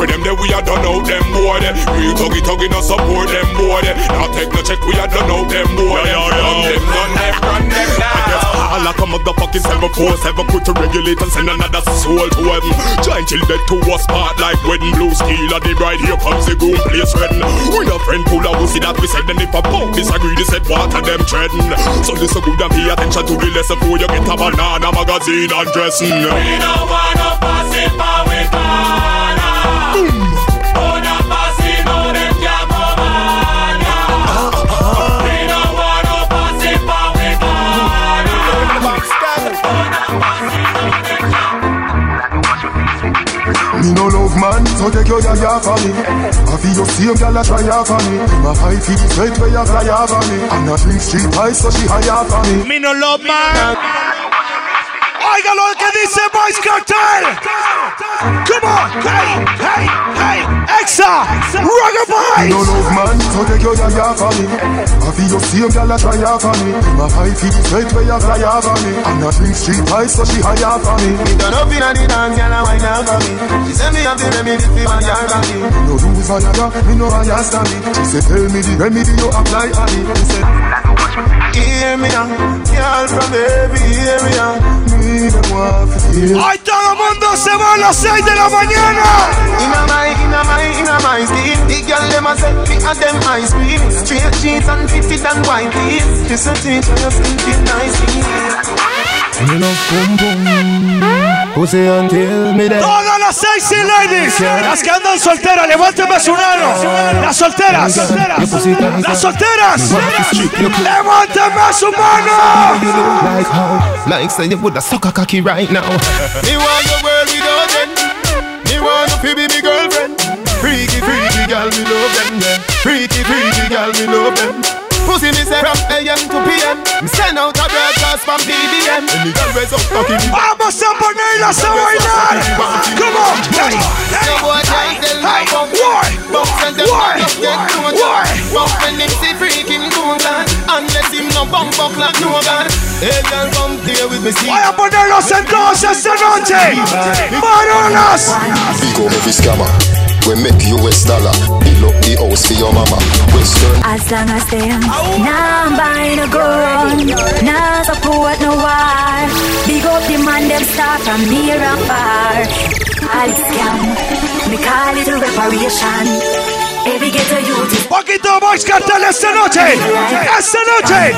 With them there we a done out them boy. They. Real tuggy tuggy no support them boy. They. Now take no check, we a done out them boy. They. On them, done them, run them now. All like a motherfucking 747 Put to regulate and send another soul to heaven Giant till dead to us part like wedding Blue steel of the bride Here comes the groom place wedding We no friend pull a pussy that we said Then if a punk disagree they said water them treading So listen good and pay attention to the lesson Before you get a banana magazine and dressing We no want no pass it, Me no so take your yaya for me. I feel your same girl a try for me. My five feet straight where you fly for me. I'm not drink street pie, so she higher for me. Me no love man. Oiga lo que dice Vybz Kartel. Come on, hey, hey, hey, Exa, Rugger Me no Boys. love man, so take your yaya for me. I feel your same girl a try for me. My five feet straight where you fly for me. I'm not drink street pie, so she higher for me. Me turn up inna the dance, girl, and wine out for me. She say me have the remedy for my yard for me. No lose do Viagra, me no understand me. She said, tell me the remedy you apply on me. She said, Hear me now, girl from every area. Me the want to feel. Hoy todo el mundo se va a las 6 de la mañana. Inna my, inna my, inna my skin. The girl them a say me and them ice cream. Straight jeans and fitted and white tees. Just a teach you fit nicely. Me love boom boom. Pussy until me dead. Todas las sexy ladies, las que andan solteras, levánteme su mano. Las solteras, las solteras, levánteme su mano. Like how, like say you would a suck a cocky right now. Me want your world without end. Me want to be me girlfriend. Freaky, freaky girl, me love them. Yeah. Freaky, freaky girl, me love them. Pussy me say from AM to PM. Me send out a broadcast from BBM. Any girl raise up fucking. Vamos a ponerlas a bailar. Come on, hey, hey, hey, hey, war, war, war. But when him see freaking good man, unless him no bump up like no gun. Hey girl, come play with me. See. Voy a ponerlos entonces esta noche. Varonas. Big home every scammer. We make US dollar. Build up the house for your mama. Western. As long as them nah buying a gun, nah support no war. Big up the man them start from near and far. All scam, me call it a reparation. Every ghetto youth is Poquito Vybz Kartel esta noche. Esta noche.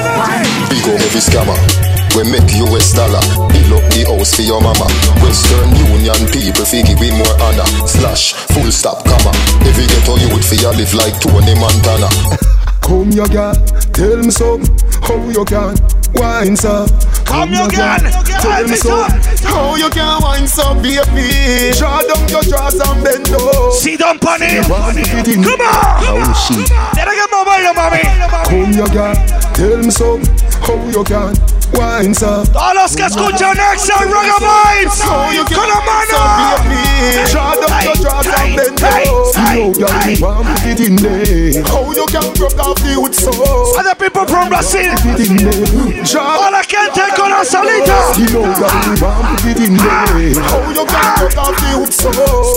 Big home every scammer. We make US dollar. Build up the house for your mama. Western Union people figure with more honor. Slash, full stop, comma. Every ghetto youth for you live like Tony Montana. Come your girl, tell me some how you can wine so. Come your girl, tell me some how you can wine so, baby. Draw down your drawers and bend low. See them pony. Come on. How she? Tiene que moverlo, mami. Come your girl, tell me some how you can wine so. Todos los que escuchan Exa Ragga Vibes. Con la mano. Draw down your drawers and in there. How you can broke off the wood so? Other people from Brazil. Put it in. All I can take on salita. You know that we want put it in there. How you can broke off the wood so?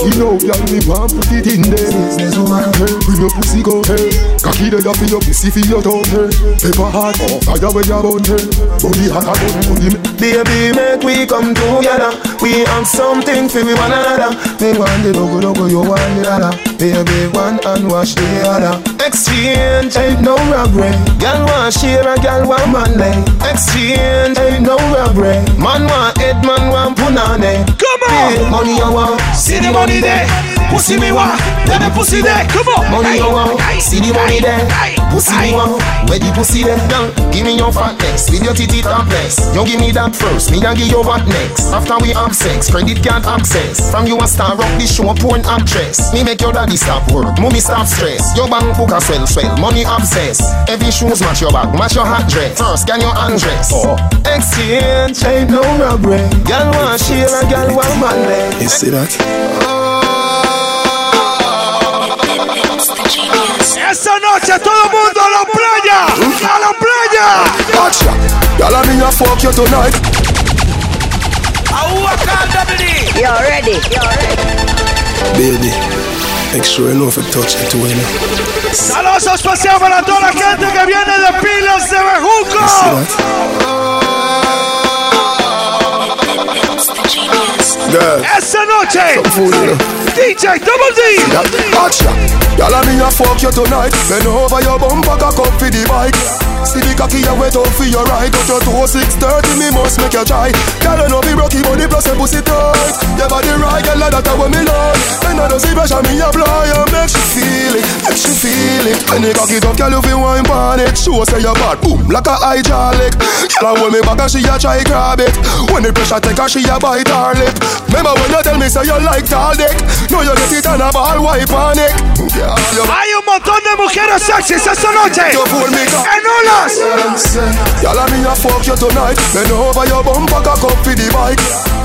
You know that we want put it in there. Hey, bring your pussy go, hey. Cocky there for your pussy for your tongue, hey. Paper hard, oh, fire where you burn, hey. Body hot, hot, body. Baby, make we come together. We have something for one another. Me want the logo, logo, you want the other. Baby, one and wash the other. Exchange ain't no robbery. Girl want share a girl want money. Exchange ain't no robbery. Man want head, man want punani. Come on, money you want. See the money there. Pussy me want. Let the pussy there. Come on, money you want. See the money there. Pussy me want. Where the pussy there? Girl, give me your fat next with your titty topless. You give me that first, me a give you what next. After we have sex, credit card access. From you a star up the show, porn actress. Me make your daddy stop work, mommy stop stress. Your bank book a swell, swell, money obsess. Every shoes match your bag, match your hat dress. First, can your undress? Oh. Exchange ain't no robbery. Girl want share a girl want money. You see that? Esta noche todo el mundo a la playa. A la playa. Gotcha. Girl, I mean, I fuck you tonight. You ready? You ready? Baby, make sure you know if It to win. Saludos especial para toda la gente que viene de Pilas de Bejuco. Girl, Esta noche, food, you know. DJ Double D. Gotcha. Girl, I mean, I fuck you tonight. Bend over your bumper, cock up for the bike. See the cocky you wet up for your right Got your toe 630, me must make you try. Girl, you know be rocky body plus your pussy tight. Your body right, girl, like that what me like. And I don't see pressure, me apply And make she feel it, make she feel it. When the cocky tough, girl, you feel wine pan it Show say your bad, boom, like a hydraulic. Girl, I hold me back and she a try grab it. When the pressure take her, she a bite her lip. Remember when you tell me say you like tall dick? No, you get it on a ball, wipe on it Hay un montón de mujeres sexys esta noche. En olas. Y'all me a fuck you tonight. Bend over your bumper, cock up for the bike.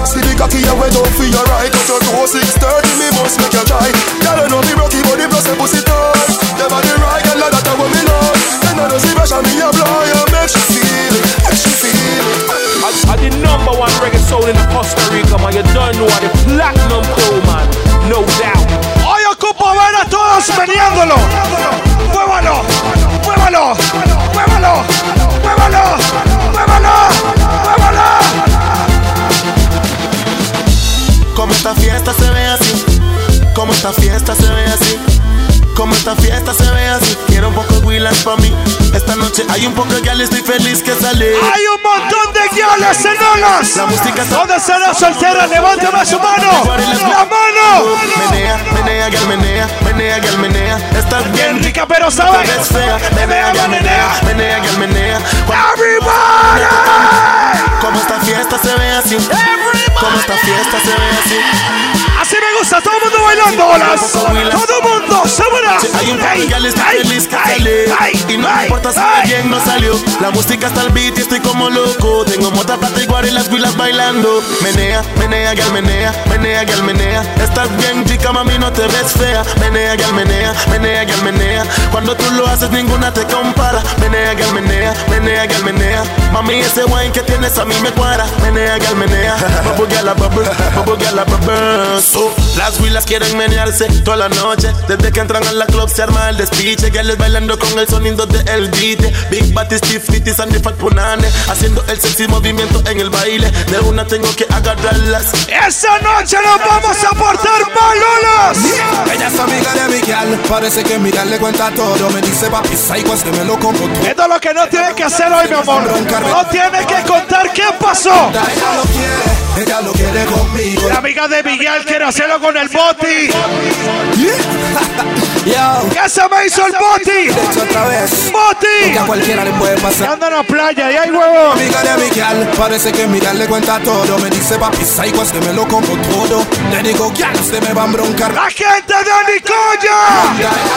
See the cocky you wet up for your right. Got your toe 630, me must make you try Y'all know me rocky body plus a pussy tight Your body right, like that what me love. And I don't see pressure, me a blow you Make she feel it, make she feel it I, I the number one reggae soul in Costa Rica, man. You don't know what the platinum crew, man. No doubt. Hoy ocupo ver a todos meneándolo. Muévalo, muévalo, muévalo, muévalo, muévalo, muévalo. Como esta fiesta se ve así, como esta fiesta se ve así, como esta fiesta se ve así. Quiero un poco de Willas para mí. Esta noche hay un poco de gal, estoy feliz que salí. Hay un montón de guiales en olas. La música está- ¿Dónde está la soltera? Levántame su mano. La mano. Menea, menea, gal, menea, menea, gal, menea. Estás bien rica, pero sabe. Fea. Menea, menea, menea, gal, menea. Everybody. Como esta fiesta se ve así. Como esta fiesta se ve así. Así me gusta, todo el mundo bailando olas. Todo el mundo, súbela. Hay un par de gales estoy feliz que salí Y no me importa si bien no salió. La música está al beat y estoy como loco. Tengo mota, plata y y las huilas bailando. Menea, menea, gal, menea Menea, gal, menea. Estás bien chica, mami, no te ves fea. Menea, gal, menea Menea, gal, menea. Cuando tú lo haces, ninguna te compara. Menea, gal, menea Menea, gal, menea. Mami, ese wine que tienes a mí me cuadra Menea, gal, menea. Bubble, gal, bubble Bubble, gal, bubble So, Las huilas quieren menearse toda la noche. Desde que entran a la club se arma el despiche. Gales bailando con el sonido de el Big Batty, Stiff Titties and the Fat Punane Haciendo el sexy movimiento en el baile De una tengo que agarrarlas Esta noche nos vamos a portar mal olas. Ella es amiga de Miguel Parece que Miguel le cuenta todo Me dice papi, psycho, este me lo como todo Esto es lo que no tiene que hacer hoy, mi amor. No tiene que contar qué pasó. Ella lo quiere, ella lo quiere conmigo La amiga de Miguel quiere hacerlo con el boti. ¿Qué se me hizo el boti? otra vez ¡Boti! Que a cualquiera le puede pasar anda en la playa y hay huevo. Amiga de Miguel, parece que Miguel le cuenta todo Me dice papi, psycho, este me lo como todo Le digo, ya, usted me va a broncar La gente de Nicoya.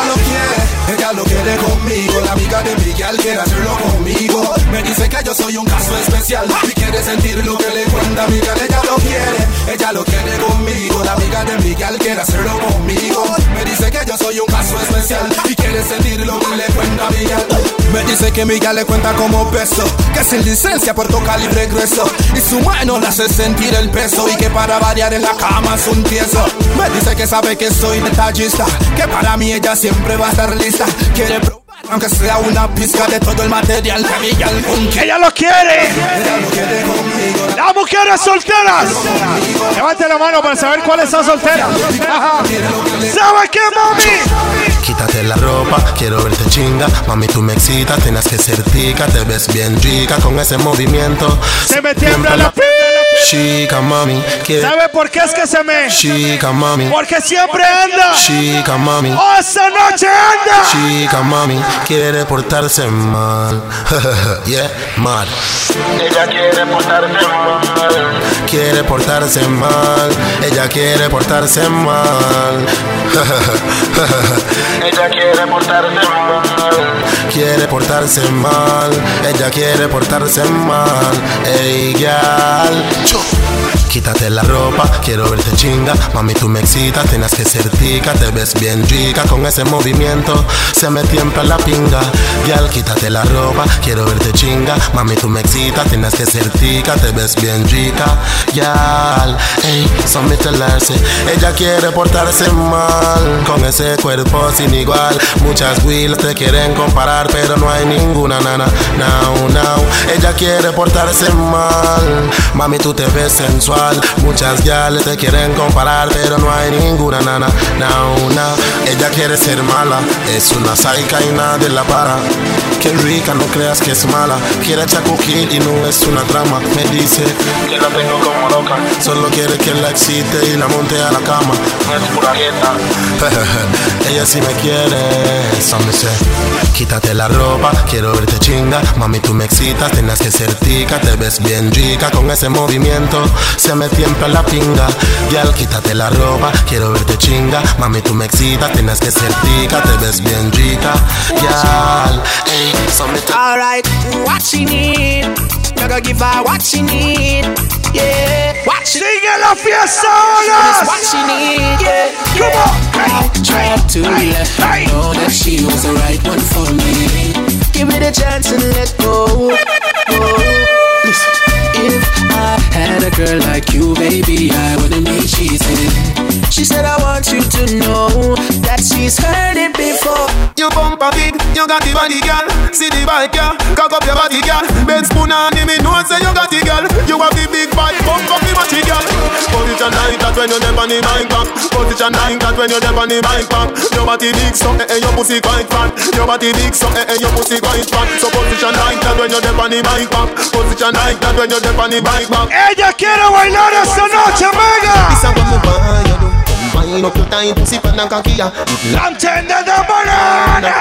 Lo quiere, ella lo quiere conmigo La amiga de Miguel quiere hacerlo conmigo Me dice que yo soy un caso especial Y quiere sentir lo que le cuenta Miguel Ella lo quiere, ella lo quiere conmigo La amiga de mi gal quiere hacerlo conmigo. Me dice que yo soy un caso especial y quiere sentir lo que le cuenta a mi gal. Me dice que mi gal le cuenta como peso, que sin licencia puerto calibre grueso y su mano le hace sentir el peso y que para variar en la cama es un tieso. Me dice que sabe que soy detallista, que para mí ella siempre va a estar lista. Quiere probar aunque sea una pizca de todo el material que mi gal con Ella lo quiere. Las mujeres solteras. Levante la mano para saber cuáles son solteras. Ajá. ¿Sabe qué, mami? Quítate la ropa, quiero verte chinga. Mami, tú me excitas, tienes que ser tica. Te ves bien rica con ese movimiento. Se me tiembla la piel. Chica, mami. quiere- ¿Sabe por qué es que se me? Chica, mami. Porque siempre anda. Chica, mami. ¡Oh, esta noche anda! Chica, mami, quiere portarse mal. yeah, mal. Ella quiere portarse mal. Quiere portarse mal. Ella quiere portarse mal. Ella quiere portarse mal. Quiere portarse mal. Ella quiere portarse mal. Ey, gal. Quítate la ropa, quiero verte chinga. Mami, tú me excitas, tienes que ser tica. Te ves bien rica con ese movimiento. Se me tiembla la pinga. Gal, quítate la ropa, quiero verte chinga. Mami, tú me excitas, tienes que ser tica. Te ves bien rica. Gal, ey, son telarse. Ella quiere portarse mal. Con ese cuerpo sin igual. Muchas wheels te quieren comparar, pero no hay ninguna nana. Now, now. Ella quiere portarse mal. Mami, tú te ves sensual. Muchas gales te quieren comparar, pero no hay ninguna nana. Now, now. Ella quiere ser mala. Es una saica y nadie la para. Qué rica, no creas que es mala. Quiere chacuquil y no es una trama. Me dice que la tengo como loca. Solo quiere que la excite y la monte a la cama. No es pura dieta. Ella sí me quiere. Eso me sé. Quítate la ropa, quiero verte chinga. Mami, tú me excitas, tienes que ser tica. Te ves bien rica con ese movimiento. Me tiembla la pinga. Gal, quítate la ropa, quiero verte chinga. Mami, tú me excitas, tienes que ser tica. Te ves bien rica. Gal, ey, so me Alright, what she need? You gotta give her what she need. Yeah, what she Sigue la fiesta That's ahora. what she need. Yeah, Come on. I tried to let her know that she was the right one for me. Give me the chance and let go. Oh, listen. If I had a girl like you, baby, I wouldn't be cheating. She said, I want you to know that she's heard it before. You bump a big, you got the body, girl. See the bike, yeah. Cock up your body, girl. Ben spoon on me, know say you got the girl. You have the big bike, bump up the matty, girl. Position like that when you dip on the bike back. Position like that when you dip on the bike back. Your body big, so eh, eh, your pussy quite fat. Your body big, so eh, eh, your pussy quite fat. So position like that when you dip on the bike back. Position like that when you dip on the bike back. Ella quiere bailar esta noche, mega. This a what me want you do. Combine up your time, pussy pan and cocky, yeah. Antenne de banana.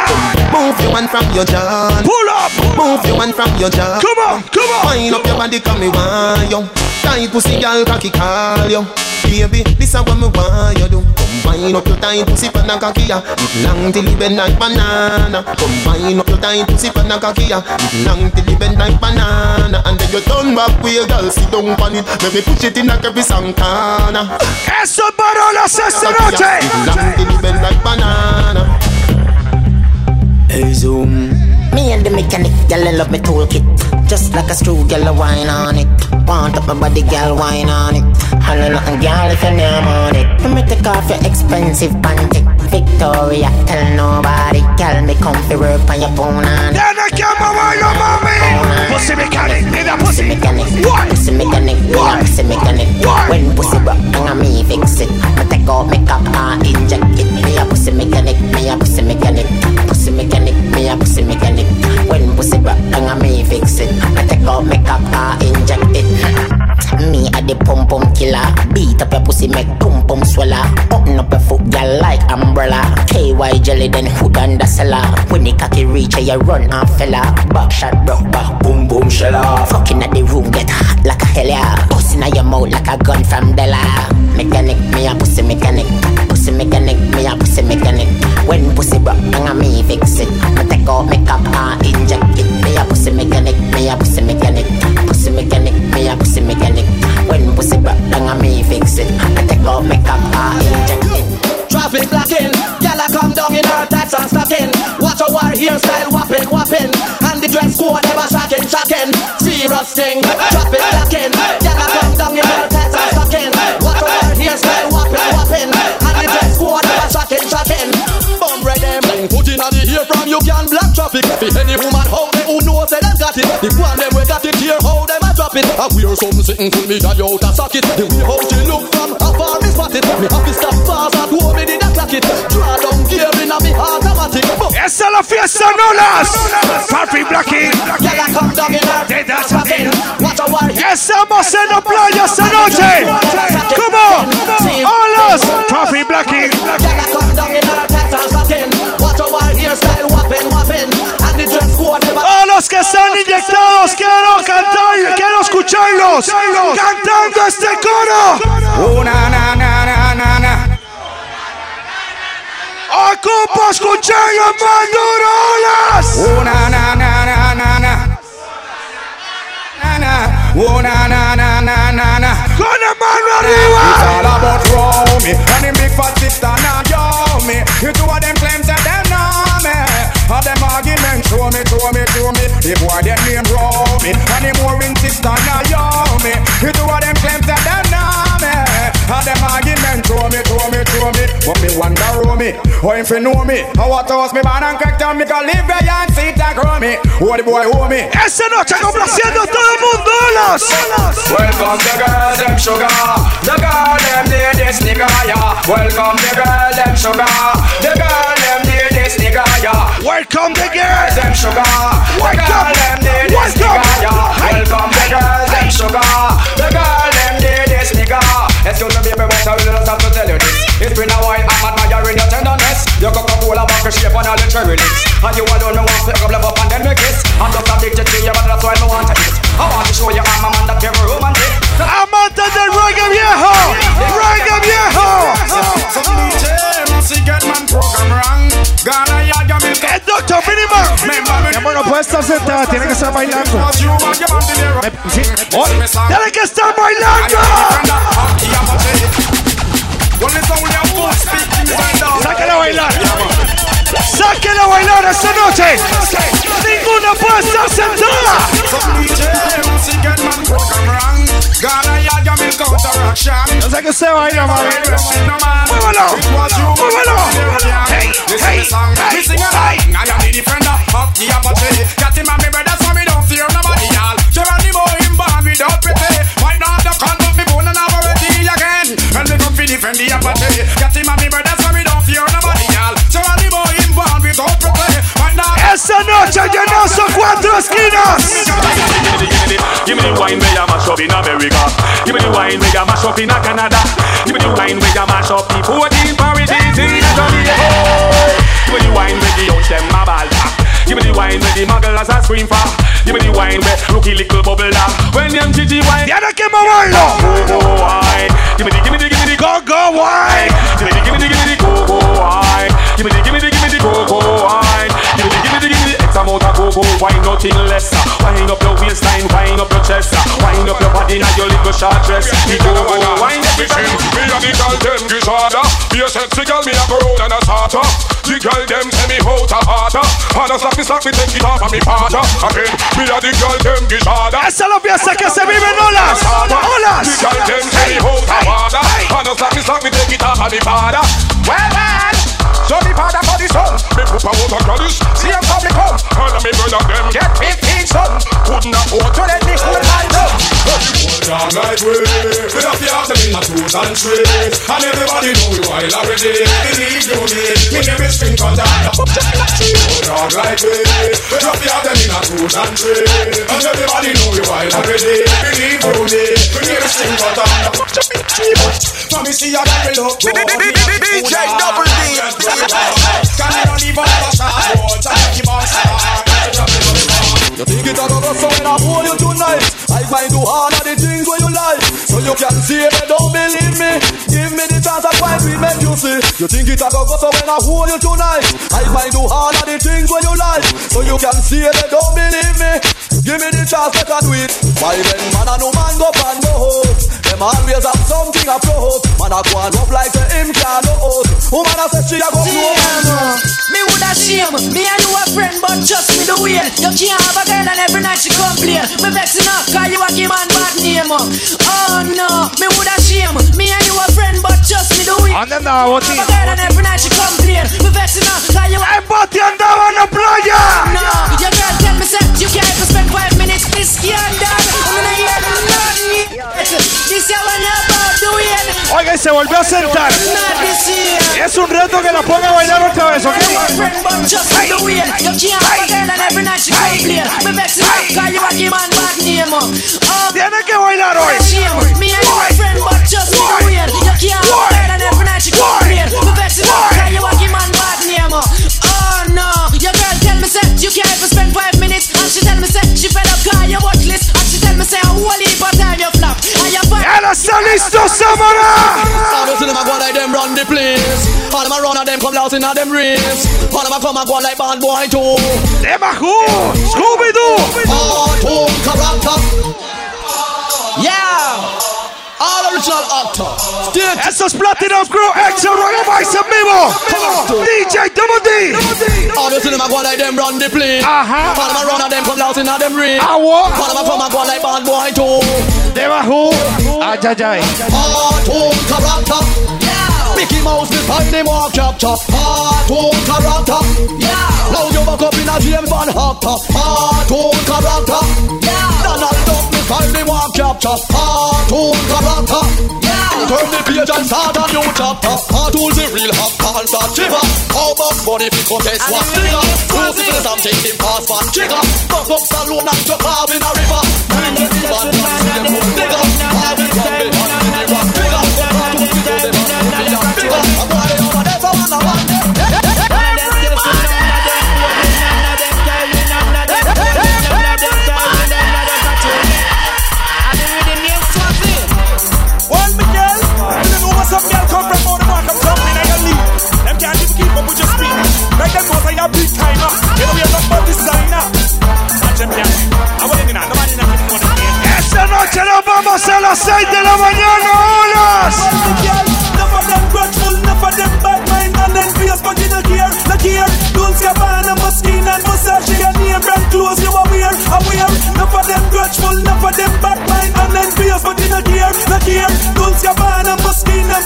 Move your one from your jaw. Pull up. Move your one from your jaw. Come on, come on. Wind up your body, come me want you. Tight pussy, girl, cocky call you. Baby, this a what me want you do. Combine up your tight pussy, pan and cocky, yeah. It long till you bend like banana. Combine up your tight pussy, pan and cocky, yeah. It long till you bend like banana. And then you turn back with your girl, sit down on it. Let me push it in like every Santana. Eso es para las esta noche. It long till you bend like banana. Hey, zoom. Me and the mechanic, girl, I love me toolkit. Just like a screw, girl, I wine on it. Want up my body, girl, wine on it. Holla nothing, girl, if your name on it. Let me take off your expensive panty. Victoria, tell nobody. Girl, me come fi work on your phone on it. Tiene que moverlo, mami. Pussy mechanic, mira Pussy pussy. mechanic, What? pussy mechanic, me a pussy mechanic. What? When pussy rock, and me fix it. I take out makeup and inject it. Me a pussy mechanic, me a pussy mechanic. Pussy mechanic, me a pussy mechanic. When pussy rock, and me fix it. I take out makeup and inject it. Me a the pum pum killer. Beat up your pussy, make pum pum swallow. Open up your foot, girl, like umbrella. KY jelly, then hood under cellar. When the cocky reach, you run and fella. Back shot, broke back, boom boom shella. Fucking at the room get hot like a hell yeah. Busting at your mouth like a gun from Della. Mechanic, me a pussy mechanic. Pussy mechanic, me a pussy mechanic. When pussy broke, I'm me fix it. I take out makeup and inject it. Me a pussy mechanic, me a pussy mechanic. Pussy mechanic, me a pussy mechanic. When pussy broke, I'm me fix it. I take out makeup and inject it. Traffic blocking, y'all come down in our tax and stocking. Our hairstyle whopping, whopping. And the dress code ever shocking, shocking. See rusting drop it, locking. Get a come down in all tights and stocking. Watch our hairstyle whopping, whopping. And the dress code ever shocking, shocking. Bum ready. Put in the hair from you can black traffic. Any woman out there who knows that I got it. The one them we got it here, how it. Uh, I wear something sitting pull me got you out of socket. The way how she look from afar me spot it. Me have to stop fast at home me did a clock it. Draw down gear in a me automatic. Esa es la fiesta Nolas. Papi Blackie. Gyal a come down in her tights and stocking. Watch her war Estamos en la playa esta noche. Come on. Olas. Papi Blackie. Gyal a come down in her tights and stocking. Escucharlos cantando este coro. Oh, na, na, na, na, na. Ocupo escucharlos más duro. Oh, na, na, na, na, na, na. Oh, na, na, na, na, na, na. Con la mano It's all about roll me And the big fat sister me You two of them claims that them know me All them arguments show me, show me, show me. The boy them name roll me. And the Maureen sister now me. You two of them claims that them know me. All them arguments show me, show me, show me. But me wonder roll me? How if you know me? How what house me born and cracked down Me can live there and see that grow me. Oh the boy hold me? Esta noche complaciendo todo el mundo, Olas. Welcome the girls, them sugar. The girl, them this nigga, yeah. Welcome the girl, them sugar. The girl, them need this nigga, yeah. Welcome the girls. Them sugar. The Welcome. them need this nigga, yeah. Welcome the girls, them sugar. The girl, them need this nigga. Excuse me, baby, but I will just have to tell you this. It's been a while, I'm admiring your tenderness. Your Coca-Cola vodka shape and all the cherry lips. And you alone, me want to pick up love up and then me kiss. I'm just addicted to you, but that's why me want to eat. I want to show you I'm a man that you're romantic. Amantes del reggae viejo. Reggae viejo. El doctor Miniman. Mi amor, no puede estar sentada, tiene que estar bailando. Sí. Oh, tiene que estar bailando. Sáquela a bailar. Sáquela a bailar esta noche. Ninguna puede estar sentada. No sé que se baila, mami. Muévalo. Muévalo. Hey, hey, hey, hey. Esta noche llenazo cuatro esquinas. Give me the wine where you mash up in America. Give me the wine where you mash up in Canada. Give me the wine where you mash up the 14 parishes in Jamaica. Give me the wine where the out them a ball. Give me the wine where the mugglers a scream for. Give me the wine where rookie little bubble up. When them GG wine. Tiene que moverlo. Go go wine. Give me the, give me the, give me the Go, go, wine. Give me the, give me the, give me the go go wine. Give me the, give me the, give me the go go wine. Go go wine, nothing less. Wind up your waistline, wind up your chest, wind up your body and your little short dress. We go go wine Everything, me and the girl them get harder Be a sexy girl, me a go round and a starter. The girl them say me out a harder And a slap me slap me take it off of me father Again, me and the girl them get harder Esa es la fiesta que se vive en olas. Olas. The girl them say me out a harder And a slap me slap me take it off of me father Well, well so me father for the son. Me put out a goddess See him come me come And me brother them. Get 15 son Couldn't afford to let me school my love Down like way, we have to have them in a two and three And everybody know we wild already Believe you me, me name is Spring Cutter Down like way, we have have them in a two and three And everybody know we wild already Believe you me, me name is Spring Cutter For me see a girl look good DJ Double D Can you not leave another shot Water, keep on You think it a go so when I hold you tonight I find you hard at the things where you like So you can see it, don't believe me Give me the chance I find we make you see You think it a go so when I hold you tonight I find you hard at the things where you like So you can see it, don't believe me Give me the chance I can do it Why when man and no man go pan no hope Them always have something a float Man a go and up like the him can no out Woman a say she a go man Me woulda shame. Me and you a friend, but trust me the way. You can't have a girl and every night she complain. Me vexing up, cause you a give man bad name. Oh no, me woulda shame. Me and you a friend, but trust me the way. Andando, Boti. Have a girl and every night she complain. Me cause you a Hey, Boti andava na playa. no, your girl tell me say you can't even spend five minutes this scandal. I'm gonna hear nothing. This when you're about doing. Oiga, y se volvió a sentar. Es un reto que la ponga a bailar otra vez, ¿ok? Just like the way you can't have a girl and every night she complain. Me vexing up 'cause you a give man bad name. Oh, Tiene que bailar hoy. Me and you a friend, but just me the way. You can't have a girl and every night she complain. Me vexing up 'cause you a give man bad name. Uh. Oh no, your girl tell me say you can't even spend five minutes, and she tell me say she fed up 'cause you watch list, and she tell me say a whole heap of time you flop, and you find. ¡Ya está listo, Samara! All you see them a go like them run the place. All them a run and them come loud in a them race. All them a come and go like bad boy too. Them a who? Scooby-Doo! Ah, Cartoon character. Yeah. All original actor. State. Eso es Platinum Crew Exa Ragga Vibes en vivo. DJ Double D. All you see them a go like them run the place. Ajá. All them a run and them come loud in a them race. Agua. All them a come and go like bad boy too. Them a who? Ay, ay, ay. Cartoon character. Yeah. Mickey Mouse beside him walk chop chop. Cartoon character. Yeah. Now you back up in a James Bond actor. Cartoon character. Yeah. Beside him walk chop. Cartoon character. Yeah. Turn the page and start a new chapter. Cartoon's the real hot pants and shiver. How about money pick up his one nigga? Who's the first I'm taking fast trigger? Fuck up saloon and jump out in a river. Bring the band back to them old nigga. How we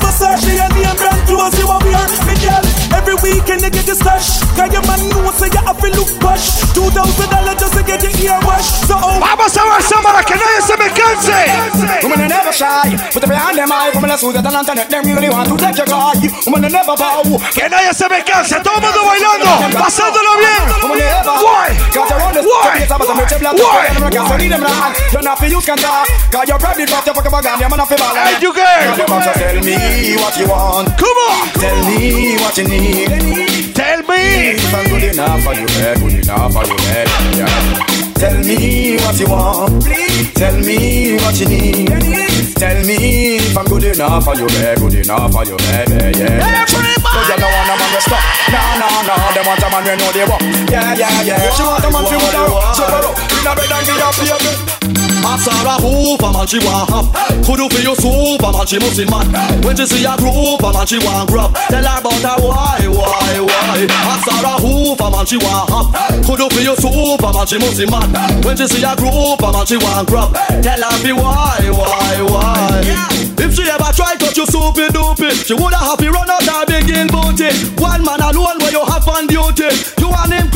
Versace, your name brand clothes you are wear. Me girl, every weekend you get your stash, your man say you have to look. Two thousand dollars to get your ear. So Vamos a ver, Samara, que nadie se me canse. Women are never shy. Put them behind them eye. Women are sweet and internet. Them really want to take your guy. Women are never bow. Que nadie se me canse. Todo mundo bailando, pasándolo bien. Women are never. Why? Cause you're on the Why? street. I'm a black. Why? I'm a cat. So leave them alone. You're not for use can talk. Cause you're probably got to fuck about gun. You're not for ball. Hey, you girl. Cause you must tell me what you want. Come on. Tell me what you need. Tell me. If I'm good enough for you, eh, good enough for you, eh, yeah. Tell me what you want. Please. Tell me what you need. Tell me if I'm good enough for you, eh, good enough for you, eh, yeah. So you don't want a man to stop. No, no, no. They want a man we know they want. Yeah, yeah, yeah. She want a man to with her. So go in a bed and be a baby. Masara hoof, a man she want hop. Could do for your soup, a man she must mad. When she see a group, a man she want grub. Tell her about her why, why, why. Masara hoof, a man she want hop. Could do for your soup, a man she must mad. When she see a group, a man she want grub. Tell her be why, why, why. If she ever try touch you soupy doopy, she woulda happy run out and begin booty. One man alone where you have on duty. You want him.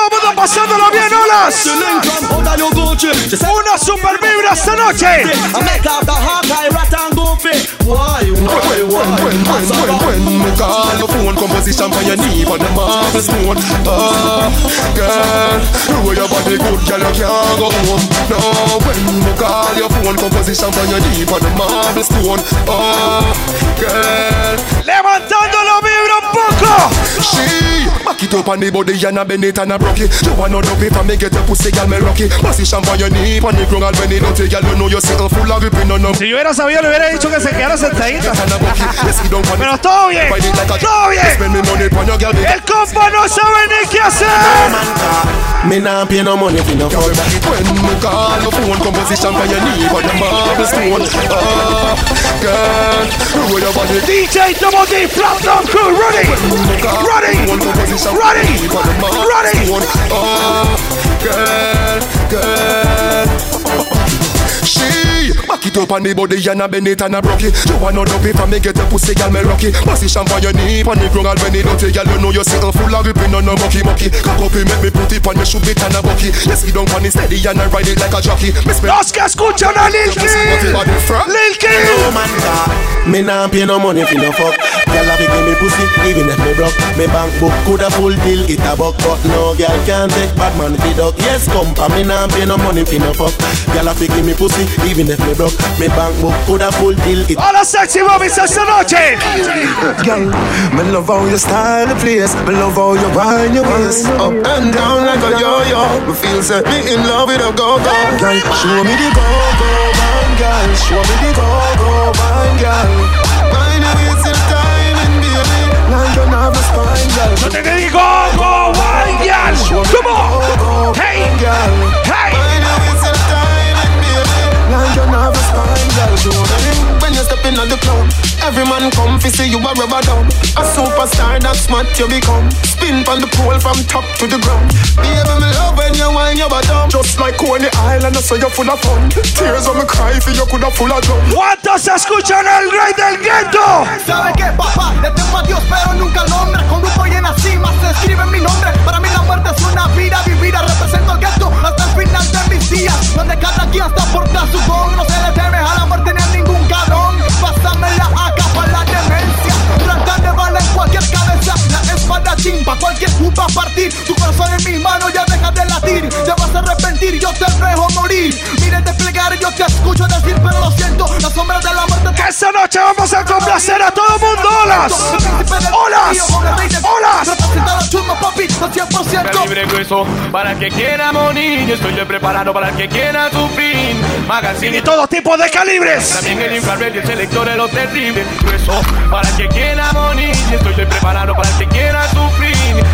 El mundo pasándolo bien, olas. She link from under your Gucci. She say, Una super vibra esta noche. I make up the hawk, I rat and goofy. Why, why, why? When, when, when, when me call your phone composition for your knee on the marble stone Ah, girl, roll your body good, girl, you can't go home No, when me call your phone composition for your knee on the marble girl Levantándolo vibra un poco. She Back it up on the body and a bend it and a broke it You want no dopey for me get your pussy girl me rocky. Position for your knee on the ground when it don't take girl you know you're sitting full of whipping on up Si yo hubiera sabido, le hubiera dicho que se quedara sentadita. Pero todo bien, todo bien. El compa no sabe ni qué hacer. Me nah pay no money for no fuck When me call your phone composition for your knee the marble stone girl, your body DJ Double D, Platinum Crew, running, running, Ready? Ready? Oh, girl, girl. Back it up on the body and a bend it and a broke it. You want no dopey from me get your pussy girl me lucky. Position for your knee on the ground and when it dirty girl you know you're sitting full of ripping on no mucky mucky. Cock up make me put it on me shoot it and a bucky. Let's get down on it steady and I ride it like a jockey. Me Los que escuchan a Lil Kim. Lil Kim. No man. Me nah pay no money for no fuck. Girl a give me pussy even if me broke. Me bank book coulda full deal it a buck, but no girl can't take bad man fi duck. Yes, come pa me nah pay no money for no fuck. Girl a give me pussy even if me broke. Me bank book coulda full deal it. Hola sexy mommies esta noche. Girl, me love how you style the place. Me love how you wind your waist up and down like a yo-yo. Me feel set me in love with a go-go. Girl, show me the go-go, wine, girl. Show me the go-go, wine, girl. Mind your waist till time and baby, like you a spine, girl. No te digo go wine, girl. Come on. Hey, hey. Step in on the club. Every man come fi see you a rubber dub A superstar that's smart you become Spin from the pole from top to the ground Baby me love when you whine your bottom Just like Coney Island I saw you full of fun Tears on me cry for you coulda full of drum ¿Cuántos escuchan el rey del gueto? ¿Sabe qué, papá? Le temo a Dios, pero nunca al hombre. Con grupo y en la cima se escribe mi nombre. Libre grueso para el que quiera morir. Yo estoy preparado para el que quiera sufrir. Magazine Y todo tipo de calibres. También el infrared y el selector de lo terrible. Grueso para el que quiera morir. Yo estoy preparado para el que quiera sufrir.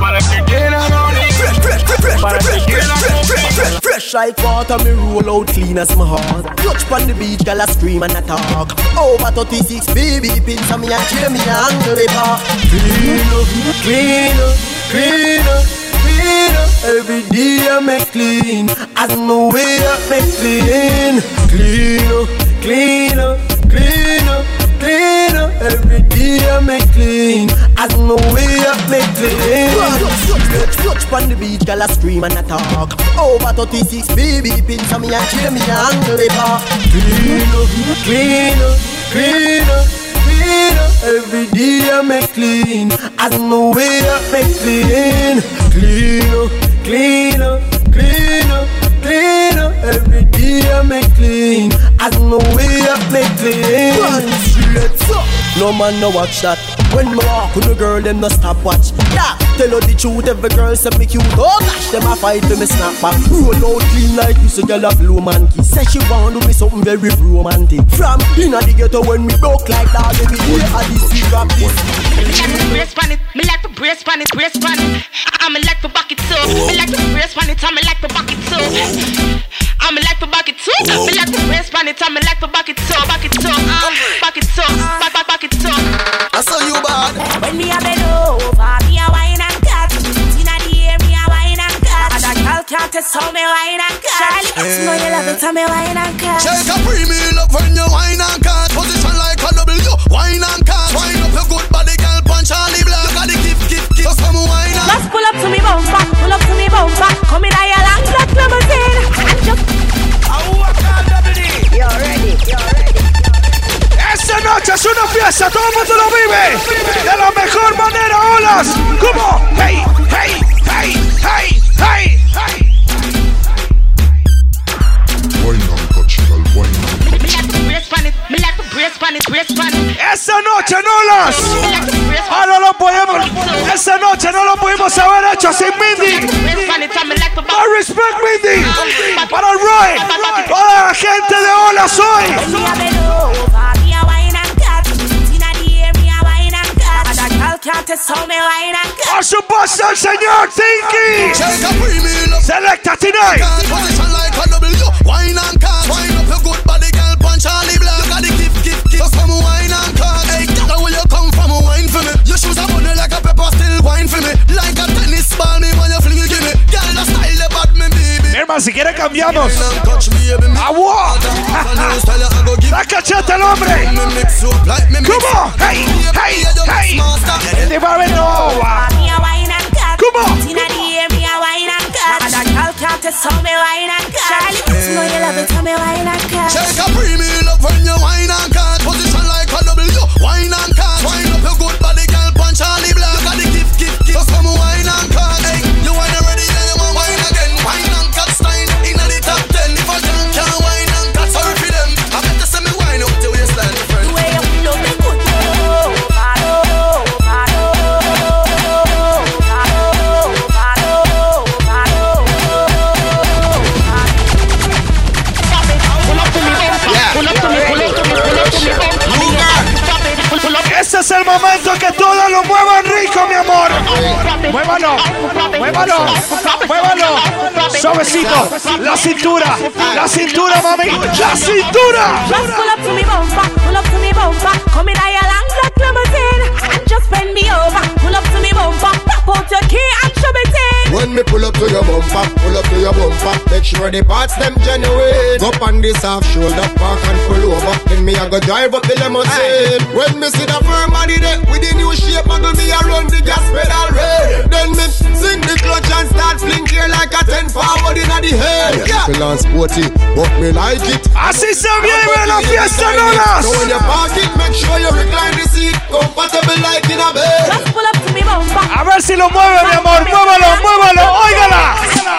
Para el que quiera morir. Para el que quiera sufrir. Fresh like water, me roll out clean as my heart. Touch on the beach, girl, I scream and I talk. Over 36, baby, pins on me and kill me and the park. Clean up, clean up, clean up, clean up. Every day I make clean, as no way I make clean. Clean up, clean up, clean up, clean up. Every day I make clean, as no way I make clean. Touch on the beach, girl, I scream and I talk. Over 36, baby, pins on me and kill me and the. Clean up, clean up, clean up. Clean every day I make clean. As no way I make clean. Clean up, clean up, clean up, clean up. Every day I make clean. As no way I make clean. Straight up. No man no watch that. When me walk with the girl, them no stop watch. Yeah, tell her the truth, every girl say me cute. Oh gosh, them a fight for me snap back. Roll out clean like you, so girl a blow man key. Say she want do me something very romantic. From inna the ghetto when we broke like that, every day I this see rap this. Me like to brace on it, me like to brace on it, brace on it. I'm like to back it too. Me like to brace on it, I'm like to back it too. I'm like to back it too. Me like to brace on it, I'm like to back it too, back it too, uh, back it too, back back back it too. I saw you bad. When me a bend over, me a wine and cut. Inna the air, me a wine and cut. And that girl can't test how me wine and cut. Charlie, you know you love it, how me wine and cut. Shake a premium love when you wine and cut. Position like a W, wine and cut. Wine up your good body, girl, punch Charly Black. Got the gift, gift, gift. So come wine and Just pull up to me bumper, pull up to me bumper. Come in a Esta noche es una fiesta, todo el mundo lo vive de la mejor manera, olas. Como, hey, hey, hey, hey, hey, hey. Esta noche no las. Ah, no lo podemos. Esta noche no lo pudimos haber hecho sin Mindy. I respect Mindy. Para Roy, toda la gente de olas hoy. Can't test how me wine and cut. Por supuesto, el señor Tinky. Selecta tonight. Position like a W, wine and cut. Wine up your good body, girl, punch Charly Black. Got the gift, gift, gift. So come wine and cut. Hey, girl, where you come from? Wine for me. Your shoes are bunny like a pepper, still wine for me. Like a si quiere cambiamos. ¡Agua! ¡La cacheta el hombre! ¿Cómo? ¡Hey! ¡Hey! ¡Hey! ¡De Barbenova! Come on. Inna the air, me a wine and cut. And a girl can't test how me wine and cut. Charlie, you know you love it, how me wine and cut. Take a premium love when you wine and cut. Position like a W, wine and cut. Ese es el momento que todos lo muevan rico, mi amor. Muévalo, muévalo, muévalo. Suavecito, la cintura, la cintura, mami, la cintura. Just pull up to me bumper, pull up to me bumper. Come in a long black limousine and just bend me over. Pull up to me bumper, pop your key and show me. When me pull up to your bumper, pull up to your bumper, make sure the parts them genuine. Up on this half shoulder, park and pull over. Then me I go drive up the limousine. When me see the firm body there with the new shape, muggle me around the gas pedal red. Then me sing the clutch and start fling here like a ten forward inna the head. Yeah. Feel and sporty, but me like it. Así se vive la fiesta, nonas. So when you park it, make sure you recline the seat, comfortable like in a bed. Just pull up to me bumper. A ver si lo mueve, mi amor, muévalo, muévalo, óigala.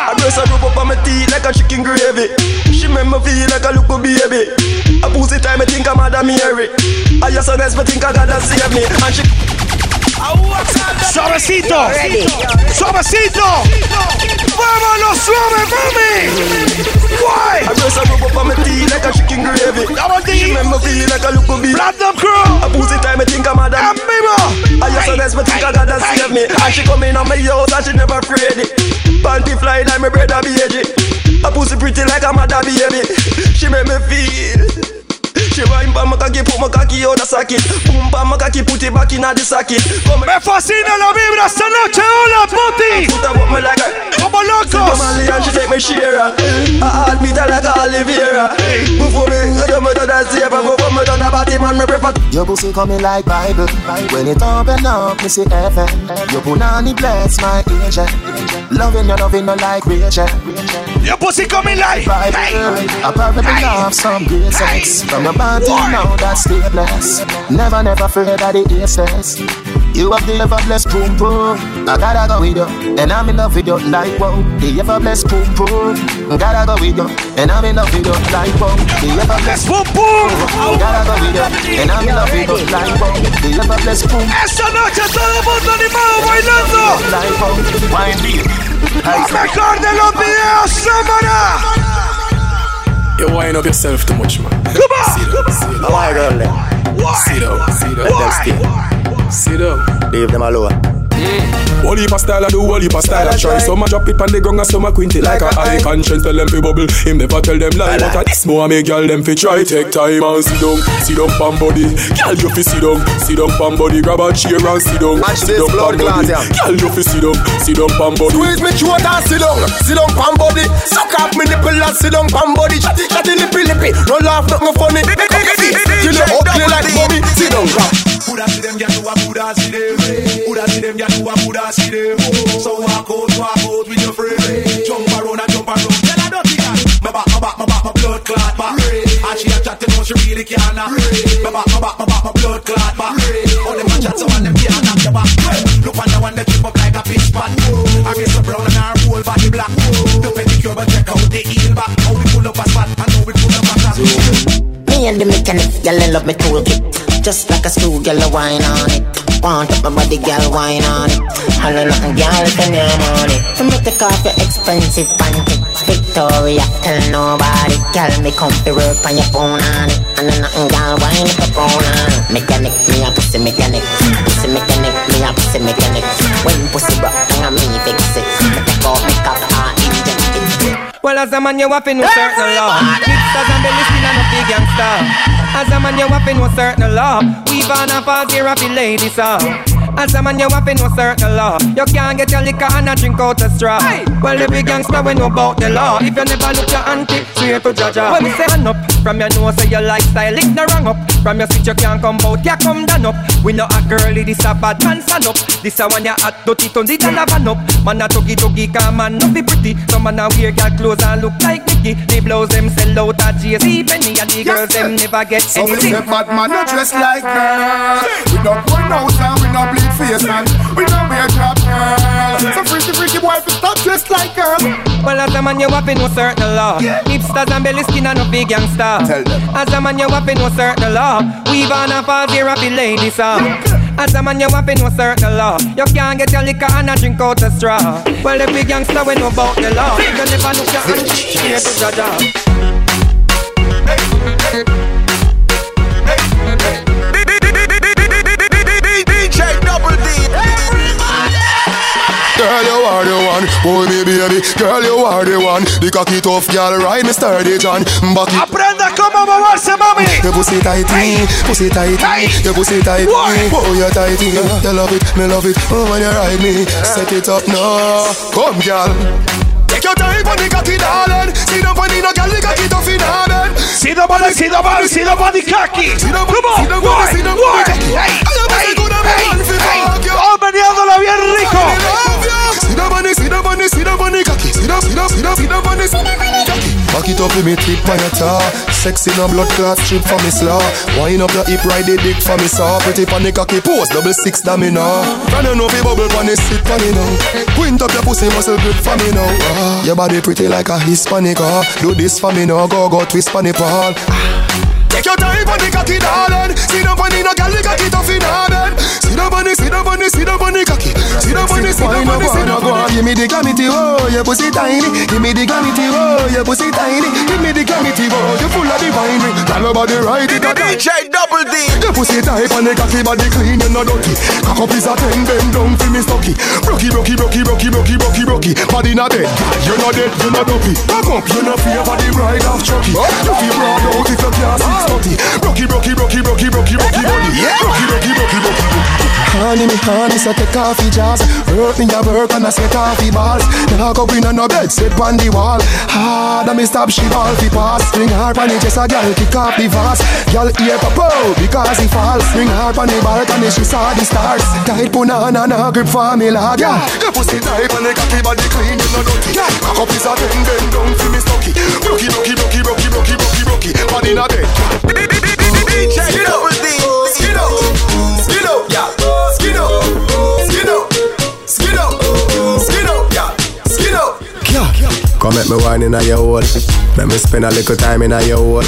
I dress her rub up on my teeth like a chicken gravy. She make me feel like a little baby. I pussy time, I think I'm Mother Mary. I just a me think I gotta save me. And she Suavecito, suavecito. Muévalo suave, mami. Why? I dress her rub up on my teeth like a chicken gravy. She make me feel like a little baby. Platinum crew. I pussy time, I think I'm Mother Mary. I just a me think I gotta save me. And she come in on my house and she never afraid it. Panty fly like my brother baby. I pussy pretty like a mother baby. She make me feel. She wine pa my cocky, put my cocky out the socket. Boom pa my cocky, put it back in the socket. Come Me fascina la vibra esta noche, hola, puti. Put her up like a Como locos. Mali and she take me share. I heart beat her like a Oliveira. Before me, you me done that safe. Before me done that body man, me prefer. Your pussy coming like Bible. When it open up, me see heaven. Your punani bless my angel. Loving you, loving you like Rachel. Your pussy coming like Bible. I probably love some great sex. From your body now that's stay blessed. Never, never afraid of the aces. You have the ever blessed boom boom. I gotta go with you, and I'm in love with you like wow. The ever blessed boom boom. Gotta go with you, and I'm in love with you like wow. The ever blessed boom boom. Gotta go with you, and I'm in love with you like wow. The ever blessed boom. Esta noche todo el mundo animado bailando. Like wow, wine beat. Lo mejor de los videos, Samara. You wind up yourself too much, man. Come on. Sit down, sit down. Why, girl? Sit down, sit down. Let them stay. Sit down. Leave them alone. Whole heap of style I do, whole heap of style I try. Some a drop it on the ground and some a quint it like a eye Conscience tell them fi bubble, him never tell them lie But a this more make y'all them fi try. Take time and sit down, sit down pan body. Girl you fi sit down, sit down pan body. Grab a chair and sit down, sit down pan body. Girl you fi sit down, sit down pan body. Squeeze me throat and sit down, sit down pan body. Suck off me nipple and sit down pan body. Chatty chatty lippy lippy, no laugh nothing funny. You know ugly like mommy, sit down. Coulda see them get to a Coulda see them Coulda see them get to a Coulda see them So walk out, walk out with your friend. Jump around and jump around. Tell her dirty girl. My back, my back, my back, my blood clot back And she a chat to know she really can't My back, my back, my back, my blood clot back All them a chat so all them can't knock your back Look on the one that trip up like a fish pot I guess the brown and her whole body black. The pedicure but check out the heel back. How we pull up a spot and how we pull up a clock Me and the mechanic, I love me toolkit. Just like a school girl, I wine on it. Want up my body, girl, wine on it. Holla nothing, girl, can you on it? To me take off your expensive panty. Victoria, tell nobody. Girl, me come to work on your phone on it. Then nothing, girl, wine up your phone on it. Mechanic, me a pussy mechanic. Pussy mechanic, me a pussy mechanic. When pussy broke, then I me fix it. Me take off, make up, ah, inject it. Well, as a man, you have to know certain law. Mixers and belly still and a big gangster. As a man, you have to know certain law. We van a fast here the ladies, uh. As a man, you have to know certain law. You can't get your liquor and a drink out a straw. Hey. Well, every gangster we know about the law. If you never look your auntie, swear to Jaja. When we say hand up, from your nose, say your lifestyle, lick the wrong up. From your switch, you can't come out, you come down up. We know a girlie, this a bad man stand up. This a one you hot, dirty, turn the dollar van up. Man a tuggy tuggy, come man, no be pretty. Some man a wear girl clothes and look like Mickey. They blows them sell out at JC Penney, and the girls them never get So we anything. say bad man not dress like girl We don't go out and we don't bleed face and We don't wear drop girl So freaky freaky boy fi stop dress like girl Well, as a man, you have know certain law. Hipsters and belly skin and no big gangster. As a man, you have know certain law. Weave on a fall zero for ladies song. As a man, you have know certain law. You can't get your liquor and a drink out a straw. Well, every gangster we know about the law. You never look your hand, here to Jaja. Girl, you are the one, oh, boy, me baby. Girl, you are the one. The cocky tough girl, ride me sturdy John. Back it. Aprenda cómo moverse, mami. Your pussy tighty, pussy tighty, your pussy tighty. Oh, you tighty, you love it, me love it. Oh, when you ride me, set it up now. Come, girl. Take your time on the cocky, darling. See the money, no girl, the cocky tough in her bed. See the body, see the body, see the body cocky. See the Come on, see the boy, body, see the boy. body cocky. Hey, I love hey, it, good, I'm a hey, man for hey. fuck you. Oh, meneándolo bien rico. See the money, see the money, see the money cocky. See the, see the, see the, see the money, see the money cocky. Back it up, let me tip on your tar. Sexy no blood clot strip for me slaw. Wind up your hip, ride the dick for me saw. Pretty the cocky pose, double six da me now. Can you know fi bubble pon the sit pon me now? Quint up your pussy muscle grip for me now. Ah, your body pretty like a Hispanic. Ah, do this for me now, go go twist pon the pole. Take your time on the cocky, darling. See the money, no girl, the cocky tough in her bed. See the money, see the money, see the money cocky. See the money, see the money, see the money. Give me the glamity, oh, your pussy tiny. Give me the glamity, oh, your pussy tiny. Give me the glamity, oh, you full of the winery. Tell nobody right it a DJ Double D. Your pussy tight and the cocky body clean, you no dirty. Cock up is a ten, bend down for me stocky. Brocky, brocky, brocky. Body not dead, You're not dead, you not dopey. Back up, you not fear for the ride of Chucky. You feel broad out if you can't six thirty. Brocky, brocky, brocky, brocky, brocky, brocky body. Brocky, brocky, brocky, brocky, brocky. Honey, me honey, so take off your jaws. Work me a work and I sweat off your balls. Now go in on no bed, sit on the wall. Hard and me stop she ball fi pass. Swing hard on the chest, a girl kick off the vase. Girl ear pop out because he falls. Swing hard on the balcony, she saw the stars. Tight punana, na grip for me lad. Yeah, your pussy tight and the cocky body clean, you no dirty. Cock up is a ten, bend down fi me stocky. Brocky, brocky, brocky, brocky, brocky, brocky, brocky. Body not dead. DJ Double D. Skin up, skin up, yeah. Skin up, skin up, skin up, skin up, yeah. Skin up. Come make me wine in a your hole. Let me spend a little time in a your hole.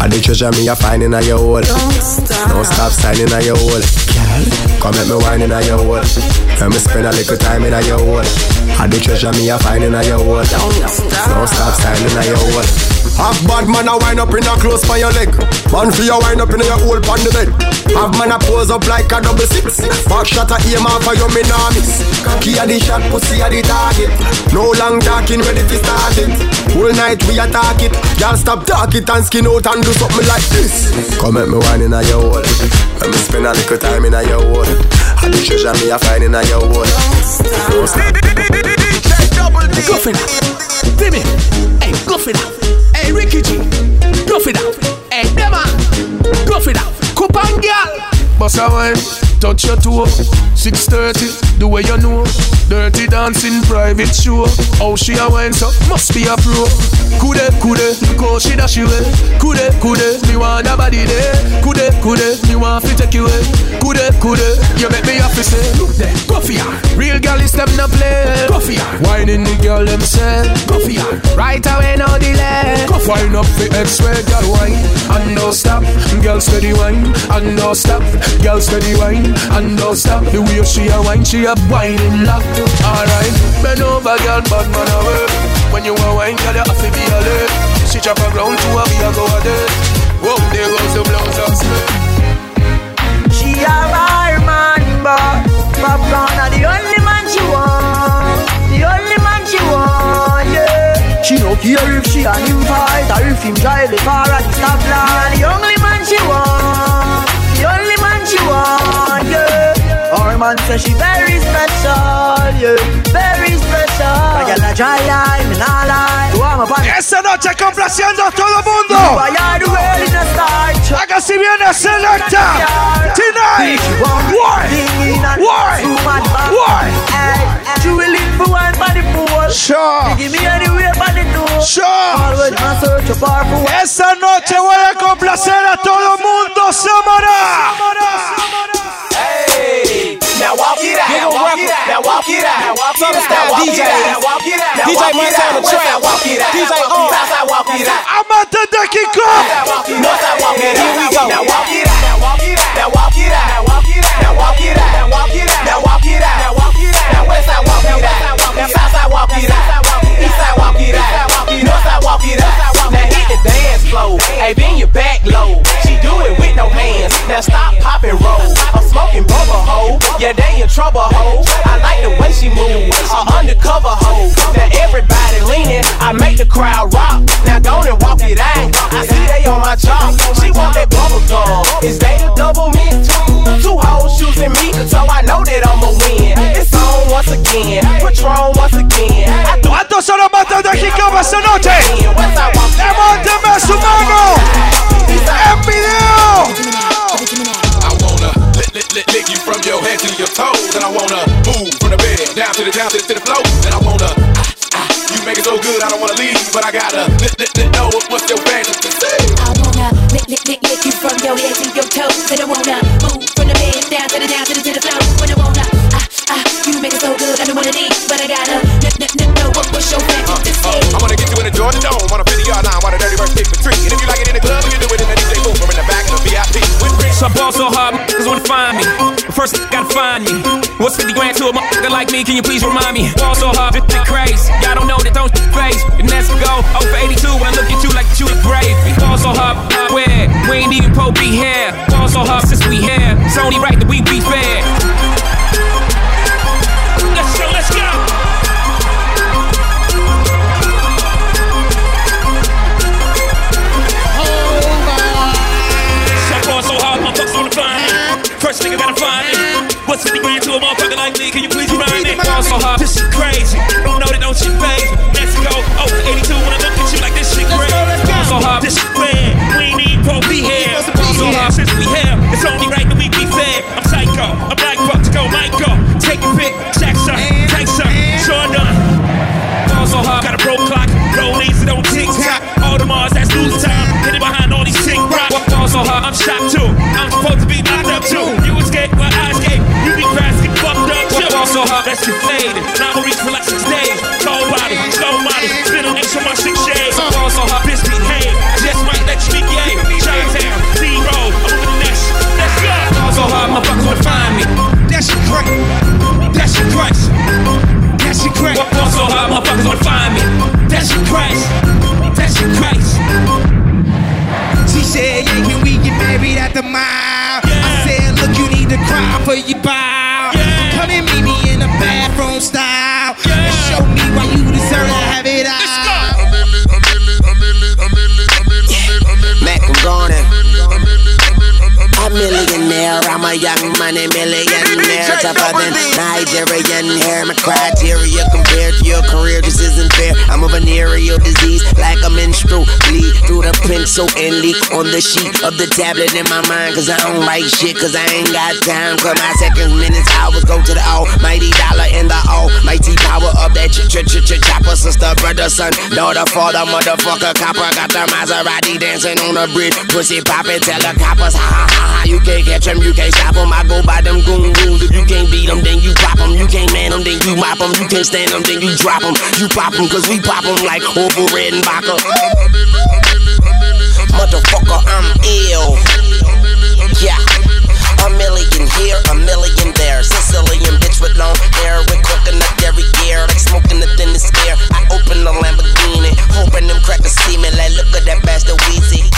I the treasure me a find in a your hole. Don't stop signing a your hole. Come make me wine in a your hole. Let me spend a little time in a your hole. I the treasure me a find in a your hole. Don't stop signing a your hole. Have bad man a wind up in a close by your leg. Man for your wind up in your hole on the bed. Have man a pose up like a double six. Back shot a aim off for your me nah miss. Cocky a the shot, pussy a the target. No long talking, ready to start it. Whole night we attack it. Y'all stop talk it and skin out and do something like this. Come make me wine in a your hole. Let me spend a little time in a your hole. I the treasure me a find in a your hole. Don't stop. Go for that. Timmy. Hey, go for that. Hey, Ricky G. Go for that. Hey, Dema. Go for that. Coupon girl. Boss a wine, touch your toe. 6:30, the way you know. Dirty dancing, private show. Oh, she a wine, so must be a pro. Kude, kude, look how she dash away. Kude, kude, me want a body there. Kude, kude, me want to take you away. Kude, kude, you make me happy say. Look there, go for ya. Real girl is them no play. Go for ya. Whining the girl them say. Go for ya. Right away, no delay. Go for Wine up the X-ray, girl wine. And no stop, girl steady wine. And no stop, girl steady wine. And no stop, the way she a wine, she a whining lock. Alright, bend over, girl, bad man a work. When you a wine, girl, you have to be alert. She chop a ground to a be a go a dead. Whoa, there goes the blouse of sweat. She a bar man, but Popcorn are the only man she want. The only man she want, yeah. She no care if she him fight or if him drive the car at the want. The only man she want, man say very special, noche complaciendo a todo mundo. Acá si viene selecta. Tonight. Why? Why? Why? Will. Sure. Me Esta noche voy a complacer a todo mundo, Samara. Samara. Now walk it out. Nigga walk rapper. it out. Now walk it out. Walk it Southern out. style Now walk DJ. it out. Now walk it out. DJ walk it Montana Trap. walk it out. DJ on. South side, walk it out. Amante de Kiko. North side, walk it out. Here we go. Now walk it out. Now walk it out. Now walk it out. Now walk it out. Now walk it out. Now walk it out. Now walk it out. Now walk it out. Now west side, walk it out. Now south side, walk it out. East side, walk it out. North side, walk it out. Now hit the dance floor. Hey, bend your back low. She do it with no hands. Now stop, pop and roll. I'm smoking bubble hoe. Yeah, they in trouble hoe. I like the way she move. A undercover hoe. Now everybody leaning. I make the crowd rock. Now go and walk it out. I see they on my job. She want that bubble gum. Is they the double mint? Two hoes choosing me, so I know that I'ma win. It's on once again. Patron once again. I do ¿Cuántos son los matos de Kiko esta noche? Levánteme su mano. En video. I wanna lick, lick, lick, lick you from your head to your toes, and I wanna move from the bed down to the down to the, to the floor, and I wanna. Ah, ah, you make it so good, I don't wanna leave, but I gotta lick, lick, lick, know what, what's your fantasy. I wanna lick, lick, lick, lick you from your head to your toes. And I wanna move from the bed down to the down to the to the floor. You make it so good. I don't wanna leave, but I gotta know what what's your fantasy. Uh, uh, I wanna get you in the Georgia Dome on a 50 yard line while the dirty bird kick the tree. And if you like it in the club, you can do it in the DJ booth or in the back of the VIP. With Rick. So I ball so hard, niggas wanna find me. But first, gotta find me. What's 50 grand to a motherfucker like me? Can you please remind me? Ball so hard, it's crazy. Y'all don't know that don't face. And let's go. Oh, for 82 when I look at you like you the grave. Ball so hard, where? We ain't even po be here. Ball so hard since we here. It's only right that we be fair. First nigga gotta find me. What's 50 grand to a motherfucker like me? Can you please remind me? Ball so hard, this shit crazy. Don't know that don't shit phase. Let's go. Oh, 82 when I look at you like this shit crazy. Ball so hard, this shit red. your disease a menstrual bleed through the pencil and leak on the sheet of the tablet in my mind. Cause I don't write shit, cause I ain't got time. Cause my seconds, minutes, hours go to the almighty dollar and the almighty power of that ch ch ch ch chopper. Sister, brother, son, daughter, father, motherfucker, copper. Got the Maserati dancing on the bridge. Pussy poppin', tell the coppers, ha ha ha ha. You can't catch them, you can't stop them. I go by them goon rules. If you can't beat them, then you drop them. You can't man them, then you mop them. You can't stand them, then you drop them. You pop them, cause we pop them like Orville Redenbacher. Motherfucker, I'm ill. Yeah. A million here, a million there. Sicilian bitch with long hair, with coconut dairy gear, like smoking the thinnest air. I open the Lamborghini, hoping them crackers see me. Like, look at that bastard Weezy.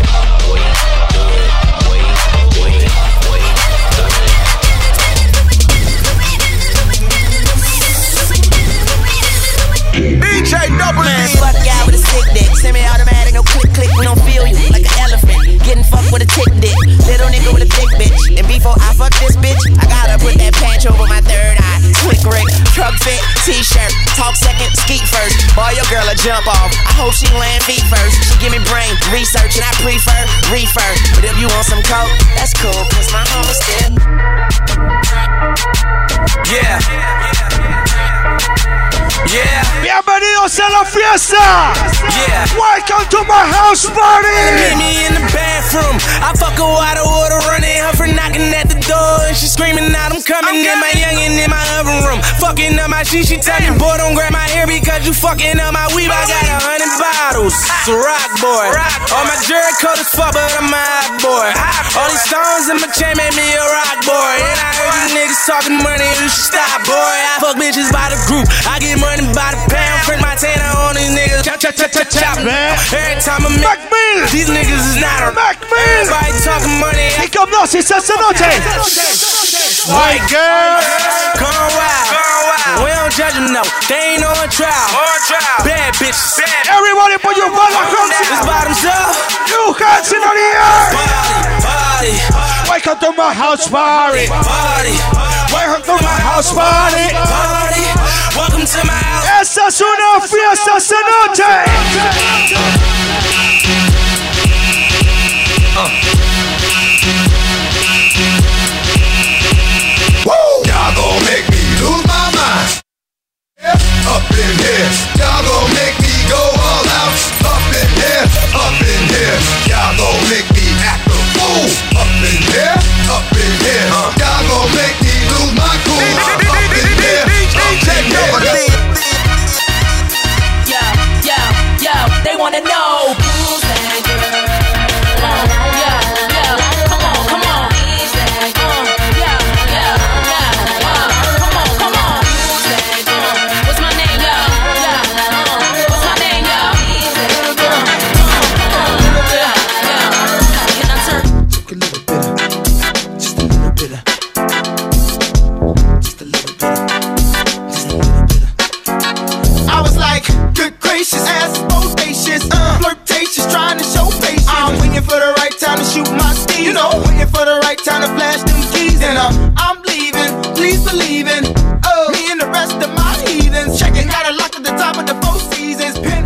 bitch t-shirt. Talk second, skeet first. Boy, your girl a jump off. I hope she land feet first. She give me brain research and I prefer reefer. But if you want some coke, that's cool, cause my homie still. Yeah. Yeah. Bienvenidos a la fiesta. Yeah. Welcome to my house party. Meet me in the bathroom. I fuck her water water running her for knocking at the door and she screaming out I'm coming in my youngin' in my oven room. Fucking up my shit. She tell me boy don't grab my hair because you fucking up my weave. I got a hundred bottles. It's a rock boy. All my jury coat is fuck but I'm a hot boy. All these stones in my chain made me a rock boy. And I heard you niggas talking money. You should stop boy. I fuck bitches by the group. I get money by the pound. Print my tanner on these niggas. Chop, chop, chop, chop, chop. Every time I make these niggas is not a rock, man. Everybody talking money. Y comme non, c'est sacerdote. White girl. Gone wild. We don't judge them, no. They ain't on trial. Bad bitches. Everybody put your hands in. This bottoms up. You hands in the air. Party. Welcome to my house party. Party. Welcome to my house party. Party. Welcome to my house. Esta es una fiesta cenote. Woo! Uh. In here, y'all gon' make me go all out. Up in here, up in here, y'all gon' make me act a fool. Up in here, up in here, y'all for the right time to shoot my steed. You know, waiting for the right time to flash them keys. And I'm I'm leaving, please believe in. Oh, me and the rest of my heathens. Checking out a lock at the top of the four seasons. Pin